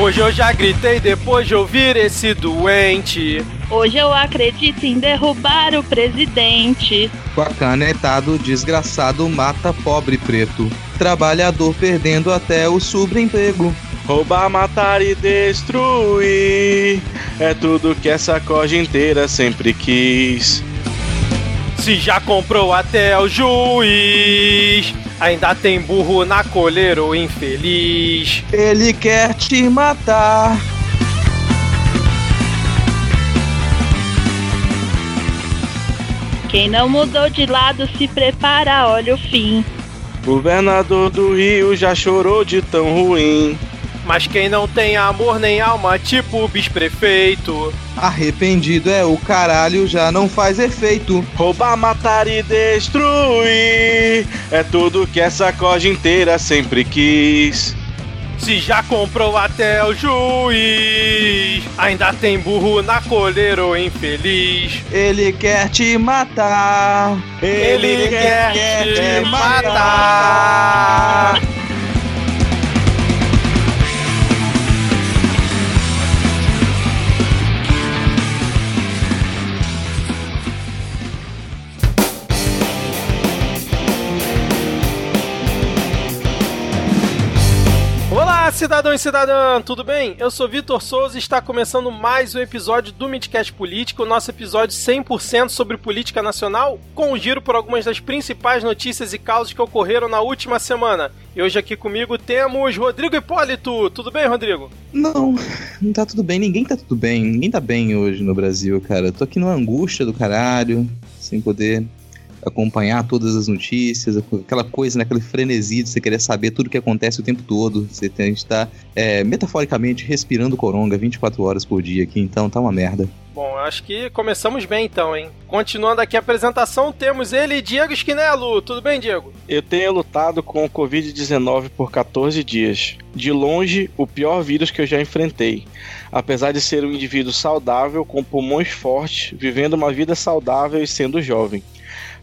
Hoje eu já gritei depois de ouvir esse doente. Hoje eu acredito em derrubar o presidente. Com a canetado, desgraçado mata pobre preto. Trabalhador perdendo até o subemprego. Roubar, matar e destruir é tudo que essa corja inteira sempre quis. Se já comprou até o juiz, ainda tem burro na coleira, o infeliz. Ele quer te matar. Quem não mudou de lado se prepara, olha o fim. Governador do Rio já chorou de tão ruim. Mas quem não tem amor nem alma, tipo o bis-prefeito. Arrependido é o caralho, já não faz efeito. Roubar, matar e destruir é tudo que essa corja inteira sempre quis. Se já comprou até o juiz, ainda tem burro na coleira, o infeliz. Ele quer te matar. Ele, quer, te matar. Olá, cidadão e cidadã, tudo bem? Eu sou Vitor Souza e está começando mais um episódio do Midcast Político, nosso episódio 100% sobre política nacional, com um giro por algumas das principais notícias e causas que ocorreram na última semana. E hoje aqui comigo temos Rodrigo Hipólito. Tudo bem, Rodrigo? Não, não tá tudo bem. Ninguém tá tudo bem. Ninguém tá bem hoje no Brasil, cara. Eu tô aqui numa angústia do caralho, sem poder acompanhar todas as notícias, aquela coisa, né, aquele frenesi de você querer saber tudo que acontece o tempo todo. Você tem, a gente tá, é, metaforicamente, respirando coronga 24 horas por dia aqui, então tá uma merda. Bom, acho que começamos bem então, hein? Continuando aqui a apresentação, temos ele, Diego Esquinelo. Tudo bem, Diego? Eu tenho lutado com o Covid-19 por 14 dias. De longe, o pior vírus que eu já enfrentei. Apesar de ser um indivíduo saudável, com pulmões fortes, vivendo uma vida saudável e sendo jovem.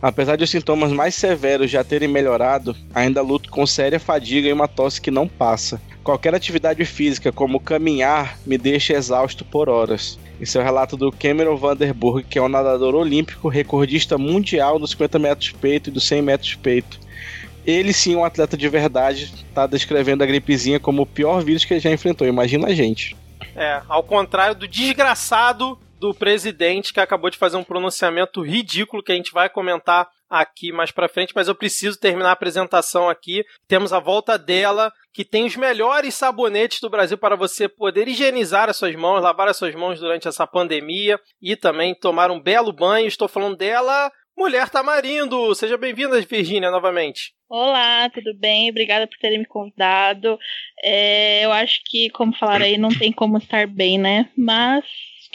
Apesar de os sintomas mais severos já terem melhorado, ainda luto com séria fadiga e uma tosse que não passa. Qualquer atividade física, como caminhar, me deixa exausto por horas. Esse é o relato do Cameron Vanderburg, que é um nadador olímpico, recordista mundial dos 50 metros peito e dos 100 metros peito. Ele sim, um atleta de verdade, está descrevendo a gripezinha como o pior vírus que ele já enfrentou. Imagina a gente. É, ao contrário do desgraçado do presidente que acabou de fazer um pronunciamento ridículo que a gente vai comentar aqui mais para frente, mas eu preciso terminar a apresentação aqui. Temos a volta dela, que tem os melhores sabonetes do Brasil para você poder higienizar as suas mãos, lavar as suas mãos durante essa pandemia e também tomar um belo banho. Estou falando dela, Mulher Tamarindo. Seja bem-vinda, Virgínia, novamente. Olá, tudo bem? Obrigada por terem me convidado. É, eu acho que, como falaram aí, não tem como estar bem, né? Mas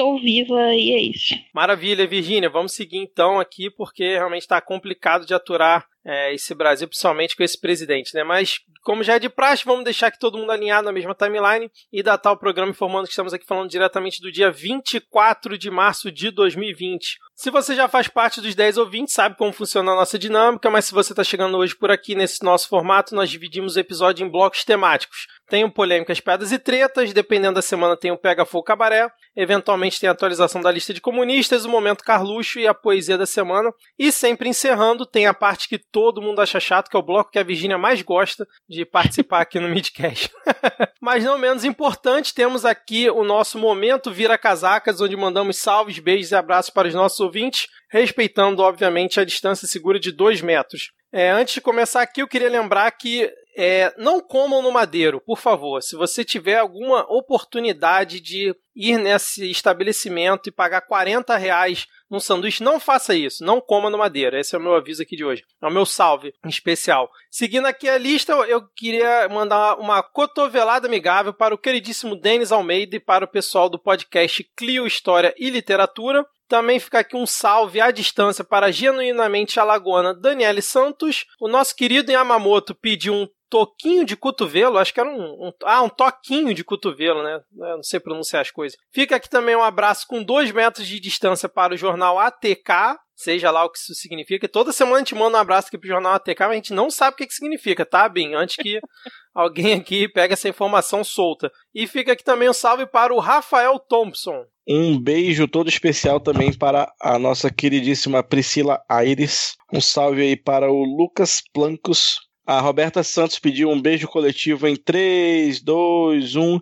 estou viva e é isso. Maravilha, Virgínia. Vamos seguir então aqui, porque realmente está complicado de aturar é, esse Brasil, principalmente com esse presidente, né? Mas, como já é de praxe, vamos deixar aqui todo mundo alinhado na mesma timeline e datar o programa informando que estamos aqui falando diretamente do dia 24 de março de 2020. Se você já faz parte dos 10 ouvintes, sabe como funciona a nossa dinâmica, mas se você está chegando hoje por aqui nesse nosso formato, nós dividimos o episódio em blocos temáticos. Tem o Polêmicas, Piadas e Tretas, dependendo da semana tem o Pega Fogo Cabaré, eventualmente tem a atualização da lista de comunistas, o Momento Carluxo e a Poesia da Semana, e sempre encerrando tem a parte que todo mundo acha chato, que é o bloco que a Virginia mais gosta de participar aqui no Midcast. Mas não menos importante, temos aqui o nosso Momento Vira Casacas, onde mandamos salves, beijos e abraços para os nossos ouvintes, respeitando, obviamente, a distância segura de 2 metros. É, antes de começar aqui, eu queria lembrar que é, não comam no madeiro, por favor. Se você tiver alguma oportunidade de ir nesse estabelecimento e pagar 40 reais num sanduíche, não faça isso. Não coma no madeira. Esse é o meu aviso aqui de hoje. É o meu salve especial. Seguindo aqui a lista, eu queria mandar uma cotovelada amigável para o queridíssimo Denis Almeida e para o pessoal do podcast Clio História e Literatura. Também fica aqui um salve à distância para a genuinamente alagoana Daniele Santos. O nosso querido Yamamoto pediu um toquinho de cotovelo, acho que era um, um, ah, um toquinho de cotovelo, né? Não sei pronunciar as coisas. Fica aqui também um abraço com dois metros de distância para o jornal ATK, seja lá o que isso significa. Toda semana a gente manda um abraço aqui pro jornal ATK, mas a gente não sabe o que, que significa, tá, Bim? Antes que alguém aqui pegue essa informação solta. E fica aqui também um salve para o Rafael Thompson. Um beijo todo especial também para a nossa queridíssima Priscila Aires. Um salve aí para o Lucas Plancos, a Roberta Santos pediu um beijo coletivo em 3, 2, 1.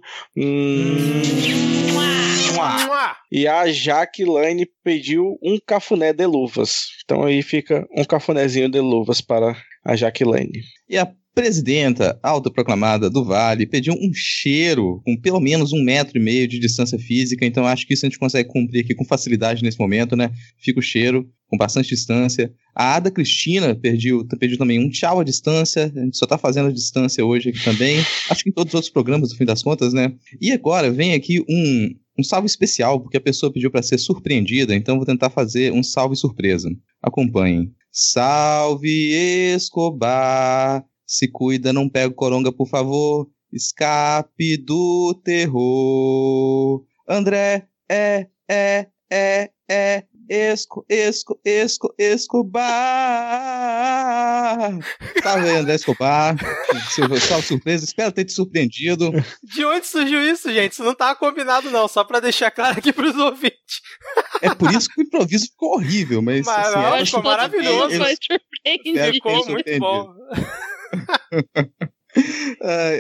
E a Jaqueline pediu um cafuné de luvas. Então aí fica um cafunézinho de luvas para a Jaqueline. E a presidenta autoproclamada do Vale pediu um cheiro com pelo menos um metro e meio de distância física, então acho que isso a gente consegue cumprir aqui com facilidade nesse momento, né? Fica o cheiro com bastante distância. A Ada Cristina pediu, pediu também um tchau à distância, a gente só tá fazendo a distância hoje aqui também, acho que em todos os outros programas, no fim das contas, né? E agora vem aqui um, um salve especial, porque a pessoa pediu para ser surpreendida, então vou tentar fazer um salve surpresa. Acompanhem. Salve Escobar, se cuida, não pega o coronga, por favor. Escape do terror. André, é, é, é, é. Esco, esco, esco, Escobar. Tá vendo, André Escobar? Só surpresa, espero ter te surpreendido. De onde surgiu isso, gente? Isso não tava combinado, não, só pra deixar claro aqui pros ouvintes. É por isso que o improviso ficou horrível, mas. mas assim, não, ficou maravilhoso. Ficou muito bom.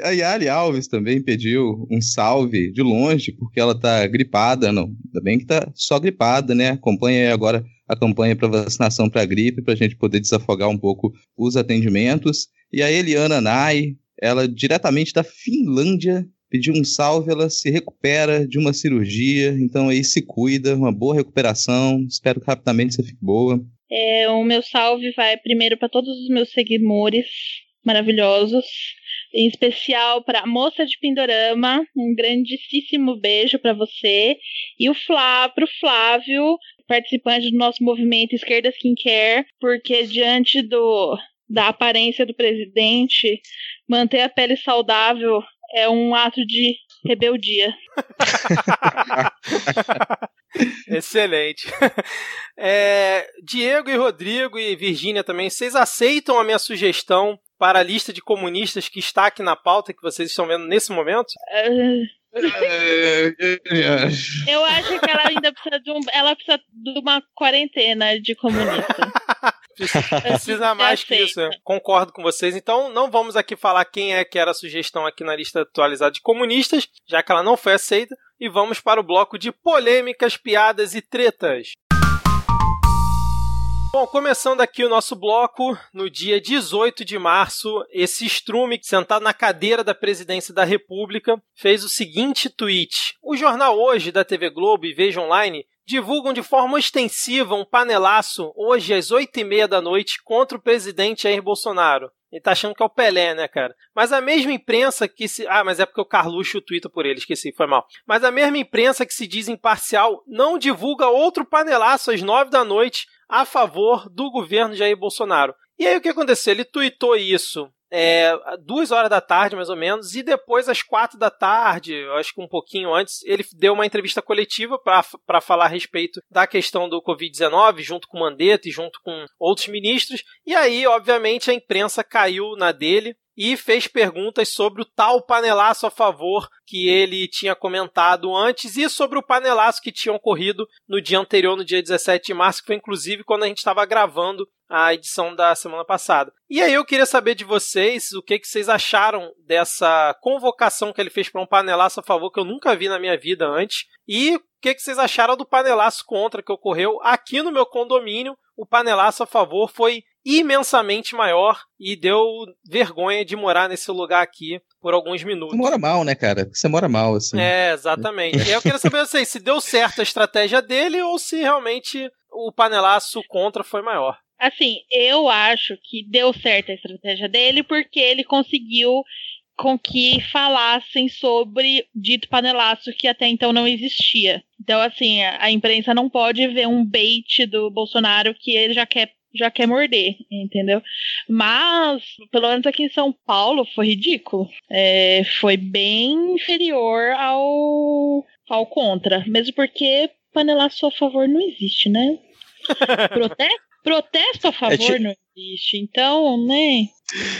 a Yali Alves também pediu um salve de longe, porque ela tá gripada, não. Ainda bem que tá só gripada, né? Acompanha agora a campanha para vacinação para gripe, para a gente poder desafogar um pouco os atendimentos. E a Eliana Nai, ela diretamente da Finlândia, pediu um salve, ela se recupera de uma cirurgia, então aí se cuida, uma boa recuperação, espero que rapidamente você fique boa. É, o meu salve vai primeiro para todos os meus seguidores maravilhosos, em especial para a moça de Pindorama, um grandíssimo beijo para você e o Flá, pro Flávio, participante do nosso movimento Esquerda Skincare, porque diante do da aparência do presidente, manter a pele saudável é um ato de rebeldia. Excelente. É, Diego e Rodrigo e Virgínia também, vocês aceitam a minha sugestão para a lista de comunistas que está aqui na pauta que vocês estão vendo nesse momento? Uh... Eu acho que ela ainda precisa de um, ela precisa de uma quarentena de comunista. precisa mais que isso. Concordo com vocês. Então, não vamos aqui falar quem é que era a sugestão aqui na lista atualizada de comunistas, já que ela não foi aceita. E vamos para o bloco de polêmicas, piadas e tretas. Bom, começando aqui o nosso bloco, no dia 18 de março, esse estrume, sentado na cadeira da presidência da República, fez o seguinte tweet: O jornal Hoje da TV Globo e Veja Online divulgam de forma ostensiva um panelaço hoje às 8 e meia da noite contra o presidente Jair Bolsonaro. Ele tá achando que é o Pelé, né, cara? Mas a mesma imprensa que se. Ah, mas é porque o Carluxo twitta por ele, esqueci, foi mal. Mas a mesma imprensa que se diz imparcial não divulga outro panelaço às 9 da noite a favor do governo Jair Bolsonaro. E aí o que aconteceu? Ele tweetou isso é, duas horas da tarde, mais ou menos, e depois, às quatro da tarde, acho que um pouquinho antes, ele deu uma entrevista coletiva para falar a respeito da questão do Covid-19, junto com Mandetta e junto com outros ministros, e aí, obviamente, a imprensa caiu na dele e fez perguntas sobre o tal panelaço a favor que ele tinha comentado antes e sobre o panelaço que tinha ocorrido no dia anterior, no dia 17 de março, que foi inclusive quando a gente estava gravando a edição da semana passada. E aí eu queria saber de vocês o que, que vocês acharam dessa convocação que ele fez para um panelaço a favor que eu nunca vi na minha vida antes e o que, que vocês acharam do panelaço contra que ocorreu aqui no meu condomínio. O panelaço a favor foi imensamente maior e deu vergonha de morar nesse lugar aqui por alguns minutos. Você mora mal, né, cara? Você mora mal, assim. É, exatamente. e eu queria saber assim, se deu certo a estratégia dele ou se realmente o panelaço contra foi maior. Assim, eu acho que deu certo a estratégia dele porque ele conseguiu com que falassem sobre dito panelaço que até então não existia. Então, assim, a, a imprensa não pode ver um bait do Bolsonaro que ele já quer já quer morder, entendeu? Mas, pelo menos aqui em São Paulo, foi ridículo. É, foi bem inferior ao, ao contra. Mesmo porque panelaço a favor não existe, né? Protesto, protesto a favor é não existe. Então, né?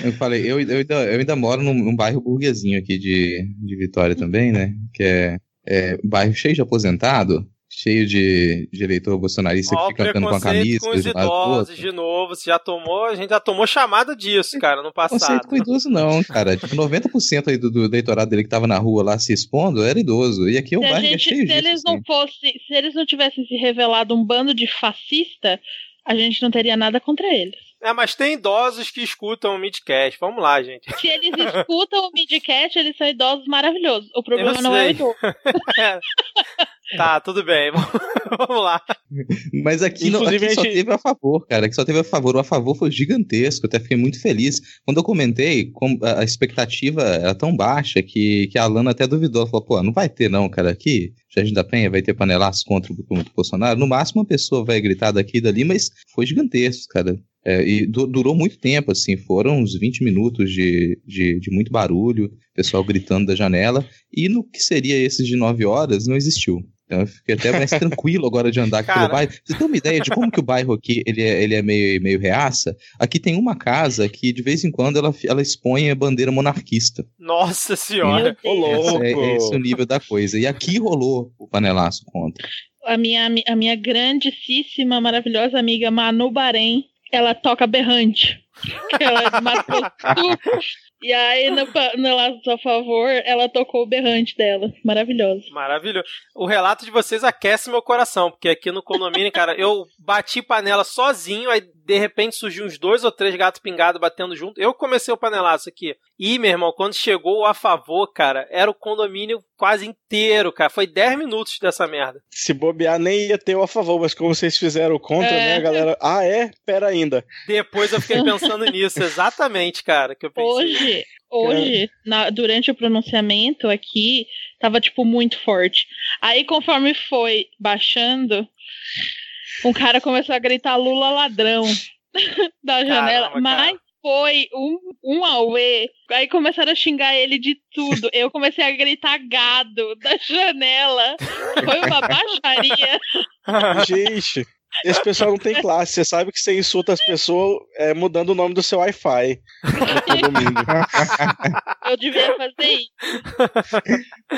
Eu falei, eu, eu, ainda, eu ainda moro num, num bairro burguesinho aqui de, de Vitória também, né? Que é, é bairro cheio de aposentado cheio de, de eleitor bolsonarista Ó, que fica cantando com a camisa. com os idosos, de novo, você já tomou, a gente já tomou chamada disso, cara, no passado. Conceito com idoso não, cara. Tipo, 90% aí do, do eleitorado dele que tava na rua lá se expondo era idoso. E aqui o bairro é cheio se disso. Eles assim. não fosse, se eles não tivessem se revelado um bando de fascista, a gente não teria nada contra eles. É, mas tem idosos que escutam o Midcast. Vamos lá, gente. Se eles escutam o Midcast, eles são idosos maravilhosos. O problema não é o idoso. é. Tá, tudo bem. Vamos lá. Mas aqui, não, aqui só teve a favor, cara. Aqui só teve a favor. O a favor foi gigantesco. Eu até fiquei muito feliz. Quando eu comentei, a expectativa era tão baixa que, que a Alana até duvidou. Ela falou, pô, não vai ter não, cara. Aqui, Jardim da Penha vai ter panelaço contra, contra o Bolsonaro. No máximo, uma pessoa vai gritar daqui e dali, mas foi gigantesco, cara. É, e du durou muito tempo, assim, foram uns 20 minutos de, de, de, muito barulho, pessoal gritando da janela, e no que seria esses de 9 horas, não existiu. Então eu fiquei até mais tranquilo agora de andar aqui pelo bairro. Você tem uma ideia de como que o bairro aqui ele é, ele é meio, meio reaça? Aqui tem uma casa que de vez em quando ela, ela expõe a bandeira monarquista. Nossa senhora! Esse é, é esse é o nível da coisa. E aqui rolou o panelaço contra. A minha, a minha grandíssima, maravilhosa amiga Manu Bahrein ela toca berrante. Ela matou tudo. E aí, no, no Laços a Favor, ela tocou o berrante dela. Maravilhoso. Maravilhoso. O relato de vocês aquece meu coração, porque aqui no condomínio, cara, eu bati panela sozinho, aí de repente surgiu uns dois ou três gatos pingados batendo junto. Eu comecei o panelaço aqui. E, meu irmão, quando chegou o a favor, cara, era o condomínio quase inteiro, cara. Foi 10 minutos dessa merda. Se bobear, nem ia ter o a favor, mas como vocês fizeram o contra, é. né, galera? Ah, é? Pera ainda. Depois eu fiquei pensando nisso, exatamente, cara, que eu pensei. Hoje, hoje, na, durante o pronunciamento aqui, tava, tipo, muito forte. Aí, conforme foi baixando, um cara começou a gritar Lula ladrão da janela, Caramba, mas foi um, um auê. Aí começaram a xingar ele de tudo. Eu comecei a gritar gado da janela. Foi uma baixaria. Gente, esse pessoal não tem classe. Você sabe que você insulta as pessoas é, mudando o nome do seu Wi-Fi. eu devia fazer isso.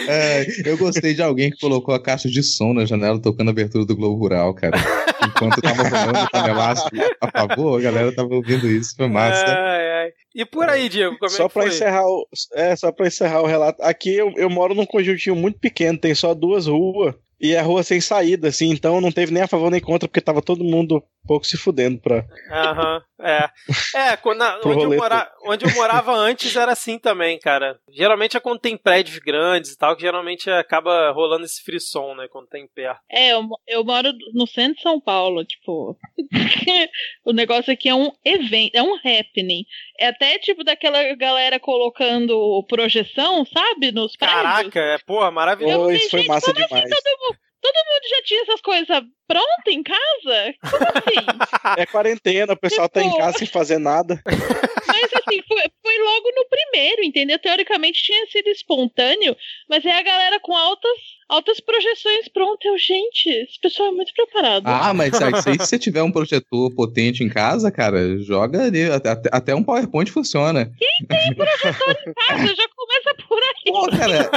É, eu gostei de alguém que colocou a caixa de som na janela tocando a abertura do Globo Rural, cara. Enquanto tava rolando o panelaço a favor, a galera tava ouvindo isso. Foi massa. Ai, ai. E por aí, Diego, como só é que pra foi? Encerrar o, é, só pra encerrar o relato. Aqui eu, eu moro num conjuntinho muito pequeno, tem só duas ruas e a rua sem saída, assim, então não teve nem a favor nem contra, porque tava todo mundo pouco se fudendo pra. Aham, é. É, quando, onde, eu mora, onde eu morava antes era assim também, cara. Geralmente é quando tem prédios grandes e tal, que geralmente acaba rolando esse frisson, né? Quando tem perto. É, eu, eu moro no centro de São Paulo, tipo. o negócio aqui é um evento, é um happening. É até tipo daquela galera colocando projeção, sabe? Nos prédios. Caraca, é, porra, maravilhoso. Oh, isso foi massa assim demais. Assim, todo, mundo já tinha essas coisas prontas em casa? Como assim? É quarentena, o pessoal tipo... tá em tipo, casa sem fazer nada. Mas assim, foi, foi logo no primeiro, entendeu? Teoricamente tinha sido espontâneo, mas é a galera com altas altas projeções prontas. Eu, gente, esse pessoal é muito preparado. Ah, mas aí, se você tiver um projetor potente em casa, cara, joga ali. Até, até um PowerPoint funciona. Quem tem projetor em casa? Já começa por aí. Pô, cara,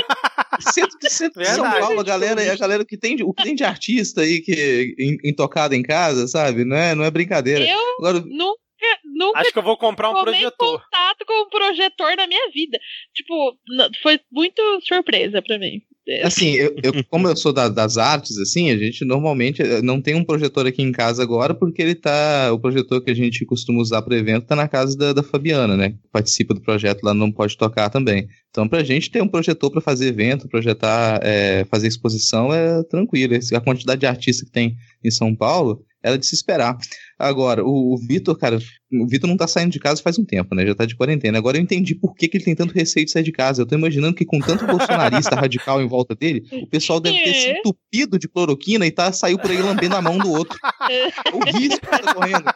centro de, centro de São Paulo, a galera, a galera que tem, o que tem de artista aí que intocado em casa, sabe? Não é, não é brincadeira. Eu Agora, nunca nunca Acho que eu vou comprar um projetor. contato com um projetor na minha vida. Tipo, foi muito surpresa para mim. Assim, eu, eu, como eu sou da, das artes, assim, a gente normalmente eh, não tem um projetor aqui em casa agora, porque ele tá. O projetor que a gente costuma usar para evento tá na casa da, da Fabiana, né? Participa do projeto lá, não pode tocar também. Então, pra gente ter um projetor para fazer evento, projetar, é, fazer exposição, é tranquilo. A quantidade de artistas que tem em São Paulo era de se esperar. Agora, o, o Vitor, cara, o Vitor não tá saindo de casa faz um tempo, né? Já tá de quarentena. Agora eu entendi por que, que ele tem tanto receio de sair de casa. Eu tô imaginando que com tanto bolsonarista radical em volta dele, o pessoal deve ter se entupido de cloroquina e tá, saiu por aí lambendo a mão do outro. o risco que tá correndo.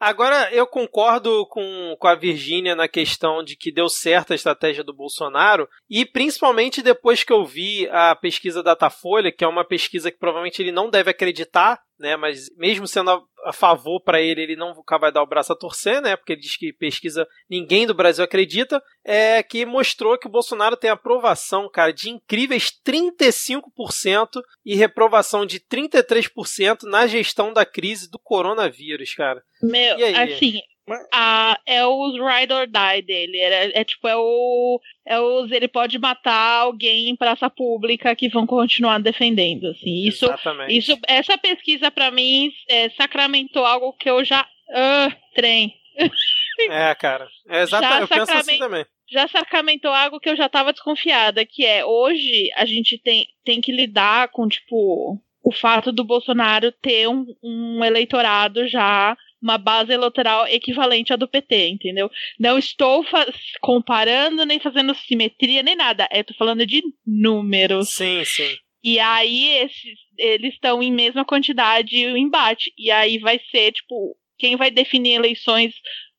Agora, eu concordo com, com a Virgínia na questão de que deu certo a estratégia do Bolsonaro, e principalmente depois que eu vi a pesquisa Datafolha, que é uma pesquisa que provavelmente ele não deve acreditar, né? Mas mesmo sendo a, favor para ele, ele não vai dar o braço a torcer, né? Porque ele diz que pesquisa ninguém do Brasil acredita, é que mostrou que o Bolsonaro tem aprovação, cara, de incríveis 35% e reprovação de 33% na gestão da crise do coronavírus, cara. Meu, assim, ah, é os ride or die dele. É, é, tipo, é o. É os. Ele pode matar alguém em praça pública que vão continuar defendendo. Assim. Isso, Exatamente. isso, essa pesquisa, para mim, é, sacramentou algo que eu já. Uh, trem. É, cara. É exatamente. Eu penso assim também. Já sacramentou algo que eu já tava desconfiada, que é hoje a gente tem, tem que lidar com, tipo, o fato do Bolsonaro ter um, um eleitorado já uma base eleitoral equivalente à do PT, entendeu? Não estou comparando, nem fazendo simetria, nem nada. Eu estou falando de números. Sim, sim. E aí esses, eles estão em mesma quantidade o embate. E aí vai ser, tipo, quem vai definir eleições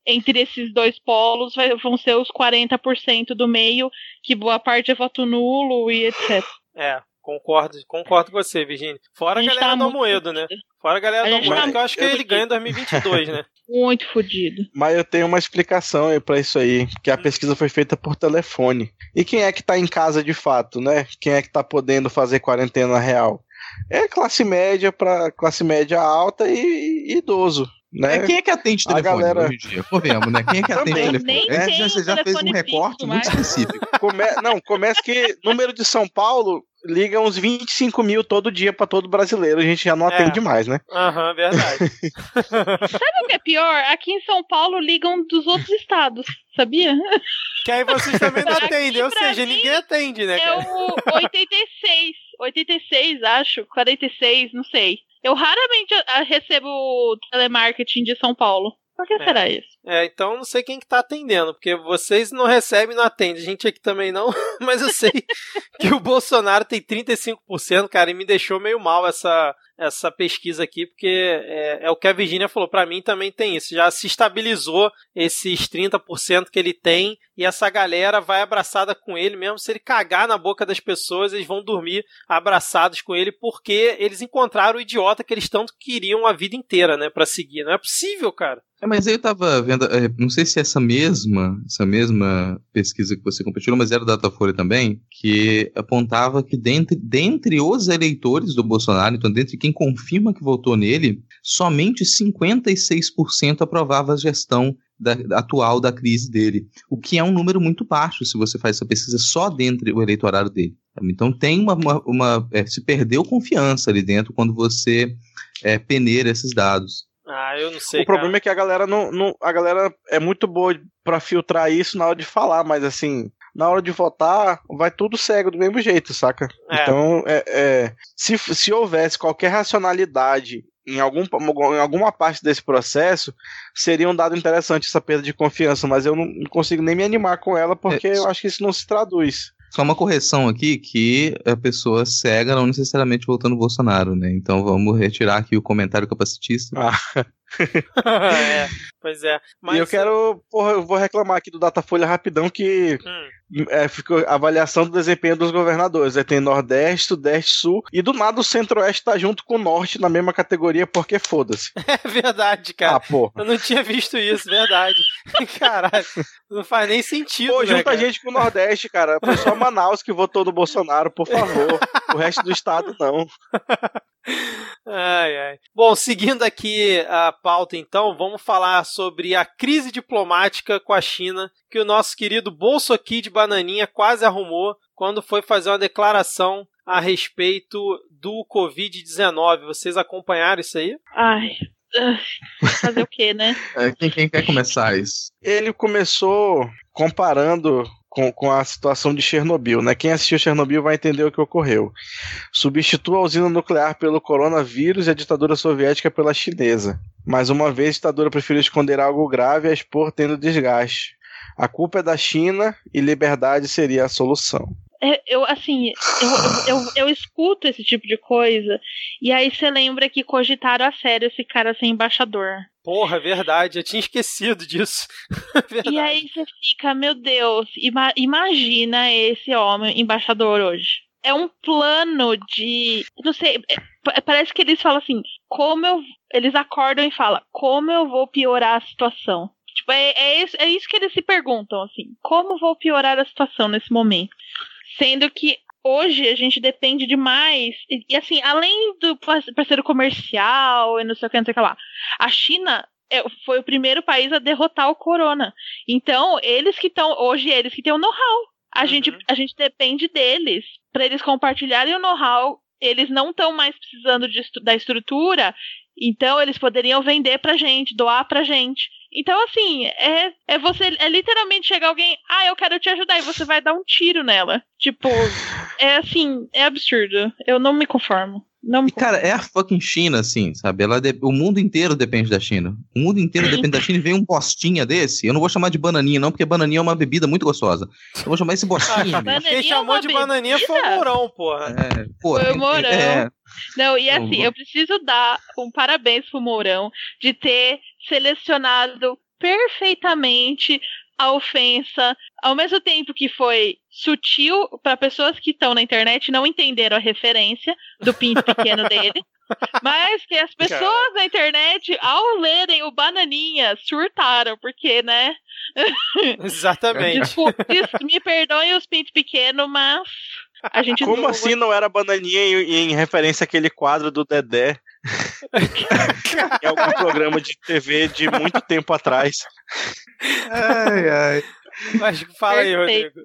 entre esses dois polos vai, vão ser os 40% do meio, que boa parte é voto nulo e etc. É, Concordo, concordo com você, Virginia. Fora a, a galera tá do Almoedo, né? Fora a galera a do Almoedo, tá que eu acho que ele ganha em 2022, né? Muito fodido. Mas eu tenho uma explicação aí pra isso aí, que a pesquisa foi feita por telefone. E quem é que tá em casa de fato, né? Quem é que tá podendo fazer quarentena real? É classe média para classe média alta e, e idoso. Né? É, quem é que atende telefone galera... hoje em dia? Convenhamos, né? Quem é que atende telefone? É, já, você já fez um recorte muito específico. Come... Não, começa que número de São Paulo liga uns 25 mil todo dia para todo brasileiro. A gente já não atende é. mais, né? Aham, uhum, verdade. Sabe o que é pior? Aqui em São Paulo ligam dos outros estados, sabia? Que aí vocês também não atendem, ou seja, ninguém atende, né? É o 86, 86, acho, 46, não sei. Eu raramente recebo telemarketing de São Paulo. Por que é. será isso? É, então não sei quem que tá atendendo, porque vocês não recebem não atendem. A gente aqui também não, mas eu sei que o Bolsonaro tem 35%, cara, e me deixou meio mal essa, essa pesquisa aqui, porque é, é o que a Virginia falou, para mim também tem isso. Já se estabilizou esses 30% que ele tem, e essa galera vai abraçada com ele, mesmo se ele cagar na boca das pessoas, eles vão dormir abraçados com ele, porque eles encontraram o idiota que eles tanto queriam a vida inteira, né, para seguir. Não é possível, cara. É, mas eu tava vendo, é, não sei se é essa mesma, essa mesma pesquisa que você compartilhou, mas era da Datafolha também, que apontava que dentre, dentre os eleitores do Bolsonaro, então dentre quem confirma que votou nele, somente 56% aprovava a gestão da, atual da crise dele, o que é um número muito baixo se você faz essa pesquisa só dentro do eleitorado dele. Então tem uma, uma, uma é, se perdeu confiança ali dentro quando você é, peneira esses dados. Ah, eu não sei. O problema cara. é que a galera não, não. A galera é muito boa para filtrar isso na hora de falar, mas assim, na hora de votar, vai tudo cego do mesmo jeito, saca? É. Então, é, é, se, se houvesse qualquer racionalidade em, algum, em alguma parte desse processo, seria um dado interessante essa perda de confiança, mas eu não consigo nem me animar com ela porque é, eu acho que isso não se traduz. Só uma correção aqui, que a pessoa cega não necessariamente votando Bolsonaro, né? Então vamos retirar aqui o comentário capacitista. Ah. é, pois é. Mas... E eu quero, porra, eu vou reclamar aqui do Datafolha rapidão que hum é, ficou avaliação do desempenho dos governadores. Aí tem Nordeste, Sudeste, Sul e do nada o Centro-Oeste tá junto com o Norte na mesma categoria porque foda-se. É verdade, cara. Ah, pô. Eu não tinha visto isso, verdade. Caralho, não faz nem sentido. Pô, né, junta cara? gente com o Nordeste, cara. Foi só Manaus que votou no Bolsonaro, por favor. o resto do estado não. Ai, ai. Bom, seguindo aqui a pauta, então, vamos falar sobre a crise diplomática com a China que o nosso querido Bolso Kid Bananinha quase arrumou quando foi fazer uma declaração a respeito do Covid-19. Vocês acompanharam isso aí? Ai. Fazer o quê, né? É, quem, quem quer começar isso? Ele começou comparando com, com a situação de Chernobyl, né? Quem assistiu Chernobyl vai entender o que ocorreu. Substitua a usina nuclear pelo coronavírus e a ditadura soviética pela chinesa. Mais uma vez, a ditadura preferiu esconder algo grave a expor tendo desgaste. A culpa é da China e liberdade seria a solução. É, eu, assim, eu, eu, eu, escuto esse tipo de coisa, e aí você lembra que cogitaram a sério esse cara ser embaixador. Porra, verdade, eu tinha esquecido disso. e aí você fica, meu Deus, ima imagina esse homem embaixador hoje. É um plano de. Não sei, é, parece que eles falam assim, como eu. Eles acordam e falam, como eu vou piorar a situação? Tipo, é, é, isso, é isso que eles se perguntam, assim, como vou piorar a situação nesse momento? Sendo que hoje a gente depende demais. E, e assim, além do parceiro comercial e não sei o que, não sei o que lá, a China é, foi o primeiro país a derrotar o corona. Então, eles que estão, hoje, eles que têm o know-how. A, uhum. gente, a gente depende deles para eles compartilharem o know-how. Eles não estão mais precisando de, da estrutura, então eles poderiam vender pra gente, doar pra gente. Então, assim, é, é você. É literalmente chegar alguém, ah, eu quero te ajudar, e você vai dar um tiro nela. Tipo, é assim, é absurdo. Eu não me conformo. Não me e, cara, é a fucking China, assim, sabe? Ela de... O mundo inteiro depende da China. O mundo inteiro depende da China e vem um bostinha desse. Eu não vou chamar de bananinha, não, porque bananinha é uma bebida muito gostosa. Eu vou chamar esse bostinha. Quem chamou é de bananinha foi o Mourão, porra. É, porra. Foi o Mourão. É... Não, e assim, eu preciso dar um parabéns pro Mourão de ter selecionado perfeitamente a ofensa, ao mesmo tempo que foi sutil para pessoas que estão na internet não entenderam a referência do pinto pequeno dele. Mas que as pessoas Cara. na internet, ao lerem o Bananinha, surtaram, porque, né? Exatamente. Desculpa, me perdoem os pintos pequenos, mas a gente Como assim não era Bananinha em, em referência àquele quadro do Dedé? em algum programa de TV de muito tempo atrás. Ai, ai. Mas fala aí, Rodrigo.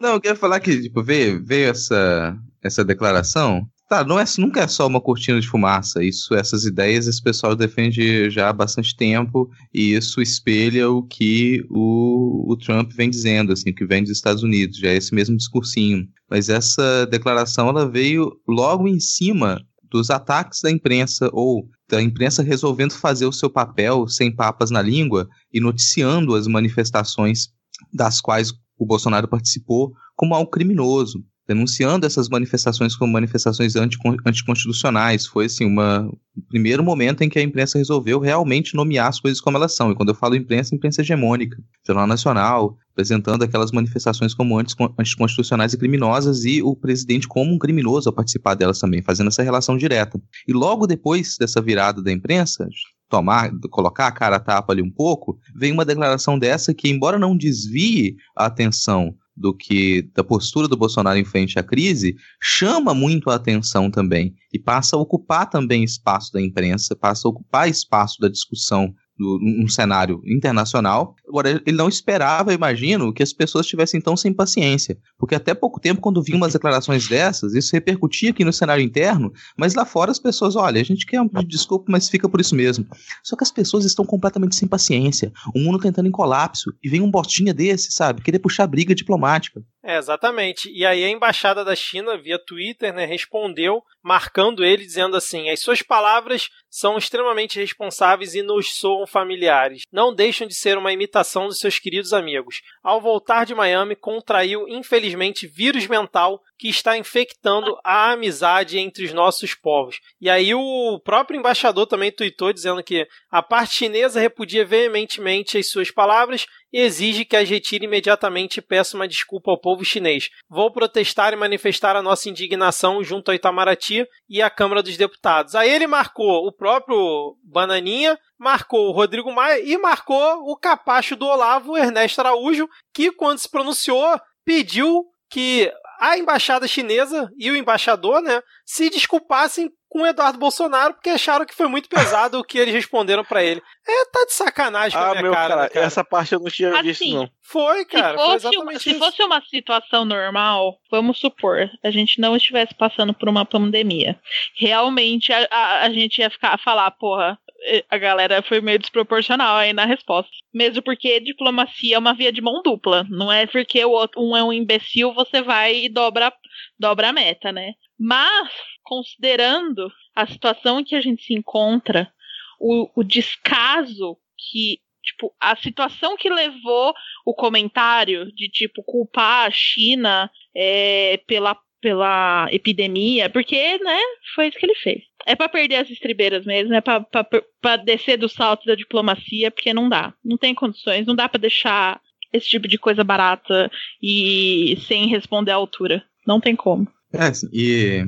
Não, eu queria falar que, tipo, veio, veio essa, essa declaração. Tá, não é, nunca é só uma cortina de fumaça. Isso, essas ideias, esse pessoal defende já há bastante tempo e isso espelha o que o, o Trump vem dizendo, assim, o que vem dos Estados Unidos. Já é esse mesmo discursinho. Mas essa declaração, ela veio logo em cima dos ataques da imprensa ou da imprensa resolvendo fazer o seu papel sem papas na língua e noticiando as manifestações das quais o Bolsonaro participou como algo criminoso, denunciando essas manifestações como manifestações anticonstitucionais. Foi assim, uma, o primeiro momento em que a imprensa resolveu realmente nomear as coisas como elas são. E quando eu falo imprensa, imprensa hegemônica, Jornal Nacional, apresentando aquelas manifestações como anticonstitucionais e criminosas e o presidente como um criminoso ao participar delas também, fazendo essa relação direta. E logo depois dessa virada da imprensa, tomar, colocar a cara a tapa ali um pouco, vem uma declaração dessa que, embora não desvie a atenção do que da postura do Bolsonaro em frente à crise, chama muito a atenção também e passa a ocupar também espaço da imprensa, passa a ocupar espaço da discussão num cenário internacional. Agora, ele não esperava, imagino, que as pessoas estivessem tão sem paciência. Porque até pouco tempo, quando vi umas declarações dessas, isso repercutia aqui no cenário interno, mas lá fora as pessoas, olha, a gente quer um desculpa, mas fica por isso mesmo. Só que as pessoas estão completamente sem paciência. O mundo tá entrando em colapso. E vem um bostinha desse, sabe? Querer puxar briga diplomática. É, exatamente. E aí a embaixada da China, via Twitter, né, respondeu, marcando ele, dizendo assim: as suas palavras são extremamente responsáveis e nos soam familiares. Não deixam de ser uma imitação dos seus queridos amigos. Ao voltar de Miami, contraiu, infelizmente, vírus mental que está infectando a amizade entre os nossos povos. E aí o próprio embaixador também tuitou dizendo que a parte chinesa repudia veementemente as suas palavras e exige que as retire imediatamente e peça uma desculpa ao povo chinês. Vou protestar e manifestar a nossa indignação junto ao Itamaraty e à Câmara dos Deputados. Aí ele marcou o próprio Bananinha, marcou o Rodrigo Maia e marcou o capacho do Olavo, Ernesto Araújo, que quando se pronunciou pediu que a embaixada chinesa e o embaixador, né, se desculpassem com o Eduardo Bolsonaro porque acharam que foi muito pesado o que eles responderam para ele. É, tá de sacanagem com ah, a minha meu cara, cara, né, cara. essa parte eu não tinha Assim, visto, não. Foi, cara, se foi fosse, uma, se isso. fosse uma situação normal, vamos supor, a gente não estivesse passando por uma pandemia. Realmente a, a, a gente ia ficar a falar, porra, eh, a galera foi meio desproporcional aí na resposta. Mesmo porque diplomacia é uma via de mão dupla. Não é porque o outro, um é um imbecil, você vai e dobra, dobra a meta, né? Mas, considerando a situação em que a gente se encontra, o, o descaso que tipo, a situação que levou o comentário de, tipo, culpar a China é, pela, pela epidemia, porque, né, foi isso que ele fez. É pra perder as estribeiras mesmo, é pra descer do salto da diplomacia, porque não dá. Não tem condições, não dá pra deixar esse tipo de coisa barata e sem responder à altura. Não tem como. É, e,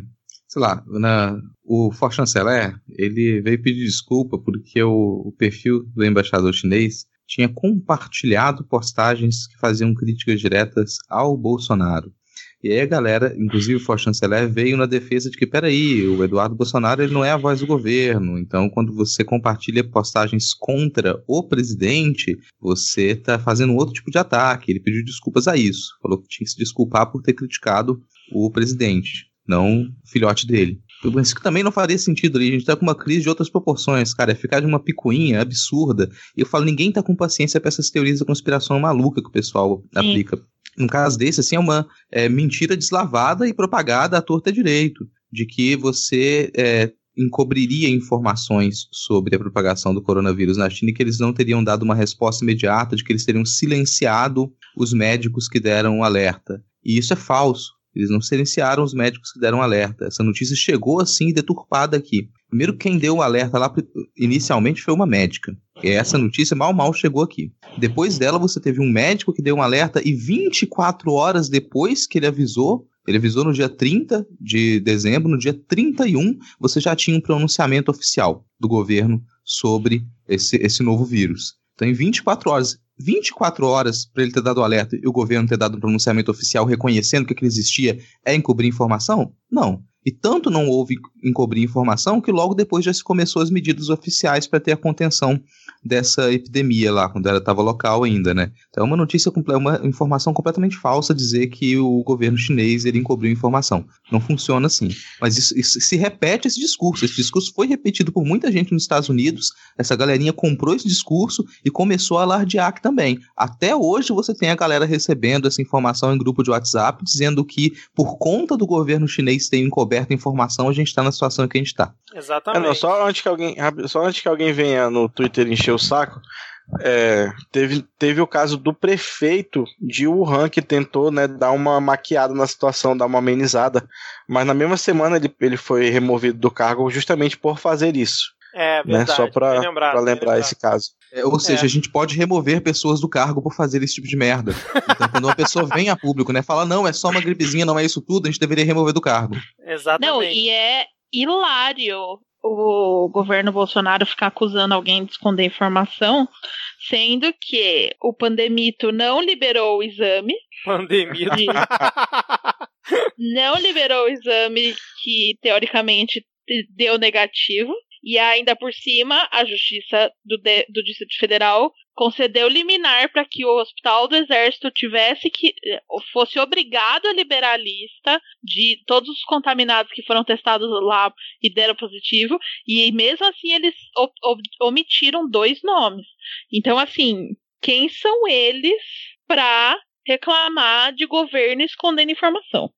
sei lá, na, o For Chanceler, ele veio pedir desculpa porque o, o perfil do embaixador chinês tinha compartilhado postagens que faziam críticas diretas ao Bolsonaro. E aí a galera, inclusive o For Chanceler, veio na defesa de que, peraí, o Eduardo Bolsonaro ele não é a voz do governo, então quando você compartilha postagens contra o presidente, você está fazendo outro tipo de ataque. Ele pediu desculpas a isso, falou que tinha que se desculpar por ter criticado o presidente, não o filhote dele. Isso que também não faria sentido ali. A gente tá com uma crise de outras proporções, cara. É ficar de uma picuinha absurda. E eu falo, ninguém tá com paciência pra essas teorias da conspiração maluca que o pessoal Sim. aplica. Num caso desse, assim, é uma é, mentira deslavada e propagada à torta direito. De que você é, encobriria informações sobre a propagação do coronavírus na China e que eles não teriam dado uma resposta imediata, de que eles teriam silenciado os médicos que deram o alerta. E isso é falso. Eles não silenciaram os médicos que deram alerta. Essa notícia chegou assim deturpada aqui. Primeiro, quem deu o alerta lá inicialmente foi uma médica. E essa notícia mal mal chegou aqui. Depois dela, você teve um médico que deu um alerta e 24 horas depois que ele avisou, ele avisou no dia 30 de dezembro, no dia 31, você já tinha um pronunciamento oficial do governo sobre esse, esse novo vírus. Então, em 24 horas, 24 horas para ele ter dado o alerta e o governo ter dado um pronunciamento oficial reconhecendo que aquilo existia é encobrir informação? Não. E tanto não houve encobrir informação que logo depois já se começou as medidas oficiais para ter a contenção dessa epidemia lá, quando ela estava local ainda, né? Então é uma notícia, é uma informação completamente falsa dizer que o governo chinês ele encobriu informação. Não funciona assim. Mas isso, isso, se repete esse discurso. Esse discurso foi repetido por muita gente nos Estados Unidos. Essa galerinha comprou esse discurso e começou a alardear aqui também. Até hoje você tem a galera recebendo essa informação em grupo de WhatsApp dizendo que por conta do governo chinês ter encoberto informação, a gente está na situação que a gente está. Exatamente. É, não, só antes que alguém, só antes que alguém venha no Twitter encher o saco, é, teve, teve o caso do prefeito de Wuhan que tentou né, dar uma maquiada na situação, dar uma amenizada, mas na mesma semana ele, ele foi removido do cargo justamente por fazer isso. É, verdade. Né, só para lembrar, lembrar esse caso. É, ou seja, É. a gente pode remover pessoas do cargo por fazer esse tipo de merda. Então, quando uma pessoa vem a público, né, fala, não, é só uma gripezinha, não é isso tudo, a gente deveria remover do cargo. Exatamente. Não, e é hilário o governo Bolsonaro ficar acusando alguém de esconder informação, sendo que o pandemito não liberou o exame, Pandemia. de- não liberou o exame que teoricamente te- deu negativo. E ainda por cima, a Justiça do, de- do Distrito Federal concedeu liminar para que o Hospital do Exército tivesse que eh, fosse obrigado a liberar a lista de todos os contaminados que foram testados lá e deram positivo. E mesmo assim eles omitiram dois nomes. Então, assim, quem são eles para reclamar de governo escondendo informação?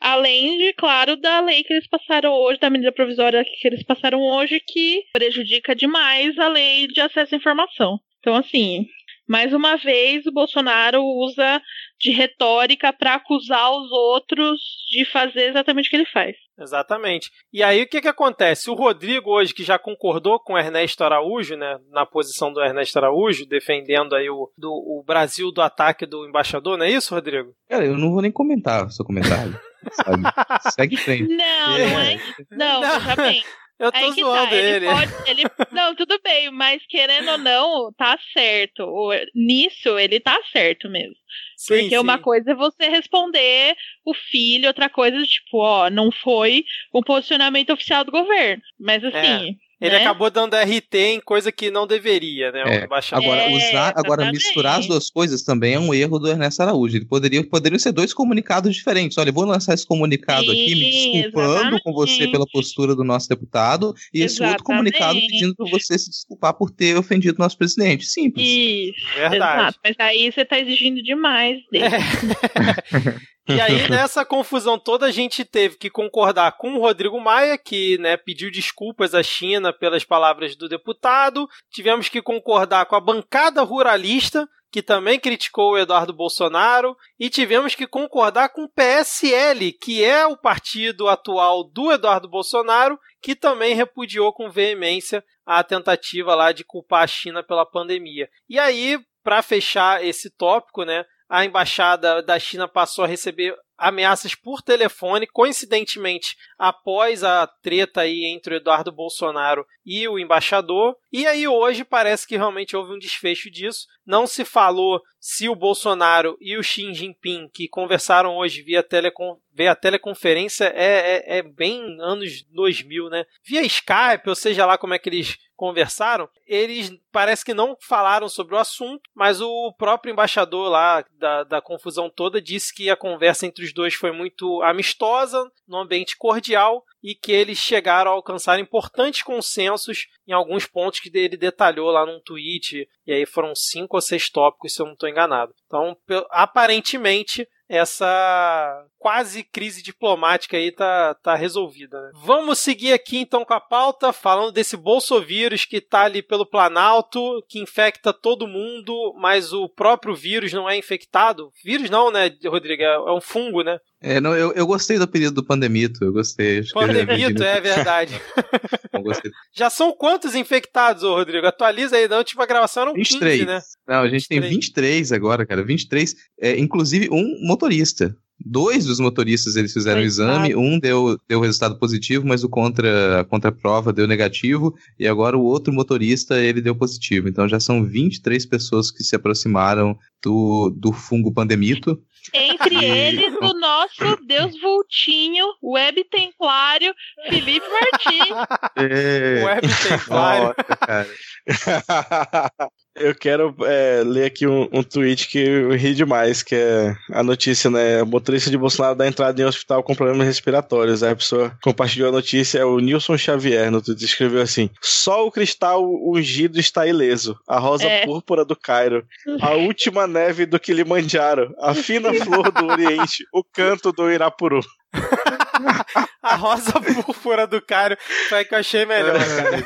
Além de, claro, da lei que eles passaram hoje, da medida provisória que eles passaram hoje, que prejudica demais a lei de acesso à informação. Então, assim, mais uma vez, o Bolsonaro usa de retórica para acusar os outros de fazer exatamente o que ele faz. Exatamente. E aí o que que acontece? O Rodrigo hoje, que já concordou com o Ernesto Araújo, né, na posição do Ernesto Araújo, defendendo aí o, do, o Brasil do ataque do embaixador, não é isso, Rodrigo? Cara, eu não vou nem comentar o seu comentário, sabe? Segue em frente. Não, não é. Não, Não. bem. Eu tô Aí que zoando tá, ele. pode- ele- Não, tudo bem, mas querendo ou não, tá certo. Nisso, ele tá certo mesmo. Sim, Porque uma sim. coisa é você responder o filho, outra coisa, tipo, ó, não foi um posicionamento oficial do governo. Mas assim. Ele né? acabou dando RT em coisa que não deveria, né? É, o. Agora, É, usar, agora exatamente. misturar as duas coisas também é um erro do Ernesto Araújo. Ele poderia, poderiam ser dois comunicados diferentes. Olha, eu vou lançar esse comunicado aqui, me Sim, desculpando com você exatamente. pela postura do nosso deputado, e esse outro comunicado Exatamente. pedindo para você se desculpar por ter ofendido nosso presidente. Simples. Isso, Verdade. exato. Mas aí você tá exigindo demais dele. E aí, nessa confusão toda, a gente teve que concordar com o Rodrigo Maia, que né, pediu desculpas à China pelas palavras do deputado. Tivemos que concordar com a bancada ruralista, que também criticou o Eduardo Bolsonaro. E tivemos que concordar com o PSL, que é o partido atual do Eduardo Bolsonaro, que também repudiou com veemência a tentativa lá de culpar a China pela pandemia. E aí, para fechar esse tópico, né? A embaixada da China passou a receber ameaças por telefone, coincidentemente após a treta aí entre o Eduardo Bolsonaro e o embaixador. E aí hoje parece que realmente houve um desfecho disso. Não se falou se o Bolsonaro e o Xi Jinping, que conversaram hoje via, telecon via teleconferência, é, é, é bem anos 2000, né? Via Skype, ou seja lá como é que eles conversaram, eles parece que não falaram sobre o assunto, mas o próprio embaixador lá da, da confusão toda disse que a conversa entre os dois foi muito amistosa, num ambiente cordial, e que eles chegaram a alcançar importantes consensos em alguns pontos que ele detalhou lá num tweet, e aí foram cinco ou seis tópicos, se eu não estou enganado. Então, aparentemente, essa quase crise diplomática aí tá, tá resolvida. Né? Vamos seguir aqui então com a pauta, falando desse bolsovírus que tá ali pelo Planalto, que infecta todo mundo, mas o próprio vírus não é infectado. Vírus não, né, Rodrigo? É um fungo, né? É, não, eu, eu gostei do apelido do Pandemito, eu gostei. Eu vi Pandemito, no- é verdade. eu. Já são quantos infectados, ô Rodrigo? Atualiza aí, da última gravação eram 23. 15, né? Não, a gente tem 23. 23 agora, cara. 23, é, inclusive um motorista. Dois dos motoristas eles fizeram o exame, um deu, deu resultado positivo, mas o contra, a contraprova deu negativo, e agora o outro motorista ele deu positivo. Então já são 23 pessoas que se aproximaram do, do fungo pandemito. Entre eles, o nosso Deus Vultinho, Web Templário, Felipe Martins. É, Web Templário. nossa, cara. Eu quero é, ler aqui um, um tweet que eu ri demais, que é a notícia, né? O motorista de Bolsonaro dá entrada em hospital com problemas respiratórios. Aí a pessoa compartilhou a notícia, é o Nilson Xavier no Twitter, escreveu assim: Só o cristal ungido está ileso, a rosa É. púrpura do Cairo, a última neve do Kilimanjaro, a fina flor do Oriente, o canto do Irapuru. A rosa púrpura do Cário foi a que eu achei melhor, cara.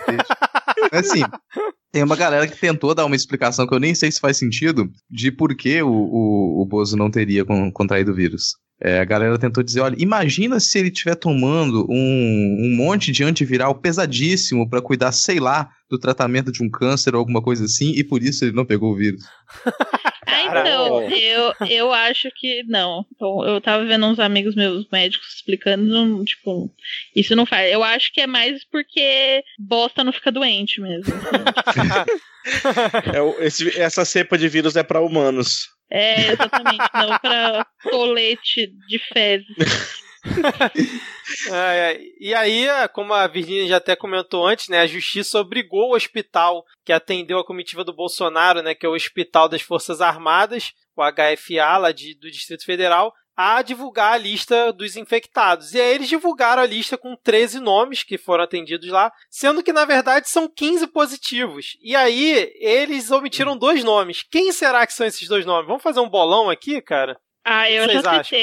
Assim, tem uma galera que tentou dar uma explicação que eu nem sei se faz sentido de por que o, o, o Bozo não teria con- contraído o vírus. É, a galera tentou dizer, olha, imagina se ele estiver tomando um, um monte de antiviral pesadíssimo pra cuidar, sei lá, do tratamento de um câncer ou alguma coisa assim, e por isso ele não pegou o vírus. Ah, então, eu, eu acho que não. Eu, eu tava vendo uns amigos meus médicos explicando, tipo, isso não faz. Eu acho que é mais porque bosta não fica doente mesmo. É o- esse- essa cepa de vírus é para humanos. É, exatamente, não pra tolete de fezes. É. E aí, como a Virginia já até comentou antes, né, a justiça obrigou o hospital que atendeu a comitiva do Bolsonaro, né, que é o Hospital das Forças Armadas, o HFA lá de, do Distrito Federal, a divulgar a lista dos infectados. E aí eles divulgaram a lista com 13 nomes que foram atendidos lá, sendo que na verdade são 15 positivos. E aí eles omitiram dois nomes. Quem será que são esses dois nomes? Vamos fazer um bolão aqui, cara? Ah, eu Vocês já acham?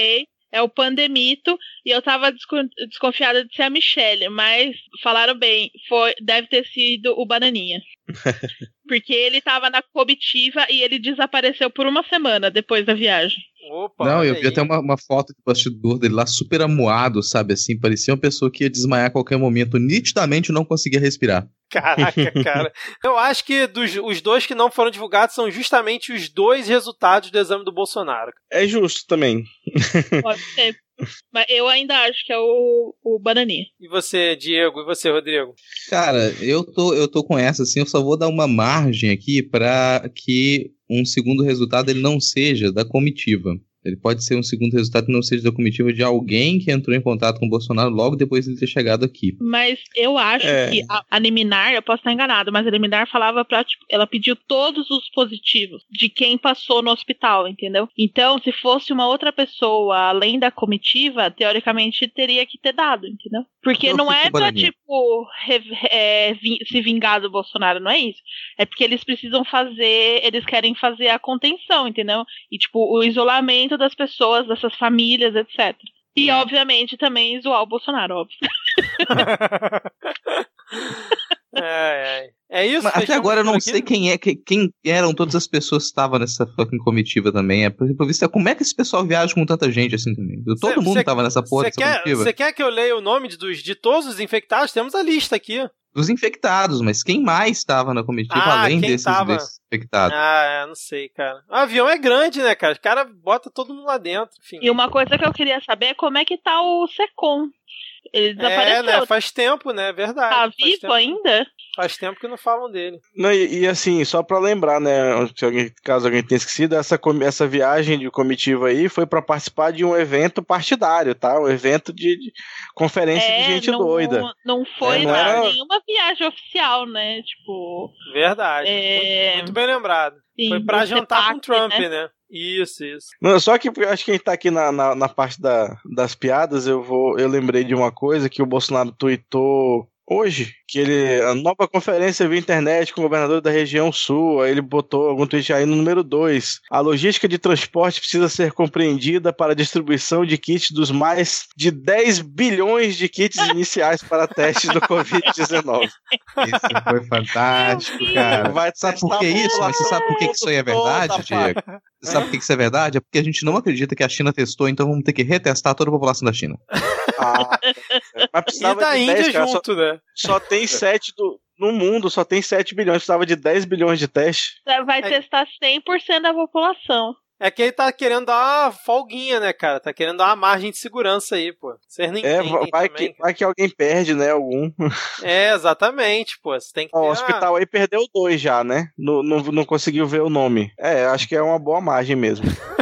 É o Pandemito e eu tava desco- desconfiada de ser a Michelle, mas falaram bem, foi, deve ter sido o Bananinha. Porque ele tava na comitiva e ele desapareceu por uma semana depois da viagem. Opa, não, eu vi aí. até uma, uma foto de bastidor dele lá super amuado, sabe assim? Parecia uma pessoa que ia desmaiar a qualquer momento, nitidamente não conseguia respirar. Caraca, cara. Eu acho que dos, os dois que não foram divulgados são justamente os dois resultados do exame do Bolsonaro. É justo também. Pode ser. Mas eu ainda acho que é o, o Bananinha. E você, Diego? E você, Rodrigo? Cara, eu tô, eu tô com essa, assim, eu só vou dar uma margem aqui para que um segundo resultado ele não seja da comitiva. Ele pode ser um segundo resultado que não seja da comitiva de alguém que entrou em contato com o Bolsonaro logo depois de ele ter chegado aqui. Mas eu acho É. que a, a liminar, eu posso estar enganado, mas a liminar falava pra, tipo, ela pediu todos os positivos de quem passou no hospital, entendeu? Então, se fosse uma outra pessoa além da comitiva, teoricamente teria que ter dado, entendeu? Porque Eu não é pra, tipo, re- é, vi- se vingar do Bolsonaro, não é isso. É porque eles precisam fazer, eles querem fazer a contenção, entendeu? E, tipo, o isolamento das pessoas, dessas famílias, etc. E, obviamente, também zoar o Bolsonaro, óbvio. É, é. É isso? Mas até agora eu não aqui? sei quem é que- quem eram todas as pessoas que estavam nessa fucking comitiva também. É, por visto, como é que esse pessoal viaja com tanta gente assim também? Todo Cê- mundo cê- tava nessa porra Você dessa quer, comitiva. você quer que eu leia o nome de, dos, de todos os infectados? Temos a lista aqui. Dos infectados, mas quem mais estava na comitiva Ah, além desses, tava? desses infectados? Ah, é, não sei, cara. O avião é grande, né, cara? Os caras botam todo mundo lá dentro. Enfim. E uma coisa que eu queria saber é como é que tá o Secom. Ele É, desapareceu. né? Faz tempo, né? Verdade. tá faz vivo tempo, ainda? Faz tempo que não falam dele. Não, e, e assim, só pra lembrar, né, se alguém, caso alguém tenha esquecido, essa, essa viagem de comitiva aí foi pra participar de um evento partidário, tá? Um evento de, de conferência de gente É, não, doida. Não foi É, não era- nenhuma viagem oficial, né? Tipo. Verdade. É, Muito, muito bem lembrado. sim, Foi pra do jantar com o CEPAC, Trump, né? né? Isso, isso. Não, só que acho que a gente tá aqui na, na, na parte da, das piadas, eu vou. Eu lembrei de uma coisa que o Bolsonaro tweetou hoje, que ele. A nova conferência via internet com o governador da região sul. Aí ele botou algum tweet aí no número 2. A logística de transporte precisa ser compreendida para a distribuição de kits dos mais de 10 bilhões de kits iniciais para testes do Covid-19. Isso foi fantástico, cara. Vai Sabe por que isso? Mas você sabe por que isso aí é verdade, Diego? Você sabe por que isso é verdade? É porque a gente não acredita que a China testou, então vamos ter que retestar toda a população da China. Ah, mas E precisava da de Índia 10, cara, só, junto, né? só tem 7 do. No mundo só tem 7 bilhões, precisava de 10 bilhões de testes. Vai É. testar 100% da população. É que ele tá querendo dar uma folguinha, né, cara? Tá querendo dar uma margem de segurança aí, pô. Vocês não É, entendem vai também, que, vai que alguém perde, né? Algum. É, exatamente, pô. Você tem que Ó, ter o hospital aí perdeu dois já, né? Não, não, não conseguiu ver o nome. É, acho que é uma boa margem mesmo.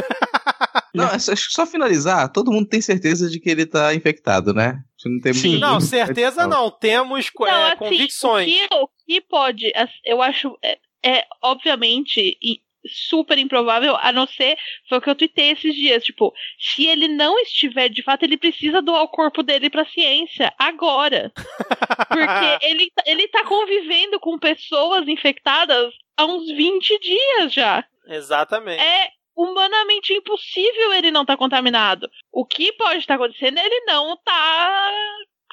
Não, é só, acho que só finalizar, todo mundo tem certeza de que ele tá infectado, né? Não tem Sim. Não, certeza não. Temos é, Não, assim, convicções. O que, o que pode, eu acho, é, é, obviamente e super improvável, a não ser, foi o que eu tuitei esses dias, tipo, se ele não estiver de fato, ele precisa doar o corpo dele pra ciência, agora. Porque ele, tá- ele tá convivendo com pessoas infectadas há uns 20 dias já. Exatamente. É humanamente impossível ele não estar contaminado. O que pode estar acontecendo é ele não tá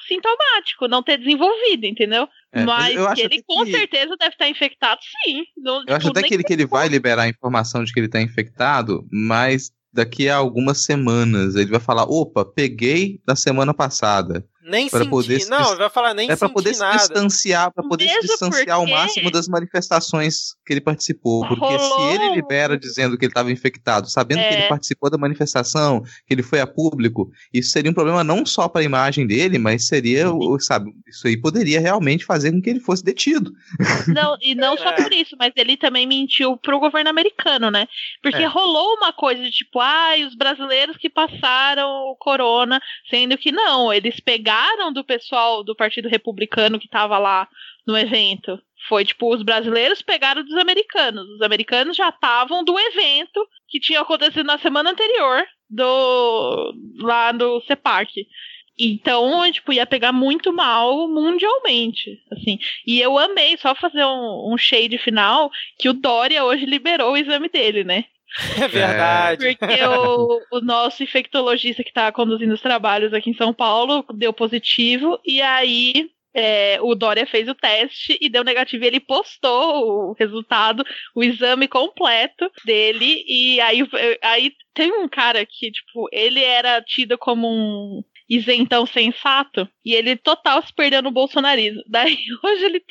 sintomático, não ter desenvolvido, entendeu? É, mas Mas eu acho que ele com que- certeza deve estar infectado, sim. Não, Eu acho até que ele, que ele vai liberar a informação de que ele tá infectado, mas daqui a algumas semanas ele vai falar: opa, peguei na semana passada. Nem pra senti. poder se Não, vai falar nem é pra senti poder se nada. distanciar, para poder se Mesmo distanciar ao porque- máximo das manifestações que ele participou. Porque se Rolou- ele libera dizendo que ele estava infectado, sabendo que É. ele participou da manifestação, que ele foi a público, isso seria um problema não só para a imagem dele, mas seria, o- sabe, isso aí poderia realmente fazer com que ele fosse detido. Não, e não só É. por isso, mas ele também mentiu pro governo americano, né? Porque É. rolou uma coisa de tipo, ai, os brasileiros que passaram o corona, sendo que não, eles pegaram do pessoal do Partido Republicano que tava lá no evento. Foi tipo, os brasileiros pegaram dos americanos. Os americanos já estavam do evento que tinha acontecido na semana anterior do lá do CEPAC. Então, tipo, ia pegar muito mal mundialmente, assim. E eu amei, só fazer um, um shade final, que o Dória hoje liberou o exame dele, né? É verdade. Porque o, o nosso infectologista que tá conduzindo os trabalhos aqui em São Paulo deu positivo, e aí é, o Dória fez o teste e deu negativo. E ele postou o resultado, o exame completo dele, e aí, aí tem um cara que, tipo, ele era tido como um isentão sensato, e ele total se perdeu no bolsonarismo. Daí hoje ele,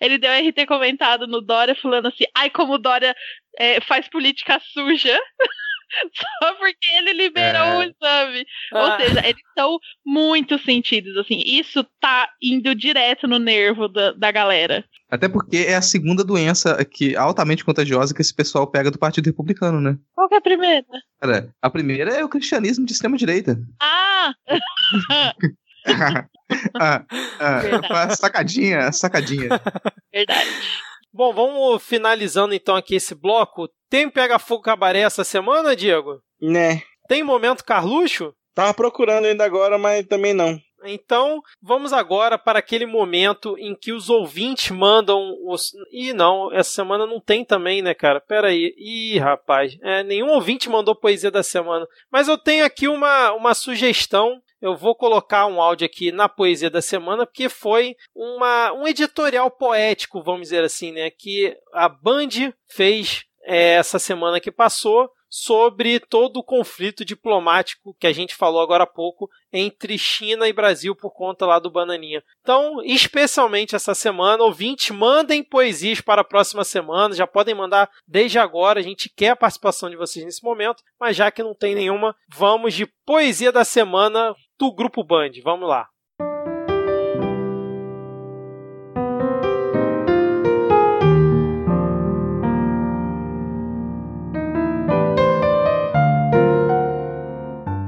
ele deu RT comentado no Dória, falando assim, ai, como Dória é, faz política suja. só porque ele liberou é. o exame. Ah. Ou seja, eles são muito sentidos, assim. Isso tá indo direto no nervo da, da galera. Até porque é a segunda doença que altamente contagiosa que esse pessoal pega do Partido Republicano, né? Qual que é a primeira? Cara, a primeira é o cristianismo de extrema direita. Ah! ah, ah sacadinha, sacadinha. Verdade. Bom, vamos finalizando então aqui esse bloco. Tem Pega Fogo Cabaré essa semana, Diego? Né. Tem momento Carluxo? Tava procurando ainda agora, mas também não. Então, vamos agora para aquele momento em que os ouvintes mandam os. Ih, não, essa semana não tem também, né, cara? Pera aí. Ih, rapaz. É, nenhum ouvinte mandou poesia da semana. Mas eu tenho aqui uma, uma sugestão eu vou colocar um áudio aqui na poesia da semana, porque foi uma, um editorial poético, vamos dizer assim, né? Que a Band fez é, essa semana que passou sobre todo o conflito diplomático que a gente falou agora há pouco entre China e Brasil por conta lá do Bananinha. Então, especialmente essa semana, ouvinte, mandem poesias para a próxima semana, já podem mandar desde agora, a gente quer a participação de vocês nesse momento, mas já que não tem nenhuma, vamos de poesia da semana do Grupo Band. Vamos lá.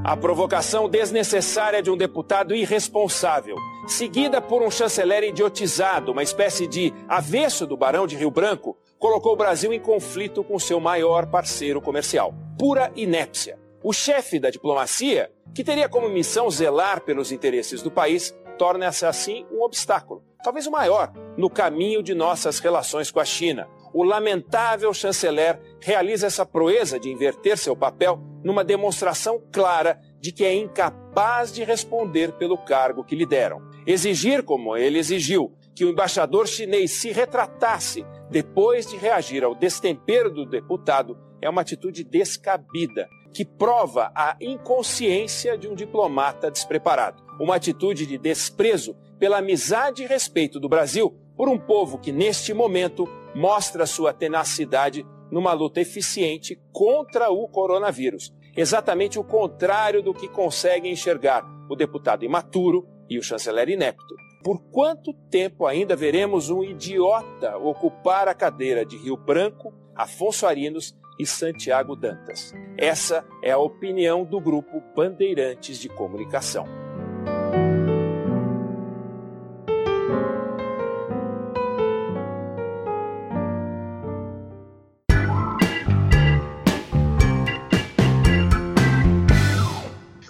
A provocação desnecessária de um deputado irresponsável, seguida por um chanceler idiotizado, uma espécie de avesso do Barão de Rio Branco, colocou o Brasil em conflito com seu maior parceiro comercial. Pura inépcia. O chefe da diplomacia, que teria como missão zelar pelos interesses do país, torna-se assim um obstáculo, talvez o maior, no caminho de nossas relações com a China. O lamentável chanceler realiza essa proeza de inverter seu papel numa demonstração clara de que é incapaz de responder pelo cargo que lhe deram. Exigir, como ele exigiu, que o embaixador chinês se retratasse depois de reagir ao destempero do deputado é uma atitude descabida, que prova a inconsciência de um diplomata despreparado. Uma atitude de desprezo pela amizade e respeito do Brasil por um povo que, neste momento, mostra sua tenacidade numa luta eficiente contra o coronavírus. Exatamente o contrário do que conseguem enxergar o deputado imaturo e o chanceler inepto. Por quanto tempo ainda veremos um idiota ocupar a cadeira de Rio Branco, Afonso Arinos e Santiago Dantas. Essa é a opinião do grupo Bandeirantes de Comunicação.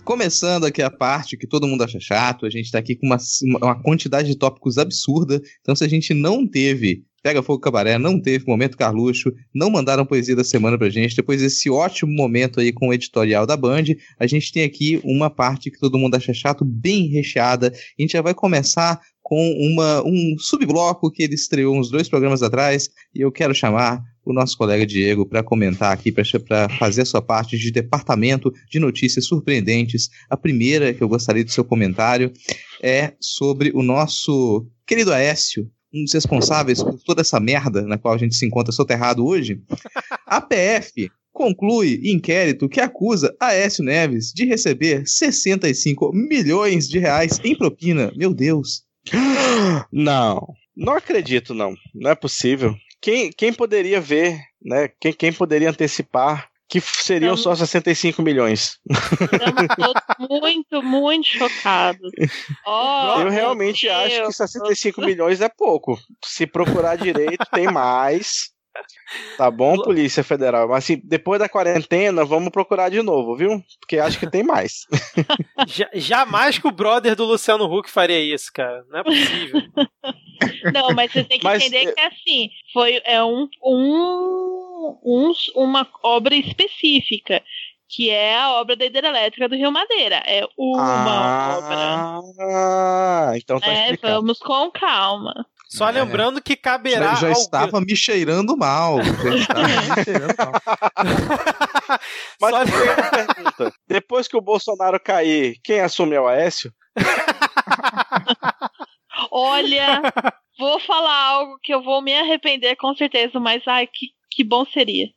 Começando aqui a parte que todo mundo acha chato, a gente está aqui com uma, uma quantidade de tópicos absurda. Então, se a gente não teve Pega Fogo Cabaré, não teve momento Carluxo, não mandaram poesia da semana pra gente. Depois desse ótimo momento aí com o editorial da Band, a gente tem aqui uma parte que todo mundo acha chato, bem recheada. A gente já vai começar com uma, um subbloco que ele estreou uns dois programas atrás, e eu quero chamar o nosso colega Diego para comentar aqui, para fazer a sua parte de departamento de notícias surpreendentes. A primeira que eu gostaria do seu comentário é sobre o nosso querido Aécio, um dos responsáveis por toda essa merda na qual a gente se encontra soterrado hoje, a PF conclui inquérito que acusa Aécio Neves de receber 65 milhões de reais em propina. Meu Deus. Não, não acredito, não. Não é possível. Quem, quem poderia ver, né? Quem, quem poderia antecipar que seriam Estamos... só 65 milhões. Estamos todos muito, muito chocados. Oh, eu realmente Deus, acho que 65 milhões é pouco. Se procurar direito, tem mais. Tá bom, Polícia Federal. Mas assim, depois da quarentena, vamos procurar de novo, viu? Porque acho que tem mais. Jamais que o brother do Luciano Huck faria isso, cara. Não é possível. Não, mas você tem que mas, entender que é assim. Foi é um, um um, uma obra específica, que é a obra da hidrelétrica do Rio Madeira. É uma ah, obra. Ah, então tá é, Vamos com calma. Só é. lembrando que caberá. Já, já estava me cheirando mal. Já estava me cheirando mal. Mas Só... pergunta: depois que o Bolsonaro cair, quem assume é o Aécio? Olha, vou falar algo que eu vou me arrepender com certeza, mas ai, que que bom seria.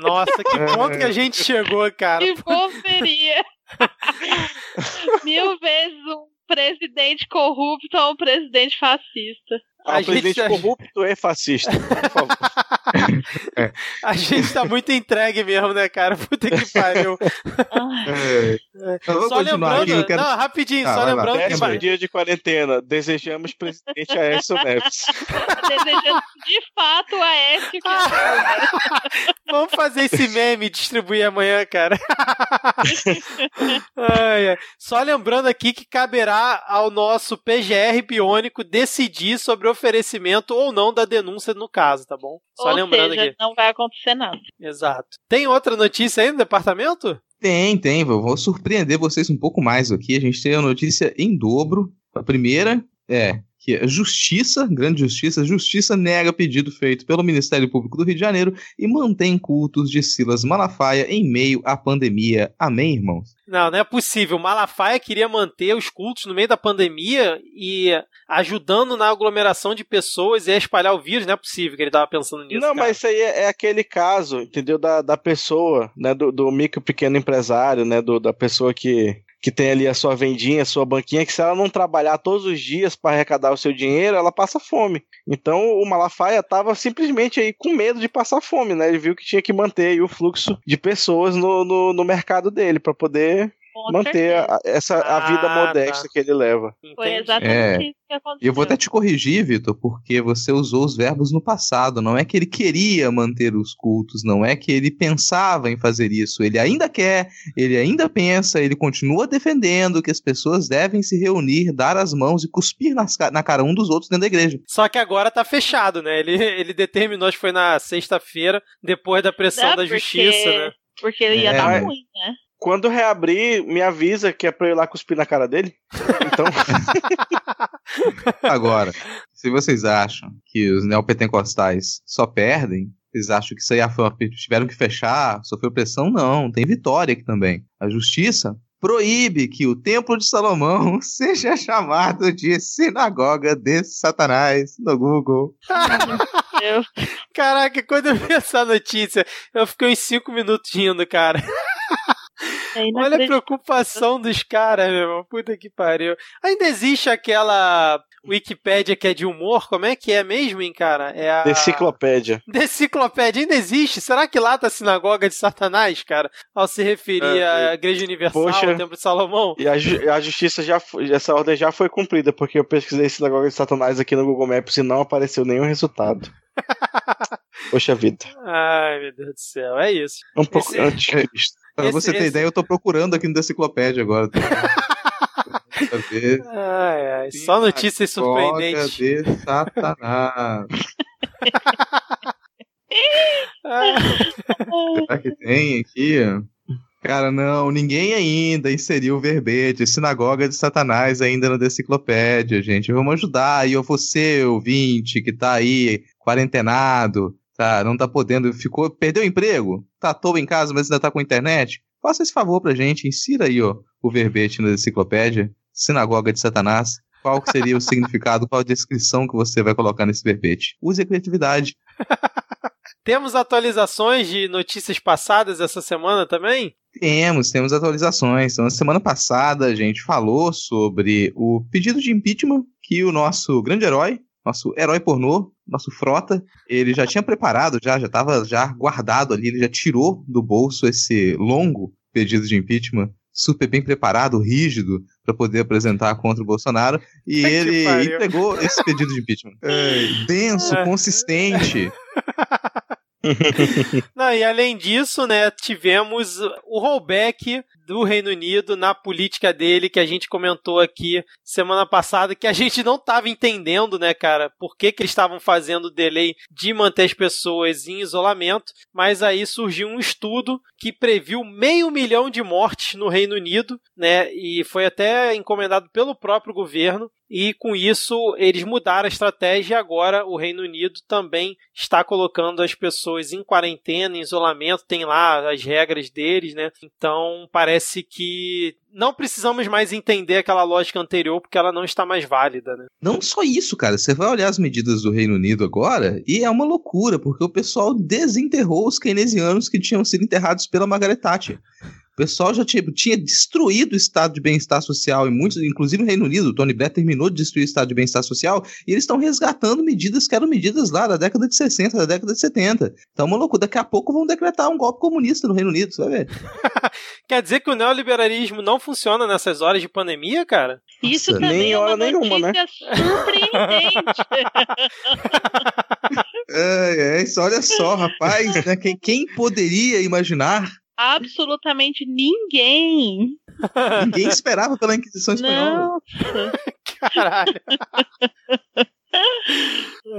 Nossa, que ponto que a gente chegou, cara. Que bom seria. Mil vezes um presidente corrupto a um presidente fascista. A, a presidente gente... corrupto é fascista, por favor. é. A gente tá muito entregue mesmo, né, cara? Puta que pariu. é. Só lembrando, quero... não, rapidinho, ah, só lembrando que vai... dia de quarentena, desejamos presidente Aécio Neves. desejamos de fato a Aécio Vamos fazer esse meme e distribuir amanhã, cara. ai, ai. Só lembrando aqui que caberá ao nosso PGR biônico decidir sobre o oferecimento ou não da denúncia no caso, tá bom? Só Ou lembrando seja, aqui. Não vai acontecer nada. Exato. Tem outra notícia aí no departamento? Tem, tem. Vou surpreender vocês um pouco mais aqui. A gente tem a notícia em dobro. A primeira é que a Justiça, Grande Justiça, Justiça nega pedido feito pelo Ministério Público do Rio de Janeiro e mantém cultos de Silas Malafaia em meio à pandemia. Amém, irmãos? Não, não é possível. Malafaia queria manter os cultos no meio da pandemia e ajudando na aglomeração de pessoas e a espalhar o vírus. Não é possível que ele estava pensando nisso. Não, cara. mas isso aí é, é, aquele caso, entendeu? Da, da pessoa, né? Do, do micro pequeno empresário, né? Do, da pessoa que que tem ali a sua vendinha, a sua banquinha, que se ela não trabalhar todos os dias para arrecadar o seu dinheiro, ela passa fome. Então o Malafaia estava simplesmente aí com medo de passar fome, né? Ele viu que tinha que manter o fluxo de pessoas no, no, no mercado dele para poder manter a, essa, a vida ah, modesta tá. que ele leva. Foi exatamente é. isso que aconteceu. E eu vou até te corrigir, Vitor, porque você usou os verbos no passado. Não é que ele queria manter os cultos, não é que ele pensava em fazer isso. Ele ainda quer, ele ainda pensa, ele continua defendendo que as pessoas devem se reunir, dar as mãos e cuspir nas, na cara um dos outros dentro da igreja. Só que agora tá fechado, né? Ele, ele determinou, acho que foi na sexta-feira, depois da pressão da justiça, né? Porque ia é. dar ruim, né? Quando reabrir, me avisa que é pra eu ir lá cuspir na cara dele. Então. Agora, se vocês acham que os neopentecostais só perdem, vocês acham que isso aí tiveram que fechar, sofreu pressão? Não, tem vitória aqui também. A justiça proíbe que o Templo de Salomão seja chamado de sinagoga de Satanás no Google. Caraca, quando eu vi essa notícia, eu fiquei uns 5 minutos rindo, cara. É Olha a preocupação dos caras, meu irmão. Puta que pariu. Ainda existe aquela Wikipédia que é de humor? Como é que é mesmo, hein, cara? É a. Deciclopédia. Deciclopédia ainda existe? Será que lá tá a sinagoga de Satanás, cara? Ao se referir é, à Igreja Universal, poxa, ao Templo de Salomão? E a, a justiça já. Essa ordem já foi cumprida, porque eu pesquisei sinagoga de Satanás aqui no Google Maps e não apareceu nenhum resultado. Poxa vida. Ai, meu Deus do céu. É isso. Um pouco Esse... antes. Pra esse, você ter esse... ideia, eu tô procurando aqui no da enciclopédia agora. ai, ai, só notícias surpreendentes. de Satanás. Será que tem aqui? Cara, não, ninguém ainda inseriu o verbete, sinagoga de Satanás ainda na enciclopédia, gente. Vamos ajudar. E você, ouvinte, que tá aí, quarentenado, tá, não tá podendo, ficou, perdeu o emprego, tá à toa em casa, mas ainda tá com internet, faça esse favor pra gente, insira aí, ó, o verbete na enciclopédia, Sinagoga de Satanás, qual seria o significado, qual a descrição que você vai colocar nesse verbete. Use a criatividade. Temos atualizações de notícias passadas essa semana também? Temos, temos atualizações. Então, na semana passada a gente falou sobre o pedido de impeachment que o nosso grande herói, nosso herói pornô, nosso frota, ele já tinha preparado, já já estava já guardado ali, ele já tirou do bolso esse longo pedido de impeachment, super bem preparado, rígido, para poder apresentar contra o Bolsonaro, e ele entregou esse pedido de impeachment. É, denso, é. consistente. Não, e além disso, né, tivemos o rollback do Reino Unido na política dele que a gente comentou aqui semana passada que a gente não estava entendendo, né, cara, por que, que eles estavam fazendo delay de manter as pessoas em isolamento, mas aí surgiu um estudo que previu meio milhão de mortes no Reino Unido, né, e foi até encomendado pelo próprio governo e com isso eles mudaram a estratégia e agora o Reino Unido também está colocando as pessoas em quarentena, em isolamento, tem lá as regras deles, né? Então parece parece que não precisamos mais entender aquela lógica anterior porque ela não está mais válida, né? Não só isso, cara. Você vai olhar as medidas do Reino Unido agora e é uma loucura, porque o pessoal desenterrou os keynesianos que tinham sido enterrados pela Margaret Thatcher pessoal já tinha, tinha destruído o estado de bem-estar social, e muitos, inclusive no Reino Unido, o Tony Blair terminou de destruir o estado de bem-estar social, e eles estão resgatando medidas que eram medidas lá da década de 60, da década de 70. Então, uma loucura. Daqui a pouco vão decretar um golpe comunista no Reino Unido, você vai ver. Quer dizer que o neoliberalismo não funciona nessas horas de pandemia, cara? Isso Nossa, também nem é uma hora nenhuma, né? surpreendente. é, é, isso, olha só, rapaz, né? quem, quem poderia imaginar absolutamente ninguém. Ninguém esperava pela Inquisição Espanhola. Caralho.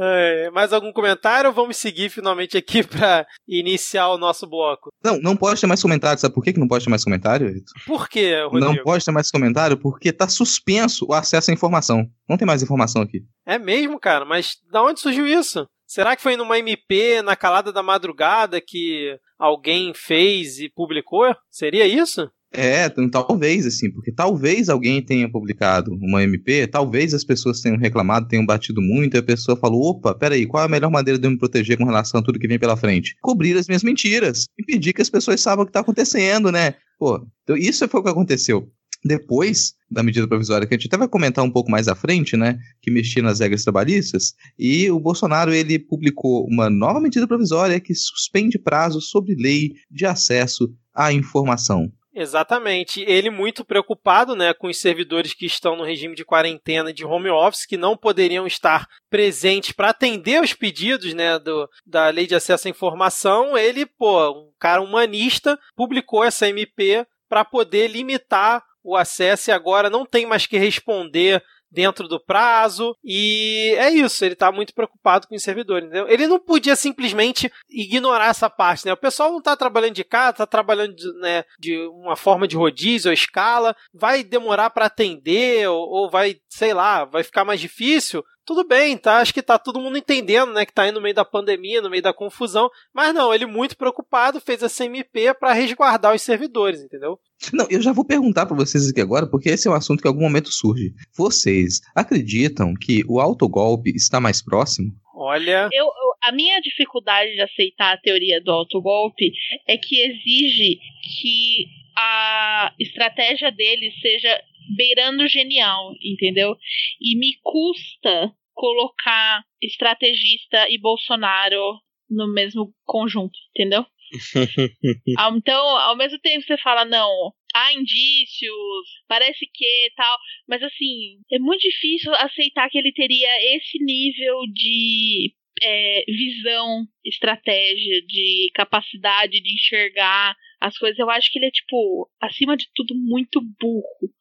É, mais algum comentário ou vamos seguir finalmente aqui para iniciar o nosso bloco? Não, não pode ter mais comentário. Sabe por que, não pode ter mais comentário? Por quê, Rodrigo? Não pode ter mais comentário porque tá suspenso o acesso à informação. Não tem mais informação aqui. É mesmo, cara? Mas da onde surgiu isso? Será que foi numa MP na calada da madrugada que alguém fez e publicou? Seria isso? É, talvez, assim, porque talvez alguém tenha publicado uma MP, talvez as pessoas tenham reclamado, tenham batido muito, e a pessoa falou: opa, peraí, qual é a melhor maneira de eu me proteger com relação a tudo que vem pela frente? Cobrir as minhas mentiras, impedir que as pessoas saibam o que está acontecendo, né? Pô, então isso foi o que aconteceu depois da medida provisória, que a gente até vai comentar um pouco mais à frente, né, que mexia nas regras trabalhistas, e o Bolsonaro ele publicou uma nova medida provisória que suspende prazos sobre lei de acesso à informação. Exatamente. Ele muito preocupado, né, com os servidores que estão no regime de quarentena de home office, que não poderiam estar presentes para atender os pedidos, né, do, da lei de acesso à informação. Ele, pô, um cara humanista, publicou essa MP para poder limitar o acesso agora não tem mais que responder dentro do prazo. E é isso, ele está muito preocupado com os servidores. Entendeu? Ele não podia simplesmente ignorar essa parte. Né? O pessoal não está trabalhando de casa, está trabalhando de, né, de, uma forma de rodízio ou escala, vai demorar para atender, ou, ou vai, sei lá, vai ficar mais difícil tudo bem, tá? Acho que tá todo mundo entendendo, né? Que tá aí no meio da pandemia, no meio da confusão. Mas não, ele muito preocupado fez a CMP para resguardar os servidores, entendeu? Não, eu já vou perguntar para vocês aqui agora, porque esse é um assunto que em algum momento surge. Vocês acreditam que o autogolpe está mais próximo? Olha. Eu, eu, a minha dificuldade de aceitar a teoria do autogolpe é que exige que a estratégia dele seja beirando genial, entendeu? E me custa colocar estrategista e Bolsonaro no mesmo conjunto, entendeu? então, ao mesmo tempo você fala, não, há indícios, parece que tal, mas assim, é muito difícil aceitar que ele teria esse nível de é, visão, estratégia, de capacidade de enxergar as coisas. Eu acho que ele é, tipo, acima de tudo, muito burro.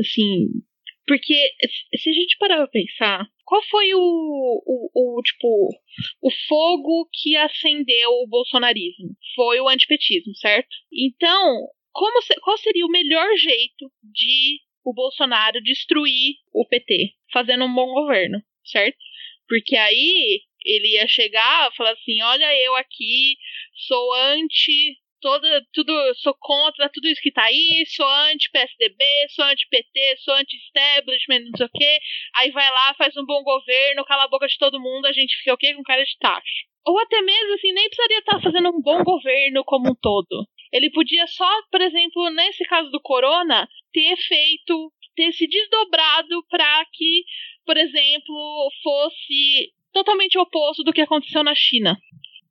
Assim. Porque se a gente parar pra pensar, qual foi o, o, o, tipo, o fogo que acendeu o bolsonarismo? Foi o antipetismo, certo? Então, como, qual seria o melhor jeito de o Bolsonaro destruir o PT? Fazendo um bom governo, certo? Porque aí ele ia chegar e falar assim: olha, eu aqui sou anti toda, tudo, sou contra tudo isso que tá aí, sou anti-PSDB, sou anti-PT, sou anti-establishment, não sei o quê. Aí vai lá, faz um bom governo, cala a boca de todo mundo, a gente fica o quê? Com cara de taxa. Ou até mesmo, assim, nem precisaria estar tá fazendo um bom governo como um todo. Ele podia só, por exemplo, nesse caso do Corona, ter feito, ter se desdobrado para que, por exemplo, fosse totalmente oposto do que aconteceu na China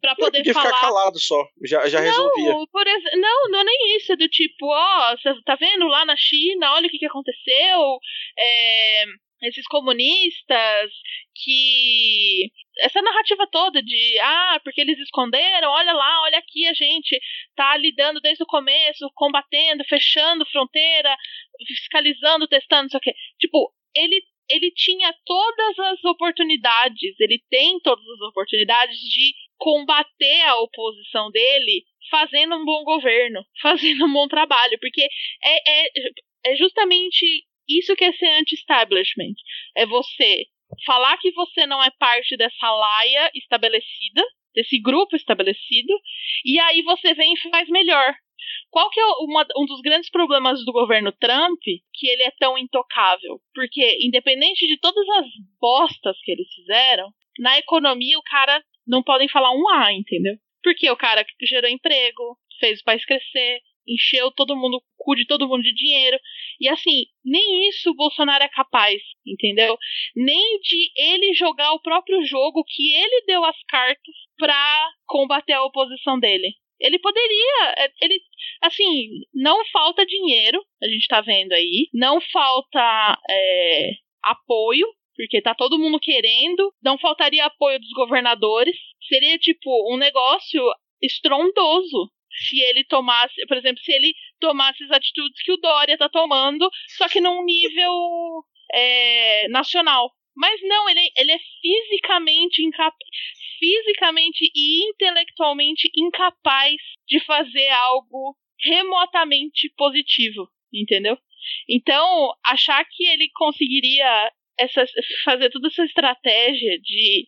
para poder podia falar. ficar calado só, já, já não, resolvia. Por ex... Não, não é nem isso, é do tipo, ó, você tá vendo lá na China, olha o que, que aconteceu, é... esses comunistas que. Essa narrativa toda de, ah, porque eles esconderam, olha lá, olha aqui, a gente tá lidando desde o começo, combatendo, fechando fronteira, fiscalizando, testando, não sei o quê. Tipo, ele ele tinha todas as oportunidades, ele tem todas as oportunidades de combater a oposição dele fazendo um bom governo, fazendo um bom trabalho, porque é, é, é justamente isso que é ser anti-establishment. É você falar que você não é parte dessa laia estabelecida, desse grupo estabelecido, e aí você vem e faz melhor, Qual que é uma, um dos grandes problemas do governo Trump que ele é tão intocável? Porque, independente de todas as bostas que eles fizeram, na economia o cara não podem falar um A, entendeu? Porque o cara gerou emprego, fez o país crescer, encheu todo mundo, o cu de todo mundo de dinheiro. E assim, nem isso o Bolsonaro é capaz, entendeu? Nem de ele jogar o próprio jogo que ele deu as cartas para combater a oposição dele. Ele poderia, é, ele, assim, não falta dinheiro, a gente tá vendo aí, não falta é, apoio, porque tá todo mundo querendo, não faltaria apoio dos governadores, seria tipo um negócio estrondoso se ele tomasse, por exemplo, se ele tomasse as atitudes que o Dória tá tomando, só que num nível é, nacional. Mas não, ele, ele é fisicamente incapaz, fisicamente e intelectualmente incapaz de fazer algo remotamente positivo, entendeu? Então, achar que ele conseguiria essa, fazer toda essa estratégia de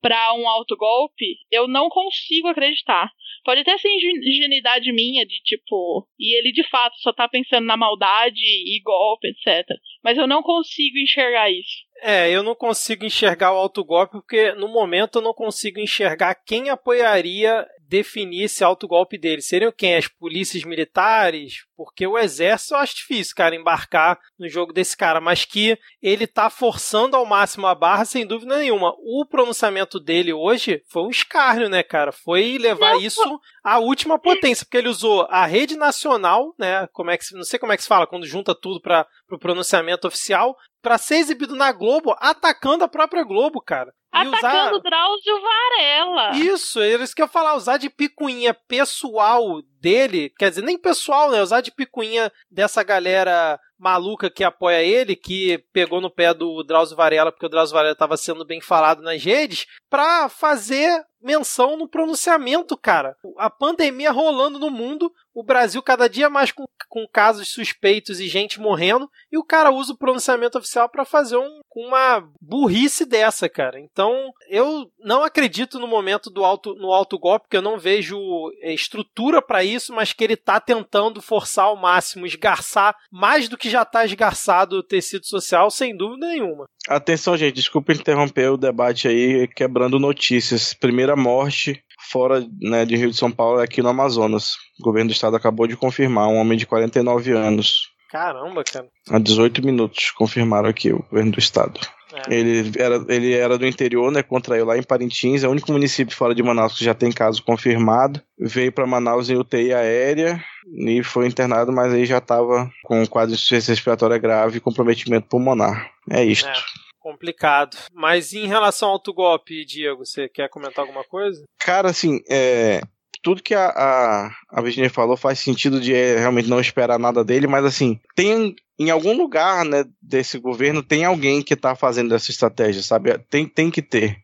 para um autogolpe, eu não consigo acreditar. Pode até ser ingenuidade minha, de tipo, e ele de fato só tá pensando na maldade e golpe, etc. Mas eu não consigo enxergar isso. É, eu não consigo enxergar o autogolpe porque no momento eu não consigo enxergar quem apoiaria definir esse autogolpe dele. Seriam quem? As polícias militares? Porque o exército eu acho difícil, cara, embarcar no jogo desse cara, mas que ele tá forçando ao máximo a barra, sem dúvida nenhuma. O pronunciamento dele hoje foi um escárnio, né, cara? Foi levar não, isso à última potência, porque ele usou a rede nacional, né? Como é que não sei como é que se fala quando junta tudo para o pro pronunciamento oficial, para ser exibido na Globo, atacando a própria Globo, cara. E Atacando usar... Drauzio Varela. Isso, era isso que eu ia falar, usar de picuinha pessoal dele, quer dizer, nem pessoal, né? Usar de picuinha dessa galera maluca que apoia ele, que pegou no pé do Drauzio Varela, porque o Drauzio Varela estava sendo bem falado nas redes, para fazer menção no pronunciamento, cara. A pandemia rolando no mundo, o Brasil cada dia mais com, com casos suspeitos e gente morrendo, e o cara usa o pronunciamento oficial para fazer um, uma burrice dessa, cara. Então, eu não acredito no momento do alto, no alto golpe, porque eu não vejo é, estrutura para isso, mas que ele tá tentando forçar ao máximo, esgarçar mais do que já tá esgarçado o tecido social, sem dúvida nenhuma. Atenção, gente, desculpa interromper o debate aí, quebrando notícias. Primeira morte fora né, de Rio de São Paulo, aqui no Amazonas. O governo do estado acabou de confirmar, um homem de 49 anos. Caramba, cara. Há 18 minutos confirmaram aqui o governo do estado. É. Ele, era, ele era do interior, né? Contraiu lá em Parintins, é o único município fora de Manaus que já tem caso confirmado. Veio para Manaus em UTI aérea e foi internado, mas aí já estava com quadro de insuficiência respiratória grave e comprometimento pulmonar. É isto. É complicado. Mas em relação ao autogolpe, Diego, você quer comentar alguma coisa? Cara, assim, é, tudo que a, a, a Virginia falou faz sentido de é, realmente não esperar nada dele, mas assim, tem em algum lugar né, desse governo tem alguém que está fazendo essa estratégia, sabe? Tem, tem que ter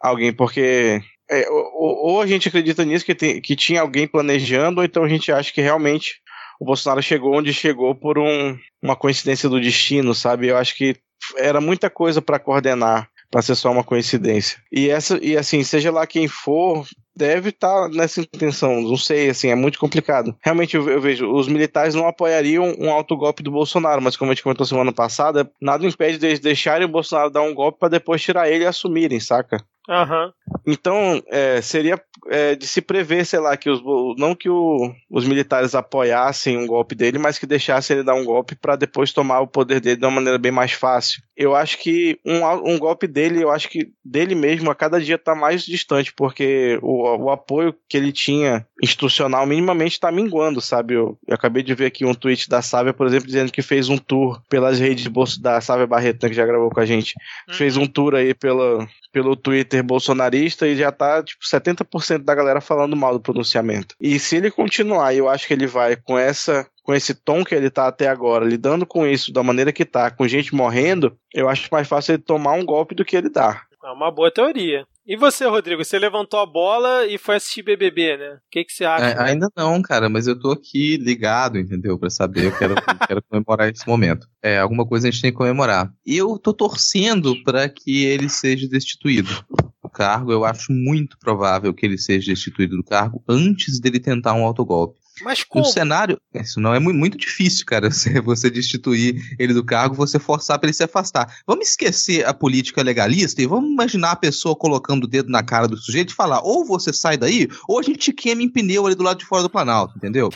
alguém, porque é, ou, ou, a gente acredita nisso, que, tem, que tinha alguém planejando, ou então a gente acha que realmente o Bolsonaro chegou onde chegou por um, uma coincidência do destino, sabe? Eu acho que era muita coisa para coordenar para ser só uma coincidência. E essa e assim, seja lá quem for, deve estar tá nessa intenção. Não sei, assim, é muito complicado. Realmente eu, eu, vejo, os militares não apoiariam um autogolpe do Bolsonaro, mas como a gente comentou semana passada, nada impede deles deixarem o Bolsonaro dar um golpe para depois tirar ele e assumirem, saca? Uhum. Então, é, seria é, de se prever, sei lá, que os, não que o, os militares apoiassem um golpe dele, mas que deixassem ele dar um golpe para depois tomar o poder dele de uma maneira bem mais fácil. Eu acho que um, um golpe dele, eu acho que dele mesmo a cada dia está mais distante, porque o, o apoio que ele tinha institucional minimamente está minguando, sabe? Eu, eu, acabei de ver aqui um tweet da Sávia, por exemplo, dizendo que fez um tour pelas redes da Sávia Barreto, né, que já gravou com a gente. Uhum. Fez um tour aí pela, pelo Twitter bolsonarista e já tá, tipo, 70% da galera falando mal do pronunciamento. E se ele continuar, eu acho que ele vai com essa com esse tom que ele tá até agora, lidando com isso da maneira que tá, com gente morrendo, eu acho mais fácil ele tomar um golpe do que ele dar. É uma boa teoria. E você, Rodrigo? Você levantou a bola e foi assistir BBB, né? O que, que você acha? É, ainda não, cara, mas eu tô aqui ligado, entendeu? Pra saber, eu quero, quero comemorar esse momento. É, alguma coisa a gente tem que comemorar. E eu tô torcendo para que ele seja destituído do cargo. Eu acho muito provável que ele seja destituído do cargo antes dele tentar um autogolpe. Mas como? cenário, isso não é mu- muito difícil, cara. Você, você destituir ele do cargo, você forçar pra ele se afastar. Vamos esquecer a política legalista e vamos imaginar a pessoa colocando o dedo na cara do sujeito e falar: ou você sai daí, ou a gente queima em pneu ali do lado de fora do Planalto, entendeu?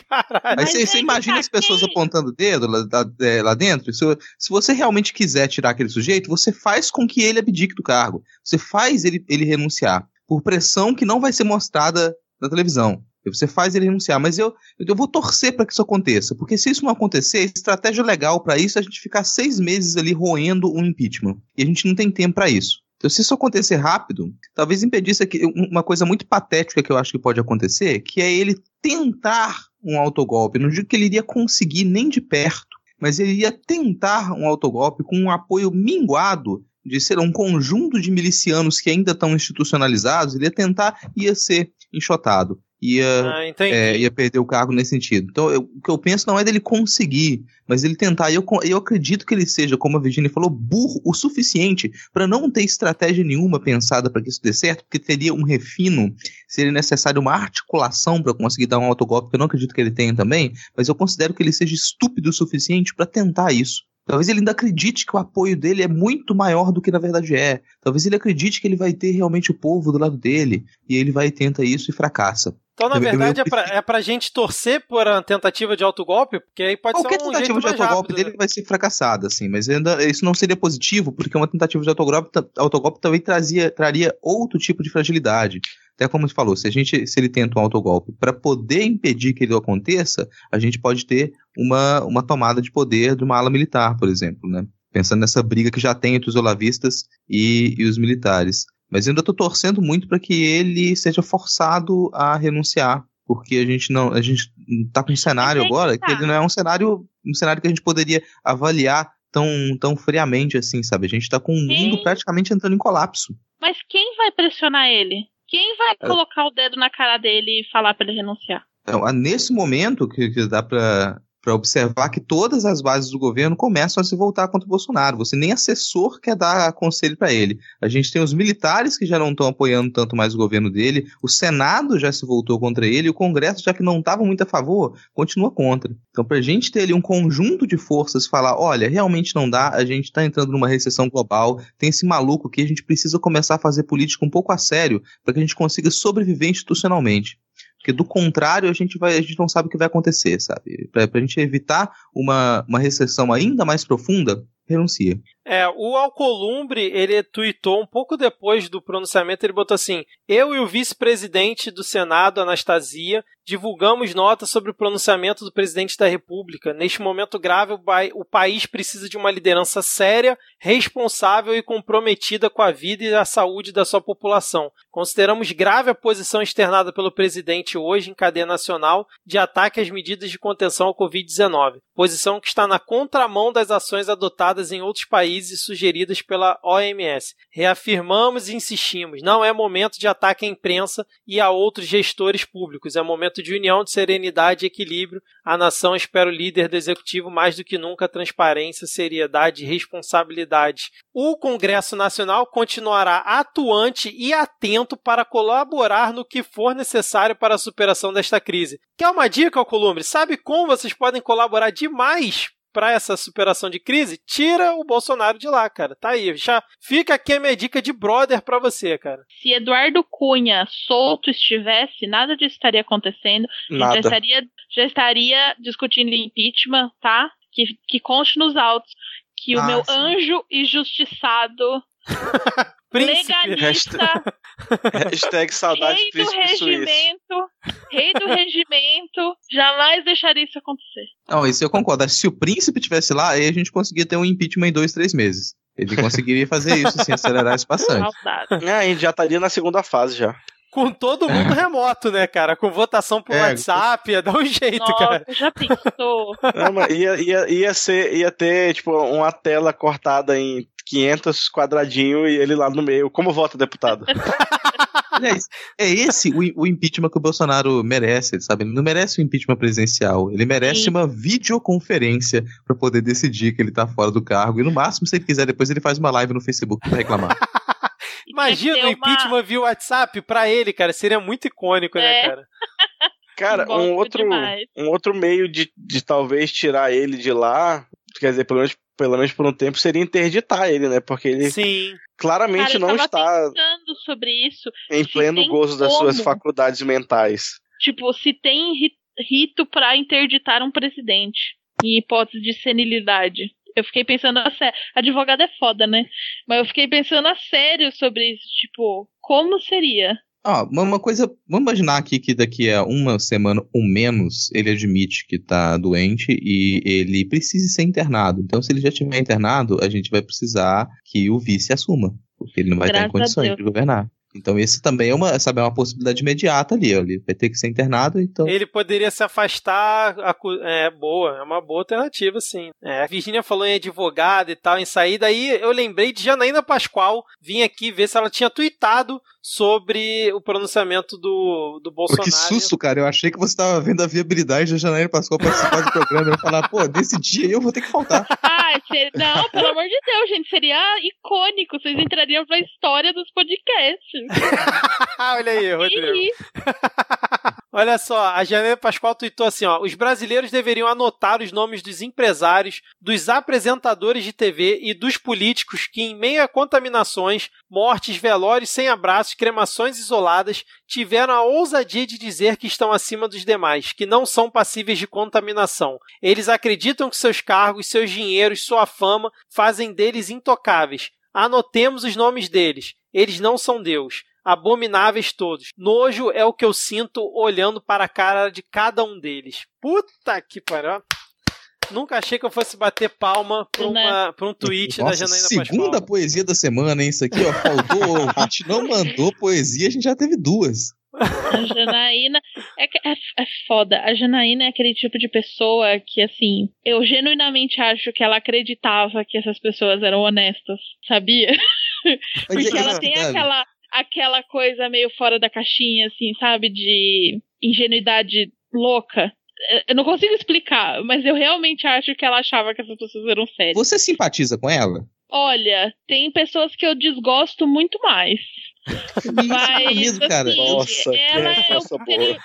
Aí você, aí você que imagina tá, as pessoas quem- apontando o dedo lá, lá- é, lá dentro. Se, se você realmente quiser tirar aquele sujeito, você faz com que ele abdique do cargo. Você faz ele, ele renunciar. Por pressão que não vai ser mostrada na televisão. Você faz ele renunciar. Mas eu, eu vou torcer para que isso aconteça. Porque se isso não acontecer, estratégia legal para isso é a gente ficar seis meses ali roendo um impeachment. E a gente não tem tempo para isso. Então, se isso acontecer rápido, talvez impedisse uma coisa muito patética que eu acho que pode acontecer, que é ele tentar um autogolpe. Não digo que ele iria conseguir nem de perto, mas ele ia tentar um autogolpe com um apoio minguado de ser um conjunto de milicianos que ainda estão institucionalizados, ele ia tentar, ia ser enxotado. Ia, Ah, é, ia perder o cargo nesse sentido. Então, eu- o que eu penso não é dele conseguir, mas ele tentar. E eu, eu acredito que ele seja, como a Virginia falou, burro o suficiente para não ter estratégia nenhuma pensada para que isso dê certo, porque teria um refino, seria necessário uma articulação para conseguir dar um autogolpe, que eu não acredito que ele tenha também, mas eu considero que ele seja estúpido o suficiente para tentar isso. Talvez ele ainda acredite que o apoio dele é muito maior do que na verdade é. Talvez ele acredite que ele vai ter realmente o povo do lado dele. E ele vai e tenta isso e fracassa. Então, na eu- eu- verdade, eu- é, pra, é pra gente torcer por uma tentativa de autogolpe, porque aí pode Qualquer ser um tentativa de autogolpe rápido, dele vai ser fracassada, assim, mas ainda isso não seria positivo, porque uma tentativa de autogolpe, autogolpe também trazia, traria outro tipo de fragilidade. Até como você falou, se a gente, se ele tenta um autogolpe para poder impedir que ele aconteça, a gente pode ter uma, uma tomada de poder de uma ala militar, por exemplo, né? Pensando nessa briga que já tem entre os olavistas e, e os militares. Mas ainda estou torcendo muito para que ele seja forçado a renunciar, porque a gente não, a gente tá com um cenário que agora tá. que ele não é um cenário, um cenário que a gente poderia avaliar tão, tão friamente assim, sabe? A gente tá com o mundo praticamente entrando em colapso. Mas quem vai pressionar ele? Quem vai É. colocar o dedo na cara dele e falar pra ele renunciar? Então, nesse momento que, que dá para para observar que todas as bases do governo começam a se voltar contra o Bolsonaro. Você nem assessor quer dar conselho para ele. A gente tem os militares que já não estão apoiando tanto mais o governo dele, o Senado já se voltou contra ele, o Congresso, já que não estava muito a favor, continua contra. Então, para a gente ter ali um conjunto de forças falar: olha, realmente não dá, a gente está entrando numa recessão global, tem esse maluco que a gente precisa começar a fazer política um pouco a sério para que a gente consiga sobreviver institucionalmente. Porque do contrário, a gente, vai, a gente não sabe o que vai acontecer, sabe? Pra, pra gente evitar uma, uma recessão ainda mais profunda, renuncia. É, o Alcolumbre, ele tweetou um pouco depois do pronunciamento, ele botou assim: Eu e o vice-presidente do Senado, Anastasia, divulgamos notas sobre o pronunciamento do presidente da República. Neste momento grave, o país precisa de uma liderança séria, responsável e comprometida com a vida e a saúde da sua população. Consideramos grave a posição externada pelo presidente hoje em cadeia nacional de ataque às medidas de contenção ao Covid-19, posição que está na contramão das ações adotadas em outros países sugeridas pela OMS. Reafirmamos e insistimos: não é momento de ataque à imprensa e a outros gestores públicos, é momento de união, de serenidade e equilíbrio. A nação espera o líder do executivo mais do que nunca transparência, seriedade e responsabilidade. O Congresso Nacional continuará atuante e atento para colaborar no que for necessário para a superação desta crise. Quer uma dica, Alcolumbre? Sabe como vocês podem colaborar demais para essa superação de crise? Tira o Bolsonaro de lá, cara. Tá aí. Já fica aqui a minha dica de brother para você, cara. Se Eduardo Cunha solto estivesse, nada disso estaria acontecendo. A gente Já Nada. estaria, já estaria discutindo impeachment, tá? Que, que conste nos autos que o Ah, meu sim. anjo injustiçado, Príncipe. legalista, Hashtag saudade rei do regimento, rei do regimento, jamais deixaria isso acontecer. Não, isso eu concordo. Se o príncipe tivesse lá, aí a gente conseguia ter um impeachment em dois, três meses. Ele conseguiria fazer isso, assim, acelerar isso bastante. Saudade. É, a gente já estaria na segunda fase já. Com todo mundo remoto, né, cara? Com votação por É, WhatsApp, ia dar um jeito, cara. Nossa, já pensou? Não, ia, ia, ia, ser, ia ter, tipo, uma tela cortada em 500 quadradinhos e ele lá no meio. Como vota, deputado? Aliás, é esse o, o impeachment que o Bolsonaro merece, sabe? Ele não merece um impeachment presidencial. Ele merece Sim. uma videoconferência para poder decidir que ele tá fora do cargo. E no máximo, se ele quiser, depois ele faz uma live no Facebook pra reclamar. Imagina o ter uma- impeachment via WhatsApp pra ele, cara. Seria muito icônico, né, É. cara? Cara, Gosto um outro, demais. um outro meio de, de talvez tirar ele de lá, quer dizer, pelo menos, pelo menos por um tempo, seria interditar ele, né? Porque ele Sim. claramente Cara, não está sobre isso. em pleno gozo das suas faculdades mentais. Tipo, se tem ri- rito pra interditar um presidente em hipótese de senilidade. Eu fiquei pensando a sério. Advogado é foda, né? Mas eu fiquei pensando a sério sobre isso. Tipo, como seria? Ó, uma, coisa, vamos imaginar aqui que daqui a uma semana ou menos ele admite que tá doente e ele precise ser internado. Então, se ele já estiver internado, a gente vai precisar que o vice assuma, porque ele não vai estar em Graças condições de governar. Então, isso também é uma, sabe, é uma possibilidade imediata ali. Ele vai ter que ser internado, então. Ele poderia se afastar. É boa, é uma boa alternativa, sim. É, a Virginia falou em advogado e tal, em saída. Aí eu lembrei de Janaína Pascoal vir aqui ver se ela tinha tweetado sobre o pronunciamento do, do Pô, Bolsonaro. que susto, cara. Eu achei que você tava vendo a viabilidade da Janaína Pascoal participar do programa. Eu falar, pô, desse dia aí eu vou ter que faltar. Ah, ser- não, pelo amor de Deus, gente. Seria icônico. Vocês entrariam pra história dos podcasts. Olha aí, Rodrigo. Olha só, a Janaína Pascoal tweetou assim, ó, os brasileiros deveriam anotar os nomes dos empresários, dos apresentadores de TV e dos políticos que, em meio a contaminações, mortes, velórios sem abraços, cremações isoladas, tiveram a ousadia de dizer que estão acima dos demais, que não são passíveis de contaminação. Eles acreditam que seus cargos, seus dinheiros, sua fama fazem deles intocáveis. Anotemos os nomes deles. Eles não são Deus. Abomináveis todos. Nojo é o que eu sinto olhando para a cara de cada um deles. Puta que pariu. Nunca achei que eu fosse bater palma pra, Né? uma, pra um tweet da Nossa, Janaína segunda poesia da semana, hein? Isso aqui, ó, faltou o ouvinte, não mandou poesia, a gente já teve duas. A Janaína é, é, é foda. A Janaína é aquele tipo de pessoa que, assim, eu genuinamente acho que ela acreditava que essas pessoas eram honestas, sabia? Porque é ela tem aquela, aquela coisa meio fora da caixinha, assim, sabe? De ingenuidade louca. É, Eu não consigo explicar, mas eu realmente acho que ela achava que essas pessoas eram sérias. Você simpatiza com ela? Olha, tem pessoas que eu desgosto muito mais. Mas, mesmo, cara. assim, Nossa, que ela é o resposta seria-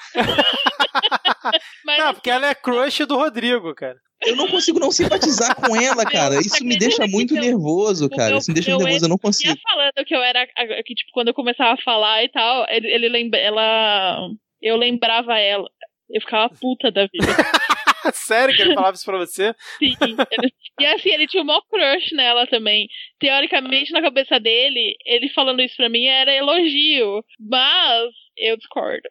Mas Não, porque ela é crush do Rodrigo, cara. Eu não consigo não simpatizar com ela, cara. Isso me deixa muito nervoso, cara. Isso me deixa muito nervoso, eu não ia consigo. falando que eu era. Que, tipo, quando eu começava a falar e tal, ele, ele lembra, ela. Eu lembrava ela. Eu ficava puta da vida. Sério que ele falava isso pra você? Sim. Ele- e assim, ele tinha o maior crush nela também. Teoricamente, na cabeça dele, ele falando isso pra mim era elogio. Mas eu discordo.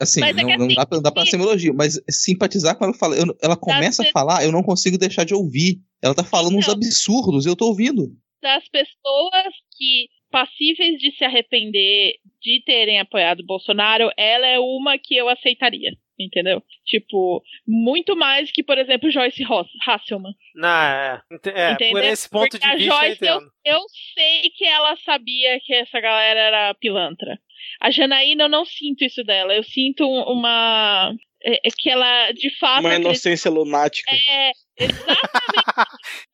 Assim, Mas é não, que não assim, dá pra, não dá pra ser um elogio, mas simpatizar quando ela fala. eu- ela começa a falar, eu não consigo deixar de ouvir. Ela tá falando uns Então. absurdos, eu tô ouvindo. Das pessoas que passíveis de se arrepender de terem apoiado o Bolsonaro, ela é uma que eu aceitaria. Entendeu? Tipo, muito mais que, por exemplo, Joyce Ross, Hasselman. Não, é. É, por esse ponto Porque de a vista eu Joyce, eu, entendo. eu sei que ela sabia que essa galera era pilantra. A Janaína, eu não sinto isso dela. Eu sinto um- uma. É, é que ela, de fato. Uma acredita- inocência lunática. É, exatamente.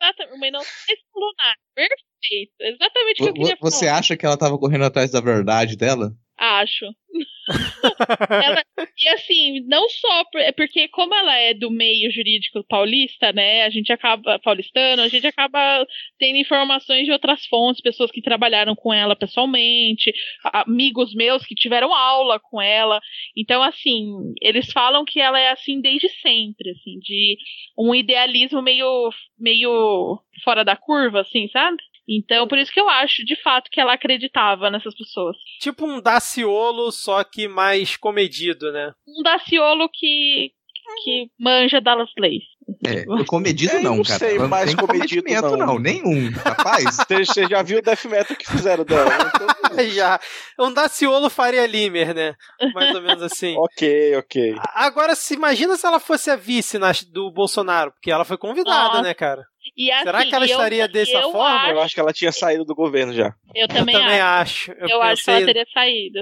exatamente uma inocência lunar. Perfeito. Exatamente o que eu queria falar. Você acha que ela tava correndo atrás da verdade dela? Acho. Ela- e assim, não só é porque como ela é do meio jurídico paulista, né, a gente acaba paulistano, a gente acaba tendo informações de outras fontes, pessoas que trabalharam com ela pessoalmente, amigos meus que tiveram aula com ela. Então, assim, eles falam que ela é assim desde sempre, assim, de um idealismo meio meio fora da curva, assim, sabe? Então, por isso que eu acho, de fato, que ela acreditava nessas pessoas. Tipo um Daciolo, só que mais comedido, né? um Daciolo que, que manja das leis. É, comedido Eu não, não cara. sei Ela mais não tem comedido, não. não. Nenhum, rapaz. Você, já viu o Death Metal que fizeram dela? Então, Já. Um Daciolo Faria Limer, né? Mais ou menos assim. ok, ok. Agora, se imagina se ela fosse a vice na- do Bolsonaro, porque ela foi convidada, Nossa. né, cara? E assim, Será que ela eu- estaria dessa eu forma? Acho, Eu acho que ela tinha saído do governo já. eu também, eu também acho. acho. Eu, Eu acho que ela teria saído.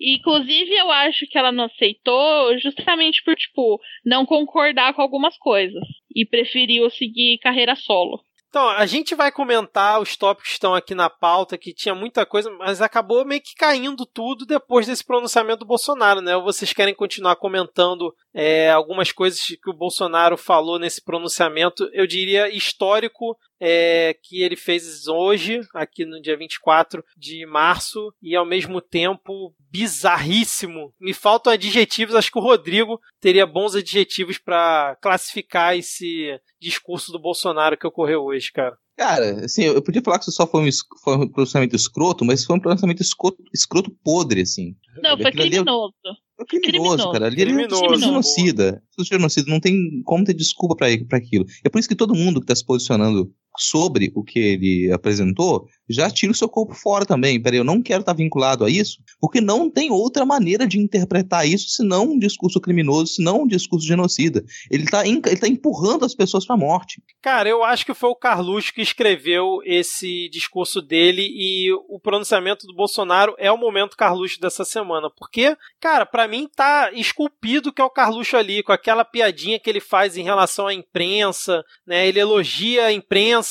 E, inclusive, eu acho que ela não aceitou justamente por, tipo, não concordar com algumas coisas. E preferiu seguir carreira solo. Então, a gente vai comentar os tópicos que estão aqui na pauta, que tinha muita coisa, mas acabou meio que caindo tudo depois desse pronunciamento do Bolsonaro, né? Ou vocês querem continuar comentando é, algumas coisas que o Bolsonaro falou nesse pronunciamento, eu diria histórico, é, que ele fez hoje, aqui no dia 24 de março, e ao mesmo tempo bizarríssimo. Me faltam adjetivos, acho que o Rodrigo teria bons adjetivos para classificar esse discurso do Bolsonaro que ocorreu hoje, cara. Cara, assim, eu podia falar que isso só foi um, foi um pronunciamento escroto, mas foi um pronunciamento escroto, escroto podre, assim. Não, foi criminoso. É criminoso, criminoso, cara. Ali criminoso, ele é genocida. Genocida. Não tem como ter desculpa para aquilo. É por isso que todo mundo que está se posicionando sobre o que ele apresentou, já tira o seu corpo fora também. Peraí, eu não quero estar vinculado a isso, porque não tem outra maneira de interpretar isso senão um discurso criminoso, senão um discurso genocida. Ele está ele tá empurrando as pessoas para a morte. Cara, eu acho que foi o Carluxo que escreveu esse discurso dele e o pronunciamento do Bolsonaro é o momento Carluxo dessa semana. Porque, cara, para mim tá esculpido que é o Carluxo ali, com aquela piadinha que ele faz em relação à imprensa, né? Ele elogia a imprensa,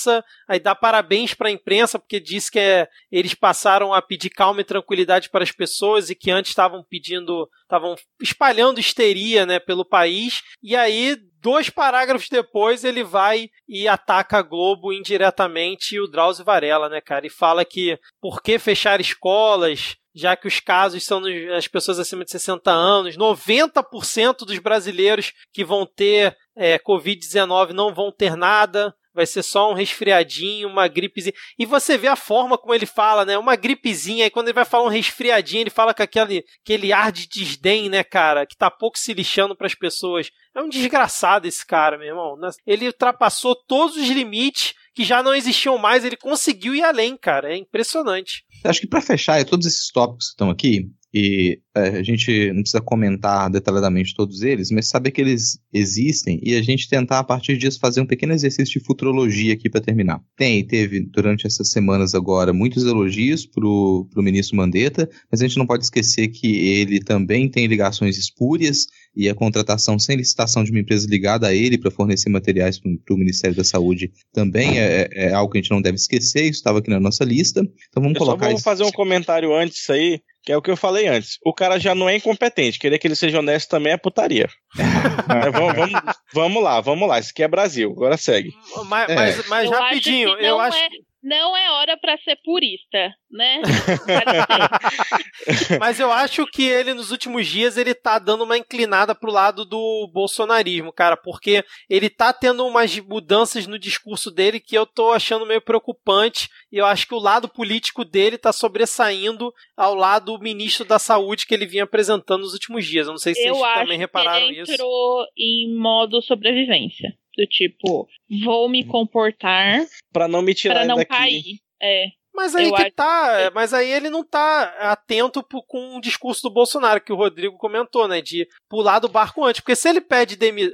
aí dá parabéns para a imprensa porque diz que é, eles passaram a pedir calma e tranquilidade para as pessoas e que antes estavam pedindo, estavam espalhando histeria, né, pelo país. E aí, dois parágrafos depois, ele vai e ataca a Globo indiretamente e o Drauzio Varela, né, cara? E fala que por que fechar escolas? já que os casos são as pessoas acima de 60 anos, 90% dos brasileiros que vão ter é, Covid-19 não vão ter nada vai ser só um resfriadinho, uma gripezinha. E você vê a forma como ele fala, né? Uma gripezinha, e quando ele vai falar um resfriadinho, ele fala com aquele, aquele ar de desdém, né, cara? Que tá pouco se lixando para as pessoas. É um desgraçado esse cara, meu irmão. Ele ultrapassou todos os limites que já não existiam mais, ele conseguiu ir além, cara. É impressionante. Acho que para fechar, todos esses tópicos que estão aqui, e é, a gente não precisa comentar detalhadamente todos eles, mas saber que eles existem e a gente tentar a partir disso fazer um pequeno exercício de futurologia aqui para terminar. Tem, teve durante essas semanas agora muitos elogios pro, pro ministro Mandetta, mas a gente não pode esquecer que ele também tem ligações espúrias e a contratação sem licitação de uma empresa ligada a ele para fornecer materiais para o Ministério da Saúde também é, é, é, algo que a gente não deve esquecer, isso estava aqui na nossa lista. Então vamos Eu colocar. Só vou fazer um comentário antes aí. Que é o que eu falei antes. O cara já não é incompetente. Querer que ele seja honesto também é putaria. é, vamos, vamos, vamos, lá, vamos lá. Isso aqui é Brasil. Agora segue. Mas, é. mas, mas rapidinho, eu acho. É, não é hora para ser purista, né? Mas eu acho que ele nos últimos dias ele tá dando uma inclinada pro lado do bolsonarismo, cara, porque ele tá tendo umas mudanças no discurso dele que eu tô achando meio preocupante e eu acho que o lado político dele tá sobressaindo ao lado do ministro da Saúde que ele vinha apresentando nos últimos dias. Eu não sei se eu vocês também repararam ele isso. entrou em modo sobrevivência. Do tipo, vou me comportar para não me tirar pra não daqui. cair. É. Mas aí Eu que acho tá, mas aí ele não tá atento pro, com o discurso do Bolsonaro, que o Rodrigo comentou, né, de pular do barco antes, porque se ele pede demissão,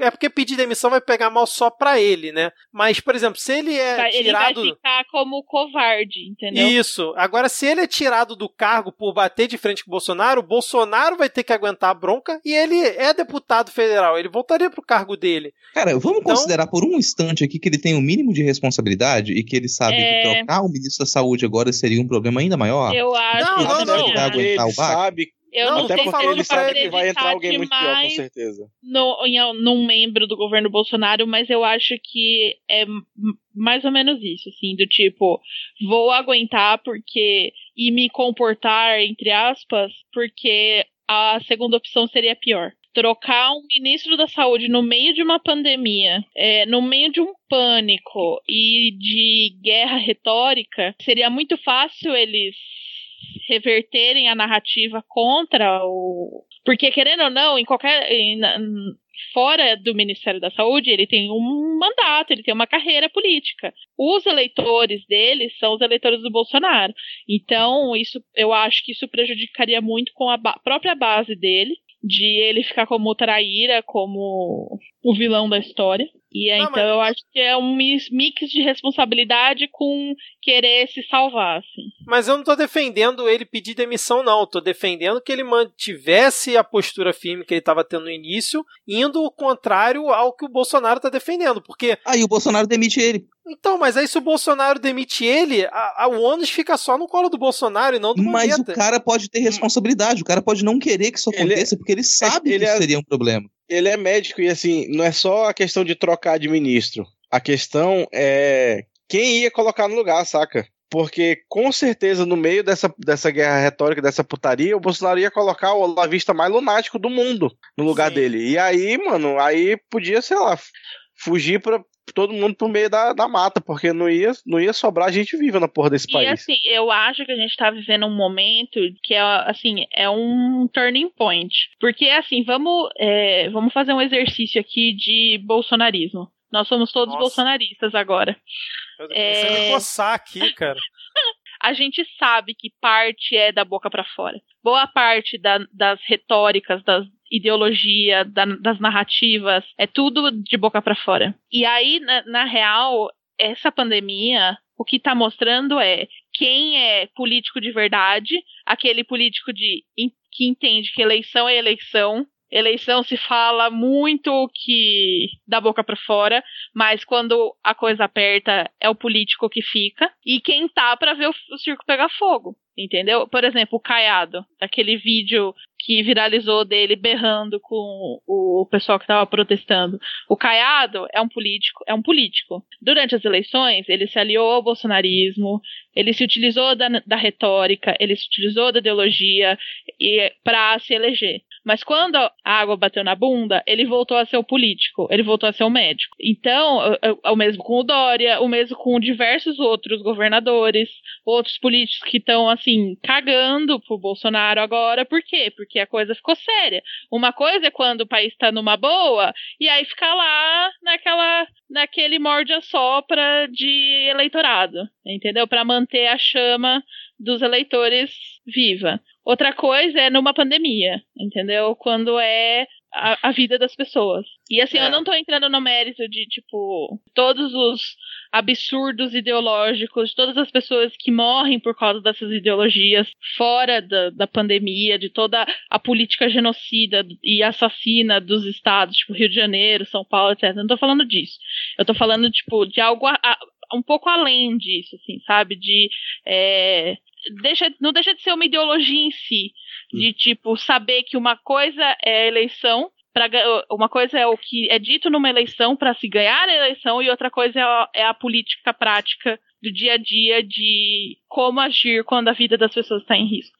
é porque pedir demissão vai pegar mal só pra ele, né, mas, por exemplo, se ele é Ele tirado... vai ficar como covarde, entendeu? Isso. Agora, se ele é tirado do cargo por bater de frente com o Bolsonaro, o Bolsonaro vai ter que aguentar a bronca e ele é deputado federal. Ele voltaria pro cargo dele. Cara, vamos Então- considerar por um instante aqui que ele tem o mínimo de responsabilidade e que ele sabe É. que trocar o ministro da Saúde agora seria um problema ainda maior. Eu acho Não, que não, não. aguentar Ele sabe, Eu Não, não, até sei porque se ele sabe que vai entrar alguém muito pior, com certeza. no, em, num membro do governo Bolsonaro, mas eu acho que é mais ou menos isso, assim, do tipo, vou aguentar porque e me comportar, entre aspas, porque a segunda opção seria pior. Trocar um ministro da saúde no meio de uma pandemia, é, no meio de um pânico e de guerra retórica, seria muito fácil eles reverterem a narrativa contra o. Porque, querendo ou não, em qualquer. em- fora do Ministério da Saúde, ele tem um mandato, ele tem uma carreira política. Os eleitores dele são os eleitores do Bolsonaro. Então, isso eu acho que isso prejudicaria muito com a ba- própria base dele, de ele ficar como traíra, como o vilão da história. E aí, Não, então mas- eu acho que é um mix de responsabilidade com querer se salvar, assim. Mas eu não tô defendendo ele pedir demissão, não. Eu tô defendendo que ele mantivesse a postura firme que ele estava tendo no início, indo o contrário ao que o Bolsonaro tá defendendo. Porque. Aí o Bolsonaro demite ele. Então, mas aí se o Bolsonaro demite ele, a, a, o ônus fica só no colo do Bolsonaro e não do Mas Mandetta. o cara pode ter responsabilidade, o cara pode não querer que isso Ele é- aconteça, porque ele sabe ele que é- seria um problema. Ele é médico e assim, não é só a questão de trocar de ministro. A questão é quem ia colocar no lugar, saca? Porque com certeza no meio dessa, dessa guerra retórica, dessa putaria, o Bolsonaro ia colocar o olavista mais lunático do mundo no lugar Sim. dele. E aí, mano, aí podia, sei lá, fugir pra todo mundo pro meio da, da mata, porque não ia, não ia sobrar gente viva na porra desse E país. assim, eu acho que a gente tá vivendo um momento que é assim, é um turning point. Porque assim, vamos, é, vamos fazer um exercício aqui de bolsonarismo. Nós somos todos Nossa. bolsonaristas agora. Eu É. coçar aqui, cara. A gente sabe que parte é da boca pra fora. Boa parte da- das retóricas, das ideologia, da- das narrativas, é tudo de boca pra fora. E aí, na, na real, essa pandemia, o que tá mostrando é quem é político de verdade, aquele político de que entende que eleição é eleição. Eleição se fala muito que da boca pra fora, mas quando a coisa aperta é o político que fica e quem tá pra ver o, o circo pegar fogo, entendeu? Por exemplo, o Caiado, aquele vídeo que viralizou dele berrando com o, pessoal que tava protestando. O Caiado é um político, é um político. Durante as eleições, ele se aliou ao bolsonarismo, ele se utilizou da, da retórica, ele se utilizou da ideologia para se eleger. Mas quando a água bateu na bunda, ele voltou a ser o político, ele voltou a ser o médico. Então, é- é o mesmo com o Dória, o mesmo com diversos outros governadores, outros políticos que estão, assim, cagando pro Bolsonaro agora. Por quê? Porque a coisa ficou séria. Uma coisa é quando o país tá numa boa, e aí fica lá naquela, naquele morde-a-sopra de eleitorado, entendeu? Para manter a chama dos eleitores viva. Outra coisa é numa pandemia, entendeu? Quando é a, a vida das pessoas. E assim, É. eu não tô entrando no mérito de, tipo, todos os absurdos ideológicos, de todas as pessoas que morrem por causa dessas ideologias fora da, da pandemia, de toda a política genocida e assassina dos estados, tipo Rio de Janeiro, São Paulo, etc. Não tô falando disso. Eu tô falando, tipo, de algo a- a- um pouco além disso, assim, sabe? De. é, deixa, não deixa de ser uma ideologia em si. De, tipo, saber que uma coisa é a eleição. Pra, uma coisa é o que é dito numa eleição para se ganhar a eleição, e outra coisa é a, é a política prática do dia a dia de como agir quando a vida das pessoas está em risco.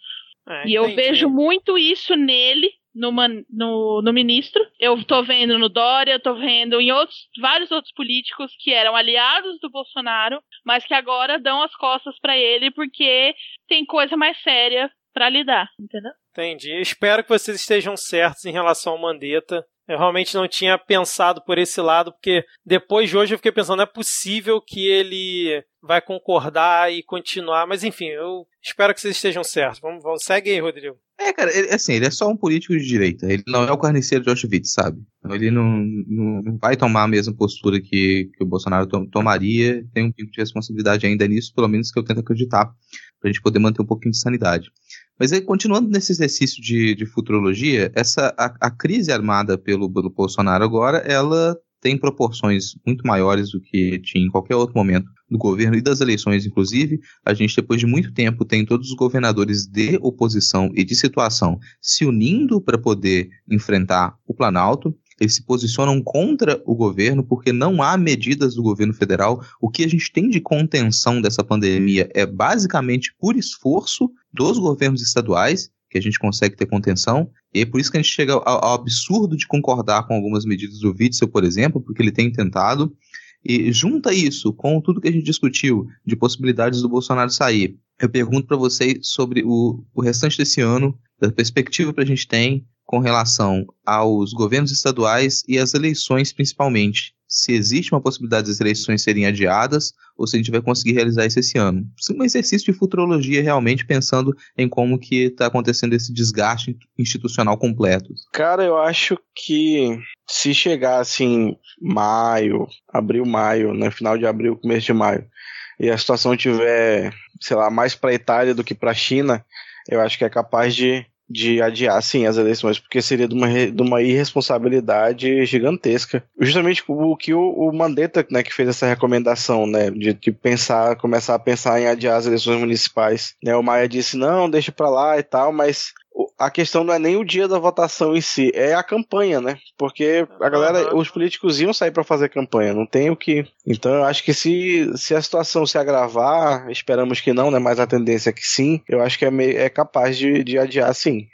É, E eu vejo muito isso nele, numa- no, no ministro. Eu tô vendo no Dória, tô vendo em outros, vários outros políticos que eram aliados do Bolsonaro, mas que agora dão as costas pra ele porque tem coisa mais séria pra lidar, entendeu? Entendi. Eu espero que vocês estejam certos em relação ao Mandetta. Eu realmente não tinha pensado por esse lado, porque depois de hoje eu fiquei pensando, não é possível que ele vai concordar e continuar. Mas enfim, eu espero que vocês estejam certos. Vamos, vamos segue aí, Rodrigo. É, cara, ele, assim, ele é só um político de direita. Ele não é o carniceiro de Auschwitz, sabe? Então ele não, não, vai tomar a mesma postura que, que o Bolsonaro to- tomaria. Tem um pouco de responsabilidade ainda nisso, pelo menos que eu tento acreditar, pra gente poder manter um pouquinho de sanidade. Mas aí, continuando nesse exercício de, de futurologia, essa, a, a crise armada pelo, pelo Bolsonaro agora, ela tem proporções muito maiores do que tinha em qualquer outro momento do governo e das eleições, inclusive. A gente, depois de muito tempo, tem todos os governadores de oposição e de situação se unindo para poder enfrentar o Planalto. Eles se posicionam contra o governo porque não há medidas do governo federal. O que a gente tem de contenção dessa pandemia é basicamente por esforço dos governos estaduais que a gente consegue ter contenção. E é por isso que a gente chega ao, ao absurdo de concordar com algumas medidas do Witzel, por exemplo, porque ele tem tentado. E junta isso com tudo que a gente discutiu de possibilidades do Bolsonaro sair. Eu pergunto para vocês sobre o, o restante desse ano, da perspectiva que a gente tem com relação aos governos estaduais e às eleições, principalmente. Se existe uma possibilidade das eleições serem adiadas ou se a gente vai conseguir realizar isso esse ano. É um exercício de futurologia, realmente, pensando em como que está acontecendo esse desgaste institucional completo. Cara, eu acho que se chegar assim, maio, abril, maio, né? Final de abril, começo de maio, e a situação tiver sei lá, mais para a Itália do que para a China, eu acho que é capaz de, de adiar sim as eleições, porque seria de uma, de uma irresponsabilidade gigantesca. Justamente o que o, o Mandetta, né, que fez essa recomendação, né, de, de, pensar, começar a pensar em adiar as eleições municipais. Né, o Maia disse, não, deixa para lá e tal, mas a questão não é nem o dia da votação em si, é a campanha, né? Porque a galera, os políticos iam sair para fazer campanha, não tem o que. Então eu acho que se, se a situação se agravar, esperamos que não, né? Mas a tendência é que sim, eu acho que é, meio, é capaz de, de adiar sim.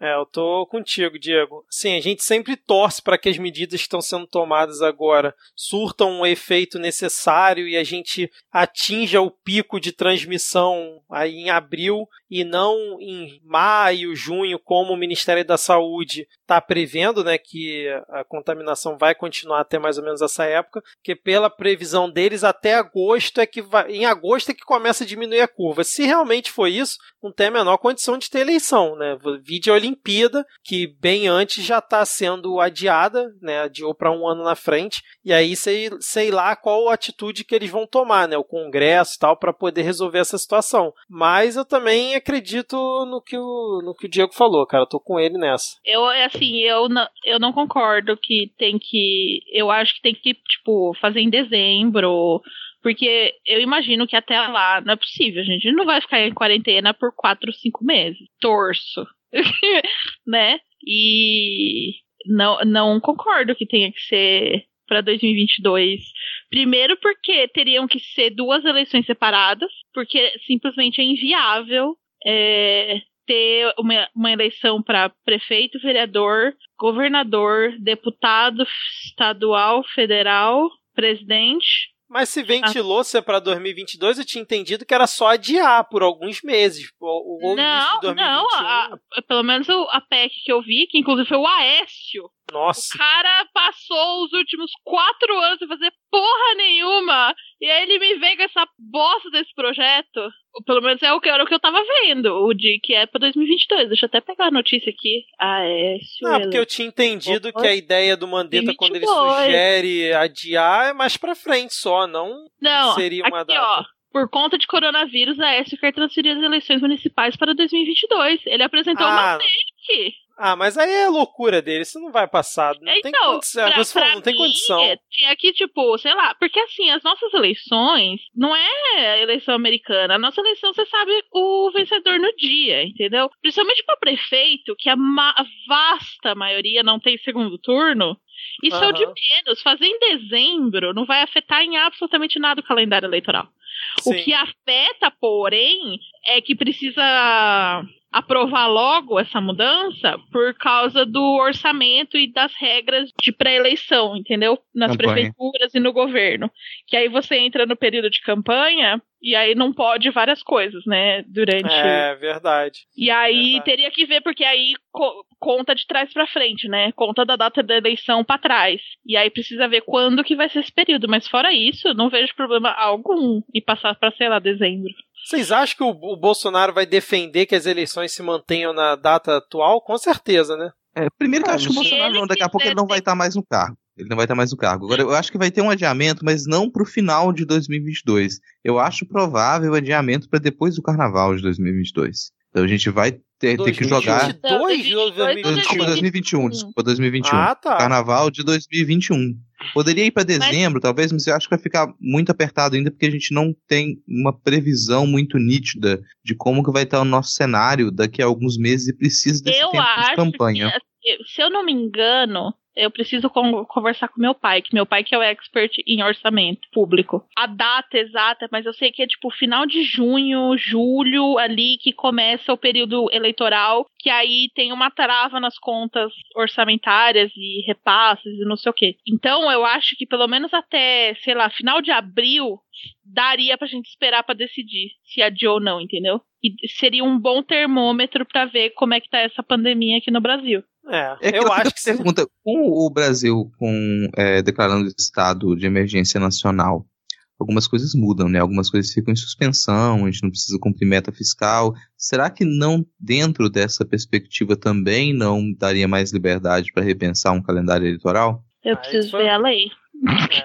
É, eu tô contigo, Diego. Sim, a gente sempre torce para que as medidas que estão sendo tomadas agora surtam o efeito necessário e a gente atinja o pico de transmissão aí em abril e não em maio, junho, como o Ministério da Saúde está prevendo, né, que a contaminação vai continuar até mais ou menos essa época, que pela previsão deles até agosto é que vai, em agosto é que começa a diminuir a curva. Se realmente for isso, não tem a menor condição de ter eleição, né? Vídeo Olimpíada, que bem antes já está sendo adiada, né? Adiou para um ano na frente, e aí sei, sei lá qual atitude que eles vão tomar, né? O Congresso e tal, para poder resolver essa situação. Mas eu também acredito no que o, no que o Diego falou, cara. Eu tô com ele nessa. Eu, assim, eu não, eu não concordo que tem que. Eu acho que tem que, tipo, fazer em dezembro. Porque eu imagino que até lá não é possível, a gente não vai ficar em quarentena por quatro, cinco meses. Torço. né? E não, não concordo que tenha que ser para 2022. Primeiro, porque teriam que ser duas eleições separadas, porque simplesmente é inviável é, ter uma, uma eleição para prefeito, vereador, governador, deputado estadual, federal, presidente mas se ventilou se é para 2022, eu tinha entendido que era só adiar por alguns meses. Ou, ou não, não, a, a, pelo menos a PEC que eu vi, que inclusive foi o Aécio, nossa. O cara passou os últimos quatro anos sem fazer porra nenhuma. E aí ele me vem com essa bosta desse projeto. Ou pelo menos é o que, era o que eu tava vendo. O de que é pra 2022. Deixa eu até pegar a notícia aqui. Ah, é. Não, porque eu tinha entendido Opa. que a ideia do Mandetta, quando ele sugere adiar, é mais pra frente só, não, não seria uma aqui, data. Ó, por conta de coronavírus, a Aécio quer transferir as eleições municipais para 2022. Ele apresentou ah, uma PEC. Ah, mas aí é loucura dele, isso não vai passar. Não então, tem condição. Pra, pra não tem condição. Tinha que, tipo, sei lá, porque assim, as nossas eleições não é eleição americana. A nossa eleição, você sabe o vencedor no dia, entendeu? Principalmente para prefeito, que a, ma vasta maioria não tem segundo turno. Isso uhum. é o de menos. Fazer em dezembro não vai afetar em absolutamente nada o calendário eleitoral. Sim. O que afeta, porém, é que precisa aprovar logo essa mudança por causa do orçamento e das regras de pré-eleição, entendeu? Nas campanha. prefeituras e no governo. Que aí você entra no período de campanha e aí não pode várias coisas, né? Durante. É verdade. E aí verdade. teria que ver, porque aí co conta de trás para frente, né? Conta da data da eleição para trás. E aí precisa ver quando que vai ser esse período. Mas fora isso, não vejo problema algum em passar para, sei lá, dezembro. Vocês acham que o, o, Bolsonaro vai defender que as eleições se mantenham na data atual? Com certeza, né? É, primeiro que eu acho que o Bolsonaro não, daqui a pouco ele não vai estar mais no cargo. Ele não vai estar mais no cargo. Agora, eu acho que vai ter um adiamento, mas não para o final de 2022. Eu acho provável adiamento para depois do carnaval de 2022. Então a gente vai ter, ter que jogar. 2022, desculpa, 2021. Desculpa, 2021. Ah, tá. Carnaval de 2021. Poderia ir para dezembro, mas... talvez, mas eu acho que vai ficar muito apertado ainda, porque a gente não tem uma previsão muito nítida de como que vai estar o nosso cenário daqui a alguns meses e precisa desse eu tempo de campanha. Que, se eu não me engano, eu preciso conversar com meu pai, que meu pai que é o expert em orçamento público. A data exata, mas eu sei que é tipo final de junho, julho, ali que começa o período eleitoral, que aí tem uma trava nas contas orçamentárias e repasses e não sei o quê. Então eu acho que pelo menos até, sei lá, final de abril daria pra gente esperar para decidir se adiou ou não, entendeu? E seria um bom termômetro para ver como é que tá essa pandemia aqui no Brasil. É, é eu acho que pergunta, com o Brasil com é, declarando estado de emergência nacional, algumas coisas mudam, né? Algumas coisas ficam em suspensão, a gente não precisa cumprir meta fiscal. Será que não dentro dessa perspectiva também não daria mais liberdade para repensar um calendário eleitoral? Eu preciso ver a lei.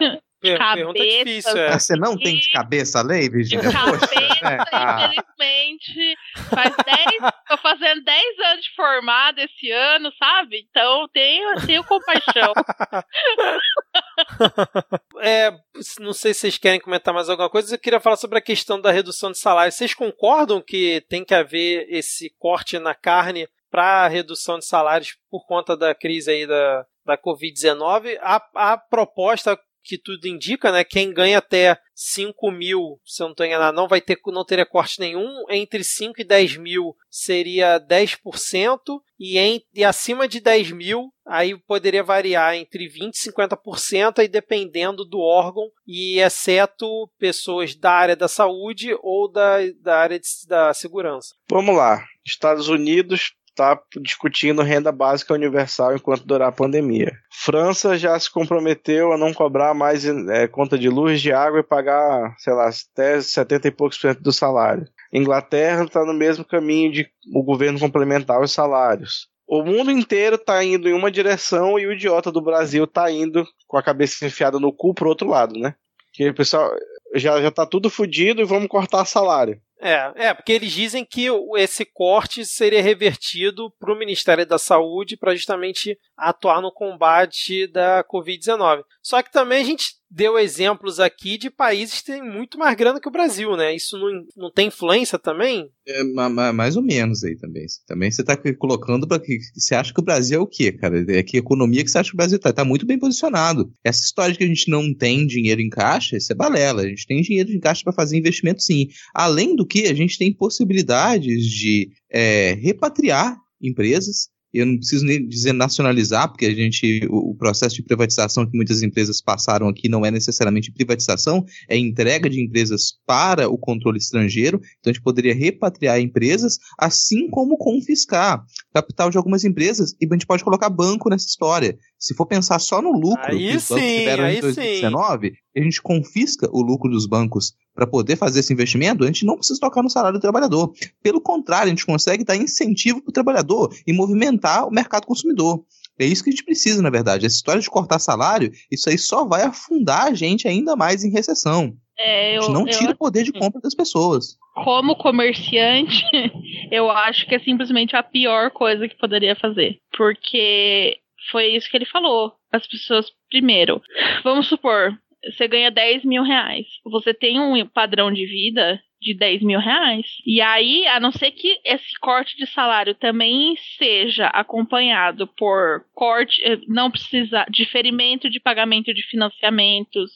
É. Pergunta difícil, é. Você não tem de cabeça a lei, Virginia? De cabeça Ah. Infelizmente, faz 10, tô fazendo 10 anos de formado esse ano, sabe? Então tenho, tenho compaixão. é, não sei se vocês querem comentar mais alguma coisa, eu queria falar sobre a questão da redução de salário. Vocês concordam que tem que haver esse corte na carne para redução de salários por conta da crise aí da, da Covid-19? A, a proposta que tudo indica, né? Quem ganha até 5 mil, se eu não estou enganado, não vai ter, não teria corte nenhum. Entre 5 e 10 mil seria 10%, e, em, e acima de 10 mil, aí poderia variar entre 20% e 50%, aí dependendo do órgão, e exceto pessoas da área da saúde ou da, da área de, da segurança. Vamos lá. Estados Unidos está discutindo renda básica universal enquanto durar a pandemia. França já se comprometeu a não cobrar mais é, conta de luz, de água e pagar, sei lá, até 70 e poucos por cento do salário. Inglaterra está no mesmo caminho de o governo complementar os salários. O mundo inteiro está indo em uma direção e o idiota do Brasil está indo com a cabeça enfiada no cu pro outro lado, né? Que o pessoal já, já tá tudo fodido e vamos cortar salário. É, é, porque eles dizem que esse corte seria revertido para o Ministério da Saúde para justamente atuar no combate da Covid-19. Só que também a gente deu exemplos aqui de países que têm muito mais grana que o Brasil, né? Isso não, não tem influência também? É, mais ou menos aí também. Também você está colocando para que você acha que o Brasil é o quê, cara? É que economia que você acha que o Brasil está? Está muito bem posicionado. Essa história de que a gente não tem dinheiro em caixa, isso é balela. A gente tem dinheiro em caixa para fazer investimento sim. Além do que, a gente tem possibilidades de é, repatriar empresas eu não preciso nem dizer nacionalizar, porque a gente, o, o, processo de privatização que muitas empresas passaram aqui não é necessariamente privatização, é entrega de empresas para o controle estrangeiro. Então a gente poderia repatriar empresas, assim como confiscar capital de algumas empresas, e a gente pode colocar banco nessa história. Se for pensar só no lucro aí que os bancos tiveram em 2019, sim. a gente confisca o lucro dos bancos para poder fazer esse investimento, a gente não precisa tocar no salário do trabalhador. Pelo contrário, a gente consegue dar incentivo para o trabalhador e movimentar o mercado consumidor. É isso que a gente precisa, na verdade. Essa história de cortar salário, isso aí só vai afundar a gente ainda mais em recessão. É, eu, a gente não tira o poder de compra das pessoas. Como comerciante, eu acho que é simplesmente a pior coisa que poderia fazer. Porque foi isso que ele falou. As pessoas, primeiro, vamos supor, você ganha 10 mil reais. Você tem um padrão de vida de 10 mil reais. E aí, a não ser que esse corte de salário também seja acompanhado por corte, eh, não precisa, diferimento de pagamento de financiamentos,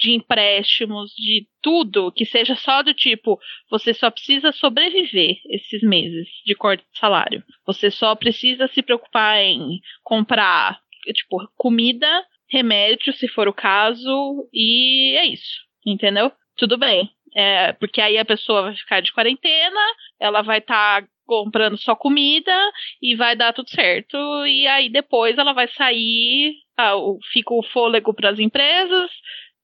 de empréstimos, de tudo, que seja só do tipo, você só precisa sobreviver esses meses de corte de salário. Você só precisa se preocupar em comprar, tipo, comida, remédio, se for o caso, e é isso. Entendeu? Tudo bem. É, porque aí a pessoa vai ficar de quarentena, ela vai estar tá comprando só comida e vai dar tudo certo. E aí depois ela vai sair, ah, fica o fôlego para as empresas,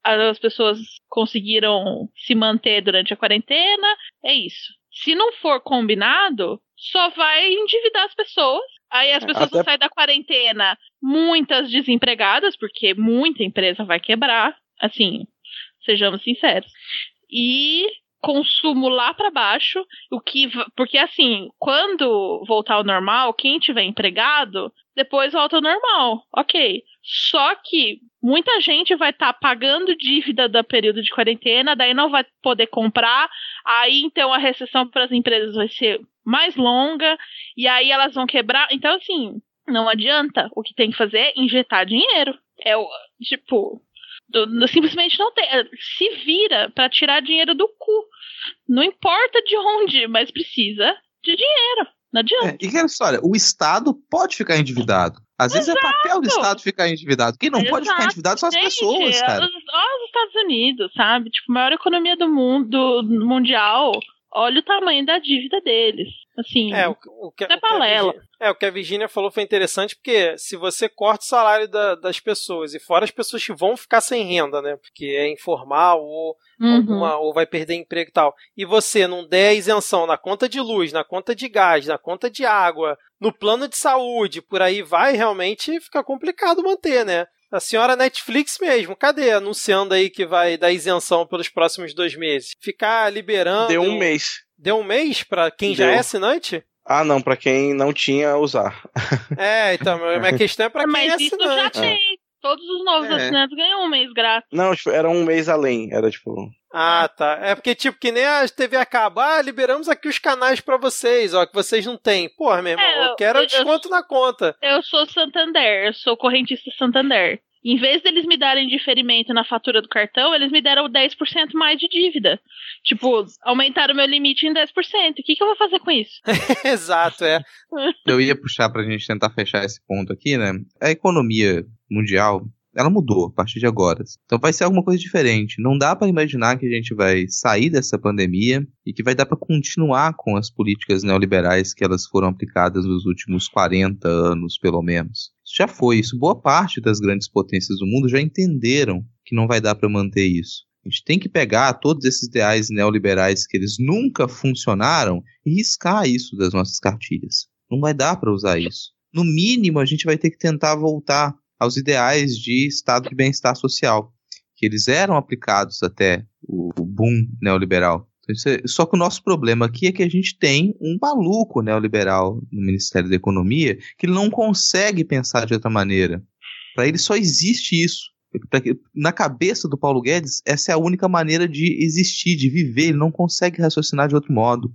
as pessoas conseguiram se manter durante a quarentena, é isso. Se não for combinado, só vai endividar as pessoas. Aí as pessoas Até... vão sair da quarentena, muitas desempregadas, porque muita empresa vai quebrar, assim, sejamos sinceros. E consumo lá para baixo, o que porque assim, quando voltar ao normal, quem tiver empregado, depois volta ao normal. OK. Só que muita gente vai estar tá pagando dívida do período de quarentena, daí não vai poder comprar, aí então a recessão para as empresas vai ser mais longa e aí elas vão quebrar. Então assim, não adianta. O que tem que fazer é injetar dinheiro. É o tipo, simplesmente não tem. Se vira para tirar dinheiro do cu. Não importa de onde, mas precisa de dinheiro. Não adianta. É, e aquela história, o Estado pode ficar endividado. Às Exato. vezes é papel do Estado ficar endividado. Quem não Exato. pode ficar endividado são as Gente, pessoas, cara. Os, os Estados Unidos, sabe? Tipo, maior economia do mundo mundial. Olha o tamanho da dívida deles. Assim, é, o, o que, é balela. É, o que a Virginia falou foi interessante, porque se você corta o salário da, das pessoas, e fora as pessoas que vão ficar sem renda, né? Porque é informal ou, uhum. alguma, ou vai perder emprego e tal, e você não der isenção na conta de luz, na conta de gás, na conta de água, no plano de saúde, por aí vai, realmente fica complicado manter, né? A senhora Netflix mesmo, cadê? Anunciando aí que vai dar isenção pelos próximos dois meses. Ficar liberando. Deu um mês. Deu um mês para quem Deu. já é assinante? Ah, não, para quem não tinha usar. É, então, minha questão é pra quem Mas é assinante. Isso já tem. Todos os novos é. assinantes ganham um mês grátis. Não, tipo, era um mês além. Era tipo. Ah, tá. É porque, tipo, que nem a TV acaba, ah, liberamos aqui os canais para vocês, ó, que vocês não têm. Porra, meu irmão, é, eu quero eu, desconto eu, na conta. Eu sou Santander, eu sou correntista Santander. Em vez deles me darem diferimento na fatura do cartão, eles me deram 10% mais de dívida. Tipo, aumentaram meu limite em 10%. O que, que eu vou fazer com isso? Exato, é. eu ia puxar pra gente tentar fechar esse ponto aqui, né? A economia mundial ela mudou a partir de agora. Então vai ser alguma coisa diferente. Não dá para imaginar que a gente vai sair dessa pandemia e que vai dar para continuar com as políticas neoliberais que elas foram aplicadas nos últimos 40 anos, pelo menos. Já foi isso. Boa parte das grandes potências do mundo já entenderam que não vai dar para manter isso. A gente tem que pegar todos esses ideais neoliberais que eles nunca funcionaram e riscar isso das nossas cartilhas. Não vai dar para usar isso. No mínimo, a gente vai ter que tentar voltar aos ideais de estado de bem-estar social, que eles eram aplicados até o, boom neoliberal. Então, é, só que o nosso problema aqui é que a gente tem um maluco neoliberal no Ministério da Economia que não consegue pensar de outra maneira. Para ele só existe isso. Na cabeça do Paulo Guedes, essa é a única maneira de existir, de viver. Ele não consegue raciocinar de outro modo.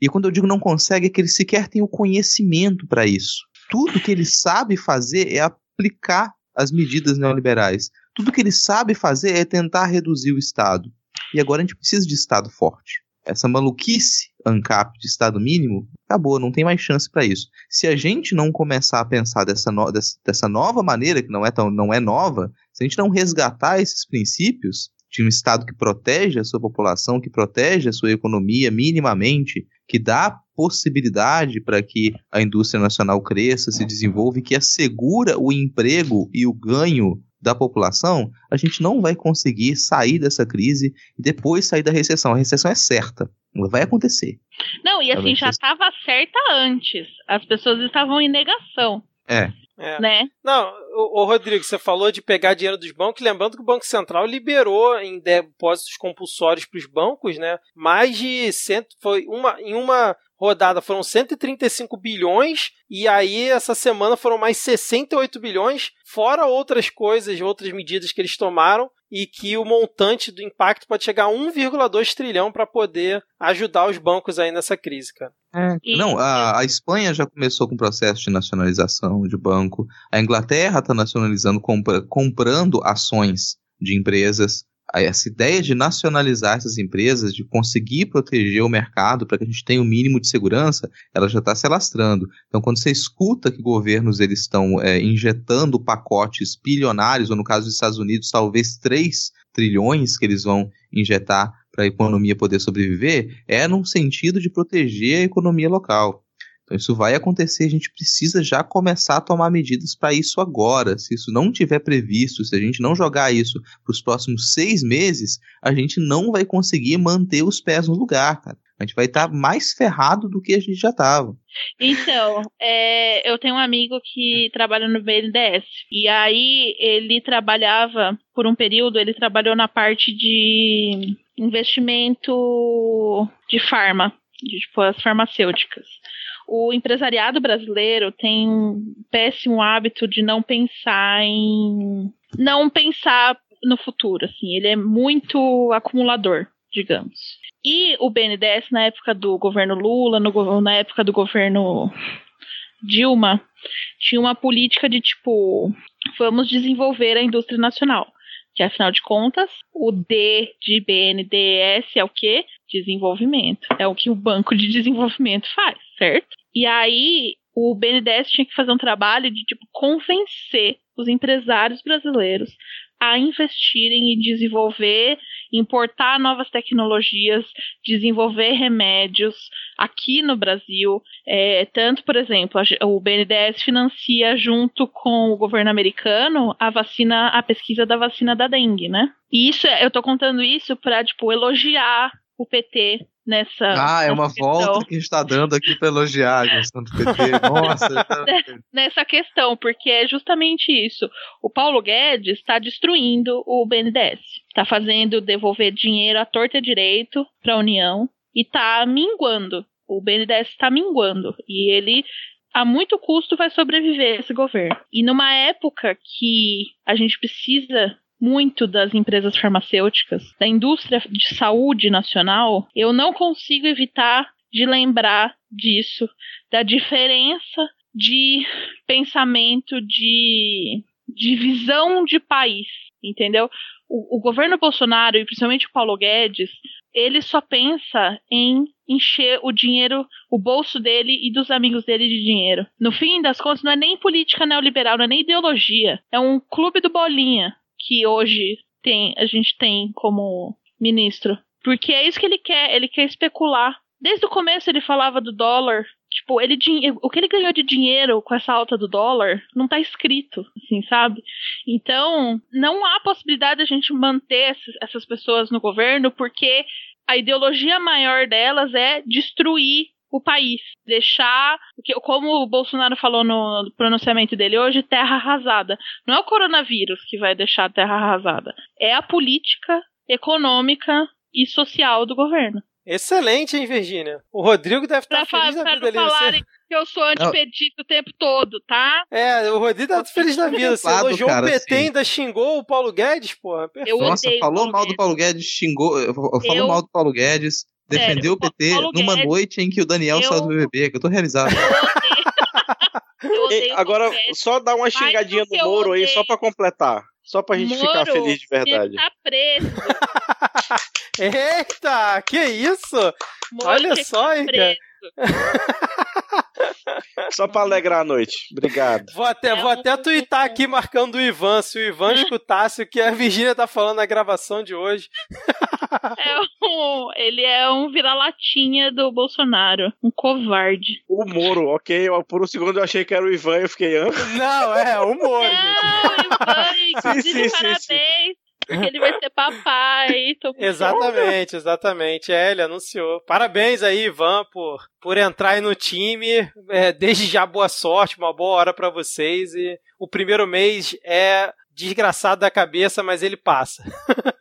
E quando eu digo não consegue, é que ele sequer tem o conhecimento para isso. Tudo que ele sabe fazer é aplicar as medidas neoliberais. Tudo que ele sabe fazer é tentar reduzir o Estado. E agora a gente precisa de Estado forte. Essa maluquice ANCAP de Estado mínimo acabou, não tem mais chance para isso. Se a gente não começar a pensar dessa, no, dessa, nova maneira, que não é, tão, não é nova, se a gente não resgatar esses princípios de um Estado que protege a sua população, que protege a sua economia minimamente, que dá possibilidade para que a indústria nacional cresça, se desenvolva e que assegura o emprego e o ganho da população, a gente não vai conseguir sair dessa crise e depois sair da recessão. A recessão é certa, vai acontecer. Não, e assim, já estava certa antes. As pessoas estavam em negação. É. É. Né? Não, o, o, Rodrigo, você falou de pegar dinheiro dos bancos, lembrando que o Banco Central liberou em depósitos compulsórios para os bancos, né? Mais de cento, foi uma em uma rodada foram 135 bilhões e aí essa semana foram mais 68 bilhões, fora outras coisas, outras medidas que eles tomaram e que o montante do impacto pode chegar a 1,2 trilhão para poder ajudar os bancos aí nessa crise, cara. É. Não, a, a, Espanha já começou com o processo de nacionalização de banco. A Inglaterra está nacionalizando, compra, comprando ações de empresas essa ideia de nacionalizar essas empresas, de conseguir proteger o mercado para que a gente tenha o um mínimo de segurança, ela já está se alastrando. Então, quando você escuta que governos eles estão é, injetando pacotes bilionários, ou no caso dos Estados Unidos, talvez 3 trilhões que eles vão injetar para a economia poder sobreviver, é num sentido de proteger a economia local. Então isso vai acontecer, a gente precisa já começar a tomar medidas para isso agora. Se isso não tiver previsto, se a gente não jogar isso para os próximos seis meses, a gente não vai conseguir manter os pés no lugar, cara. A gente vai estar tá mais ferrado do que a gente já estava. Então, é, eu tenho um amigo que trabalha no BNDES. E aí ele trabalhava, por um período, ele trabalhou na parte de investimento de farma, de tipo, as farmacêuticas o empresariado brasileiro tem um péssimo hábito de não pensar em. não pensar no futuro, assim. Ele é muito acumulador, digamos. E o BNDES, na época do governo Lula, no, na época do governo Dilma, tinha uma política de tipo: vamos desenvolver a indústria nacional. Que afinal de contas, o D de BNDES é o quê? Desenvolvimento. É o que o Banco de Desenvolvimento faz, certo? E aí o BNDES tinha que fazer um trabalho de tipo convencer os empresários brasileiros a investirem e desenvolver, importar novas tecnologias, desenvolver remédios aqui no Brasil. É, tanto, por exemplo, a, o BNDES financia junto com o governo americano a vacina, a pesquisa da vacina da dengue, né? E isso, eu tô contando isso para tipo elogiar o PT nessa. Ah, é uma questão. volta que a gente tá dando aqui pra elogiar a gestão do PT. Nossa, tá... nessa questão, porque é justamente isso. O Paulo Guedes está destruindo o BNDES. Está fazendo devolver dinheiro à torta e direito para a União e está minguando. O BNDES está minguando. E ele, a muito custo, vai sobreviver esse governo. E numa época que a gente precisa muito das empresas farmacêuticas, da indústria de saúde nacional, eu não consigo evitar de lembrar disso, da diferença de pensamento, de, de visão de país, entendeu? O, o governo Bolsonaro, e principalmente o Paulo Guedes, ele só pensa em encher o dinheiro, o bolso dele e dos amigos dele de dinheiro. No fim das contas, não é nem política neoliberal, não é nem ideologia. É um clube do bolinha que hoje tem, a gente tem como ministro. Porque é isso que ele quer, ele quer especular. Desde o começo ele falava do dólar. Tipo, ele o que ele ganhou de dinheiro com essa alta do dólar não tá escrito, assim, sabe? Então, não há possibilidade de a gente manter essas pessoas no governo, porque a ideologia maior delas é destruir o país, deixar, como o Bolsonaro falou no pronunciamento dele hoje, terra arrasada. Não é o coronavírus que vai deixar a terra arrasada, é a política econômica e social do governo. Excelente, hein, Virgínia? O Rodrigo deve estar pra feliz na vida ali. falarem que eu sou antipetista o tempo todo, tá? É, o Rodrigo tá feliz na vida. Você Lado, elogiou cara, o PT assim. ainda xingou o Paulo Guedes, porra. Eu Nossa, falou mal do. Paulo Guedes, xingou, falou Eu- mal do Paulo Guedes, defendeu o PT Paulo numa Guedes- noite em que o Daniel Eu- saiu do BBB, que eu tô realizado. Eu E agora, só dá uma xingadinha do no Moro aí, só pra completar. Só pra gente ficar Moro, feliz de verdade. Ele tá preso. Eita, que isso? Moro Olha só, tá hein, preso. Só pra alegrar a noite. Obrigado. Vou até, vou até twittar aqui marcando o Ivan. Se o Ivan escutasse o que a Virgínia tá falando na gravação de hoje. É um, ele é um vira-latinha do Bolsonaro. Um covarde. O Moro, ok. eu- Por um segundo eu achei que era o Ivan e eu fiquei. Hã? Não, é humor, gente. Não, Ivan, inclusive, sim, sim, parabéns. Porque ele vai ser papai. Exatamente, exatamente. É, ele anunciou. Parabéns aí, Ivan, por, por entrar aí no time. É, desde já, boa sorte, uma boa hora pra vocês. E o primeiro mês é desgraçado da cabeça, mas ele passa.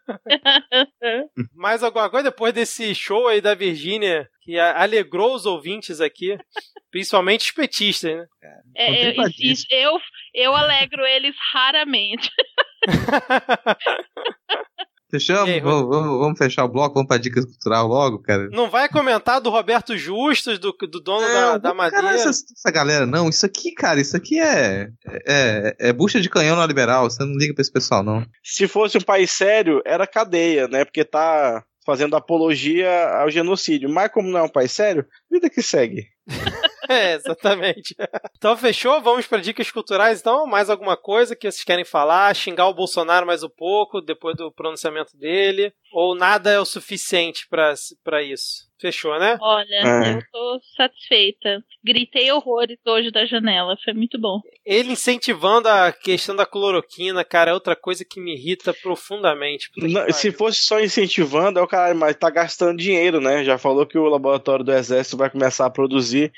Mais alguma coisa depois desse show aí da Virgínia que alegrou os ouvintes aqui, principalmente os petistas, né? É, eu, Contemplatíssimo. isso- eu, eu alegro eles raramente. Fechamos? Aí, vamos, vamos- vamos fechar o bloco, vamos pra dica cultural logo, cara. Não vai comentar do Roberto Justus, do, do dono da, Não, da cara, madeira? essa, essa galera, não. Isso aqui, cara, isso aqui é, é, é bucha de canhão na liberal. Você não liga pra esse pessoal, não. Se fosse um país sério, era cadeia, né? Porque tá fazendo apologia ao genocídio. Mas como não é um país sério, vida que segue. É, exatamente. Então fechou? Vamos para dicas culturais então? Mais alguma coisa que vocês querem falar? Xingar o Bolsonaro mais um pouco depois do pronunciamento dele? Ou nada é o suficiente para isso? Fechou, né? Olha, É. eu tô satisfeita. Gritei horrores hoje da janela. Foi muito bom. Ele incentivando a questão da cloroquina, cara, é outra coisa que me irrita profundamente. Não, se fosse só incentivando, é o cara, mas tá gastando dinheiro, né? Já falou que o laboratório do Exército vai começar a produzir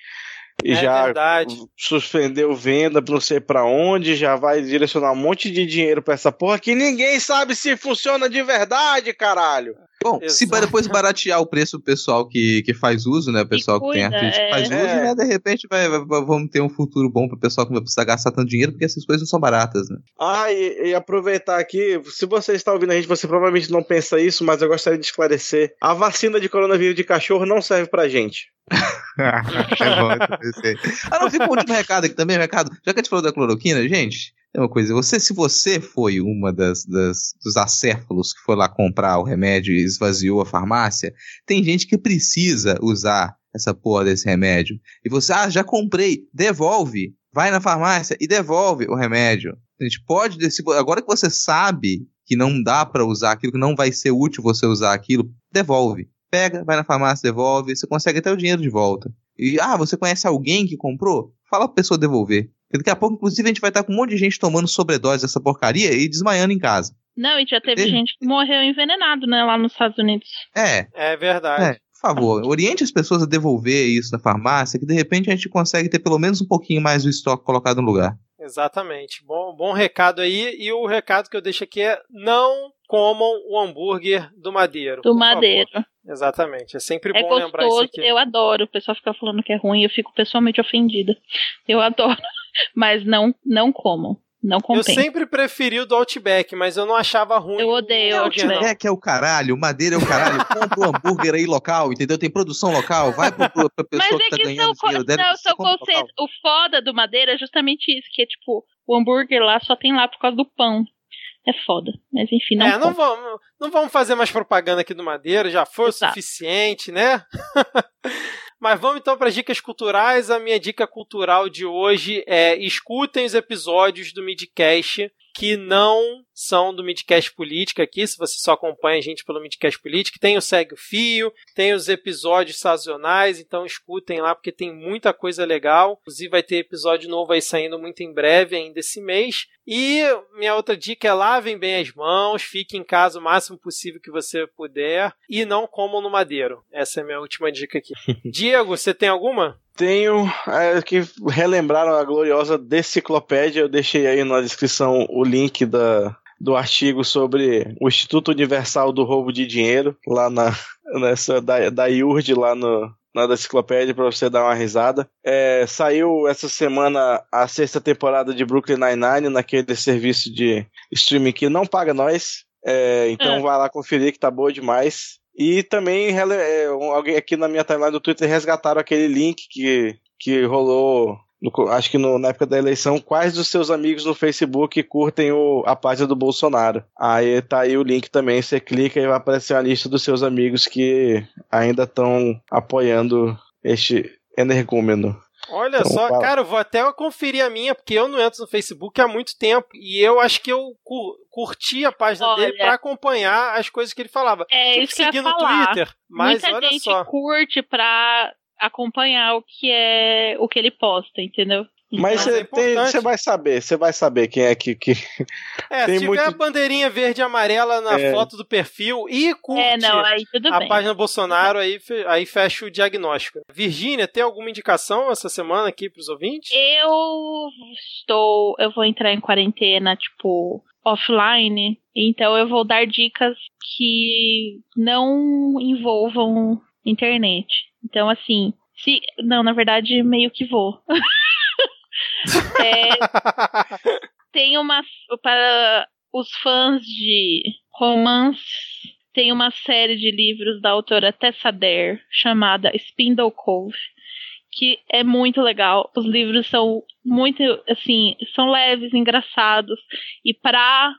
e É já verdade. suspendeu venda não sei pra onde, já vai direcionar um monte de dinheiro pra essa porra que ninguém sabe se funciona de verdade, caralho. Bom, se Exato. depois baratear o preço pro pessoal que, que faz uso, né? O pessoal que, tem cuida, artista que é. faz uso, É. né? De repente vai, vai- vai- vamos ter um futuro bom pro pessoal que não vai precisar gastar tanto dinheiro, porque essas coisas não são baratas, né? Ah, e, e aproveitar aqui, se você está ouvindo a gente, você provavelmente não pensa isso, mas eu gostaria de esclarecer. A vacina de coronavírus de cachorro não serve pra gente. é bom, eu pensei. Ah, não, fica um último recado aqui também, recado. Já que a gente falou da cloroquina, gente, tem uma coisa, você, se você foi uma das, das- dos acéfalos que foi lá comprar o remédio e esvaziou a farmácia, tem gente que precisa usar essa porra desse remédio. E você, ah, já comprei, devolve. Vai na farmácia e devolve o remédio. A gente pode, agora que você sabe que não dá pra usar aquilo, que não vai ser útil você usar aquilo, devolve. Pega, vai na farmácia, devolve, você consegue até o dinheiro de volta. E, ah, você conhece alguém que comprou? Fala pra pessoa devolver. Porque daqui a pouco, inclusive, a gente vai estar com um monte de gente tomando sobredose dessa porcaria e desmaiando em casa. Não, e já teve gente que morreu envenenado, né, lá nos Estados Unidos. É, É verdade. é. favor, oriente as pessoas a devolver isso na farmácia, que de repente a gente consegue ter pelo menos um pouquinho mais do estoque colocado no lugar. Exatamente. Bom, bom recado aí. E o recado que eu deixo aqui é não comam o hambúrguer do Madeiro. Do Madeiro. Favor. Exatamente. É sempre é bom gostoso, lembrar isso aqui. Eu adoro. O pessoal fica falando que é ruim, eu fico pessoalmente ofendida. Eu adoro. Mas não, não comam. Não Eu compensa. sempre preferi o do Outback, mas eu não achava ruim. Eu odeio o o não. Outback. É que é o caralho, madeira é o caralho. Compra o hambúrguer aí local, entendeu? Tem produção local, vai pra, pra pra pessoa Mas que é tá que ganhando são, dinheiro dela. não, são local. conceitos. O foda do Madeira é justamente isso, que é tipo, o hambúrguer lá só tem lá por causa do pão. É foda. Mas enfim, não. é, não vamos, não vamos fazer mais propaganda aqui do Madeira, já foi o Exato. suficiente, né? Mas vamos então para as dicas culturais. A minha dica cultural de hoje é escutem os episódios do Midcast que não são do Midcast Política aqui, se você só acompanha a gente pelo Midcast Política, tem o Segue o Fio, tem os episódios sazonais, então escutem lá porque tem muita coisa legal. Inclusive vai ter episódio novo aí saindo muito em breve ainda esse mês. E minha outra dica é lavem bem as mãos, fique em casa o máximo possível que você puder e não comam no madeiro. Essa é a minha última dica aqui. Diego, você tem alguma? Tenho é, que relembraram a gloriosa deciclopédia. Eu deixei aí na descrição o link da, do artigo sobre o Instituto Universal do Roubo de Dinheiro, lá na, nessa, da, da IURD, lá no, na deciclopédia, para você dar uma risada. É, saiu essa semana a sexta temporada de Brooklyn Nine-Nine, naquele serviço de streaming que não paga nós. É, então É. vai lá conferir que tá boa demais. E também é, alguém aqui na minha timeline do Twitter resgataram aquele link que, que rolou, no acho que no- na época da eleição, quais dos seus amigos no Facebook curtem o- a página do Bolsonaro. Aí tá aí o link também, você clica e vai aparecer a lista dos seus amigos que ainda estão apoiando este energúmeno. Olha Então, só, fala. cara, eu vou até conferir a minha, porque eu não entro no Facebook há muito tempo. E eu acho que eu cu- curti a página Olha. dele pra acompanhar as coisas que ele falava. É Tipo, isso que eu ia seguir no falar. Twitter. Mas Muita olha gente só. curte pra acompanhar o que é o que ele posta, entendeu? Mas é você você vai saber, você vai saber quem é que. que... É, tem se tiver muito- a bandeirinha verde e amarela na É. foto do perfil e curte É, não, aí tudo a bem. página Bolsonaro, aí, aí fecha o diagnóstico. Virgínia, tem alguma indicação essa semana aqui pros ouvintes? Eu estou. Eu vou entrar em quarentena, tipo, offline. Então eu vou dar dicas que não envolvam internet. Então, assim. Se, não, na verdade, meio que vou. É, tem uma. Para os fãs de romance, tem uma série de livros da autora Tessa Dare chamada Spindle Cove, que é muito legal. Os livros são muito, assim, são leves, engraçados, e para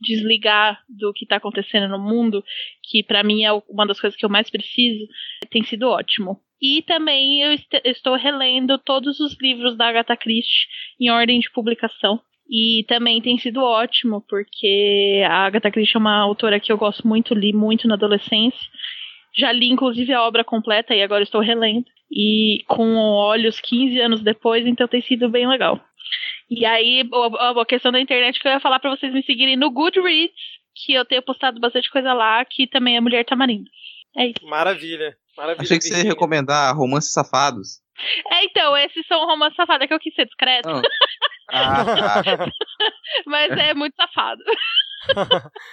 desligar do que está acontecendo no mundo, que para mim é uma das coisas que eu mais preciso, tem sido ótimo. E também eu est- estou relendo todos os livros da Agatha Christie em ordem de publicação. E também tem sido ótimo, porque a Agatha Christie é uma autora que eu gosto muito, li muito na adolescência. Já li, inclusive, a obra completa e agora estou relendo. E com olhos 15 anos depois, então tem sido bem legal. E aí, a, questão da internet que eu ia falar para vocês me seguirem no Goodreads, que eu tenho postado bastante coisa lá, que também é Mulher Tamarindo. É isso. Maravilha. Maravilha. Achei que você ia recomendar romances safados. É, então, esses são romance safado, é que eu quis ser discreto. Ah, tá. mas é muito safado.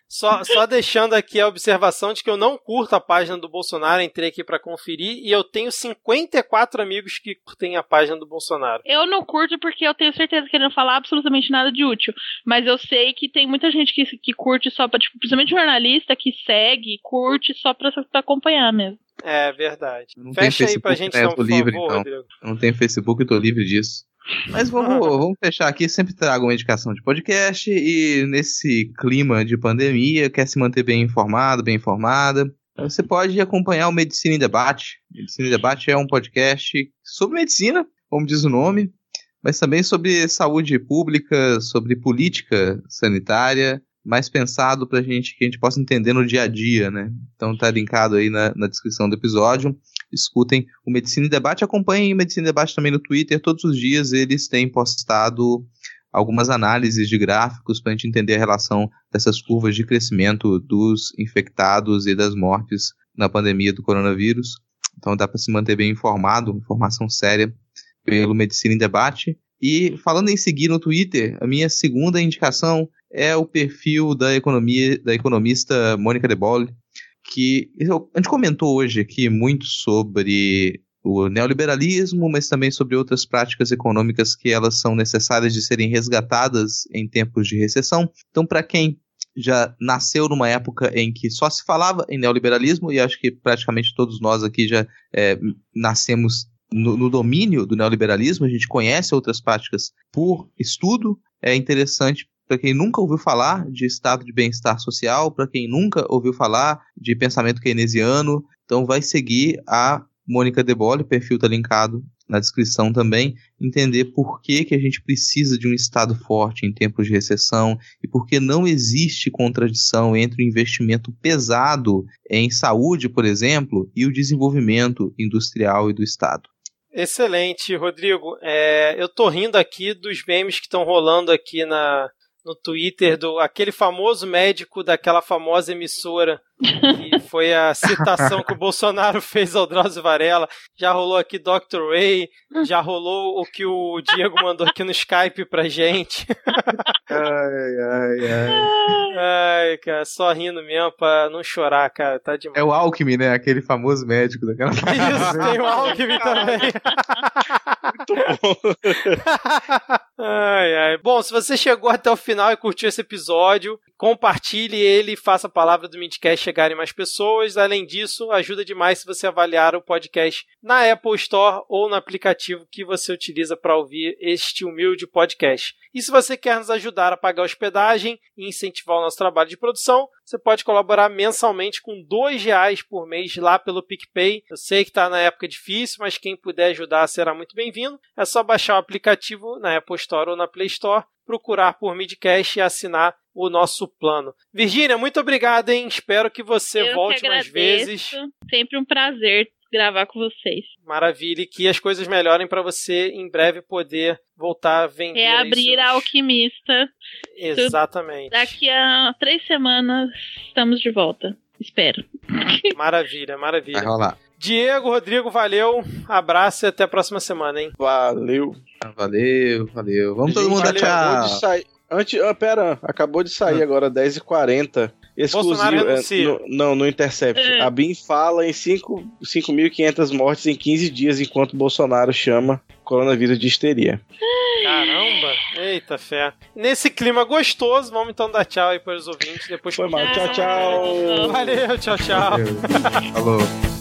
Só, só deixando aqui a observação de que eu não curto a página do Bolsonaro, entrei aqui pra conferir e eu tenho 54 amigos que curtem a página do Bolsonaro. Eu não curto porque eu tenho certeza que ele não fala absolutamente nada de útil. Mas eu sei que tem muita gente que, que curte só pra, tipo, principalmente jornalista que segue, curte só pra, pra acompanhar mesmo. É verdade. Não tem Fecha aí pra Facebook, gente, né? Eu então, tô por livre, favor, então. Rodrigo. Eu não tenho Facebook, eu tô livre disso. Mas vamos, vamos fechar aqui. Sempre trago uma indicação de podcast e nesse clima de pandemia, quer se manter bem informado, bem informada. Você pode acompanhar o Medicina em Debate. Medicina em Debate é um podcast sobre medicina, como diz o nome, mas também sobre saúde pública, sobre política sanitária, mais pensado pra gente que a gente possa entender no dia a dia, né? Então tá linkado aí na, na descrição do episódio escutem o Medicina em Debate, acompanhem o Medicina em Debate também no Twitter, todos os dias eles têm postado algumas análises de gráficos para a gente entender a relação dessas curvas de crescimento dos infectados e das mortes na pandemia do coronavírus. Então dá para se manter bem informado, informação séria pelo Medicina em Debate. E falando em seguir no Twitter, a minha segunda indicação é o perfil da economia da economista Mônica De Bolle, que a gente comentou hoje aqui muito sobre o neoliberalismo, mas também sobre outras práticas econômicas que elas são necessárias de serem resgatadas em tempos de recessão. Então, para quem já nasceu numa época em que só se falava em neoliberalismo, e acho que praticamente todos nós aqui já é, nascemos no, no, domínio do neoliberalismo, a gente conhece outras práticas por estudo, é interessante para quem nunca ouviu falar de estado de bem-estar social, para quem nunca ouviu falar de pensamento keynesiano, então vai seguir a Mônica Debole, o perfil está linkado na descrição também, entender por que, que a gente precisa de um Estado forte em tempos de recessão e por que não existe contradição entre o investimento pesado em saúde, por exemplo, e o desenvolvimento industrial e do Estado. Excelente, Rodrigo. É, eu tô rindo aqui dos memes que estão rolando aqui na, no Twitter do aquele famoso médico daquela famosa emissora que foi a citação que o Bolsonaro fez ao Drauzio Varela. Já rolou aqui Dr. Ray, já rolou o que o Diego mandou aqui no Skype pra gente. ai, ai, ai. Ai, cara, só rindo mesmo pra não chorar, cara, tá demais. É o Alckmin, né? Aquele famoso médico daquela Isso, tem o Alckmin também. Muito bom. ai, ai. Bom, se você chegou até o final e curtiu esse episódio, compartilhe ele e faça a palavra do Midcast chegarem mais pessoas. Além disso, ajuda demais se você avaliar o podcast na Apple Store ou no aplicativo que você utiliza para ouvir este humilde podcast. E se você quer nos ajudar a pagar hospedagem e incentivar o nosso trabalho de produção, você pode colaborar mensalmente com dois reais por mês lá pelo PicPay. Eu sei que está na época difícil, mas quem puder ajudar será muito bem-vindo. É só baixar o aplicativo na Apple Store ou na Play Store procurar por Midcast e assinar o nosso plano. Virgínia, muito obrigado, hein? Espero que você Eu volte que mais vezes. Sempre um prazer gravar com vocês. Maravilha, e que as coisas melhorem para você em breve poder voltar a vender. Reabrir seus... a Alquimista. Exatamente. Daqui a três semanas estamos de volta. Espero. Maravilha, maravilha. Vai rolar. Diego, Rodrigo, valeu. Abraço e até a próxima semana, hein? Valeu. Valeu, valeu. Vamos todo mundo Valeu, tchau. Antes, ah, pera, acabou de sair agora, 10h40. Bolsonaro Exclusivo. é, no- não, no Intercept. É. A BIM fala em 5 5.500 mortes em 15 dias, enquanto Bolsonaro chama coronavírus de histeria. Caramba! Eita fé. Nesse clima gostoso, vamos então dar tchau aí para os ouvintes. Depois Foi mal. Tchau, tchau. Valeu, tchau, tchau. Valeu. Falou.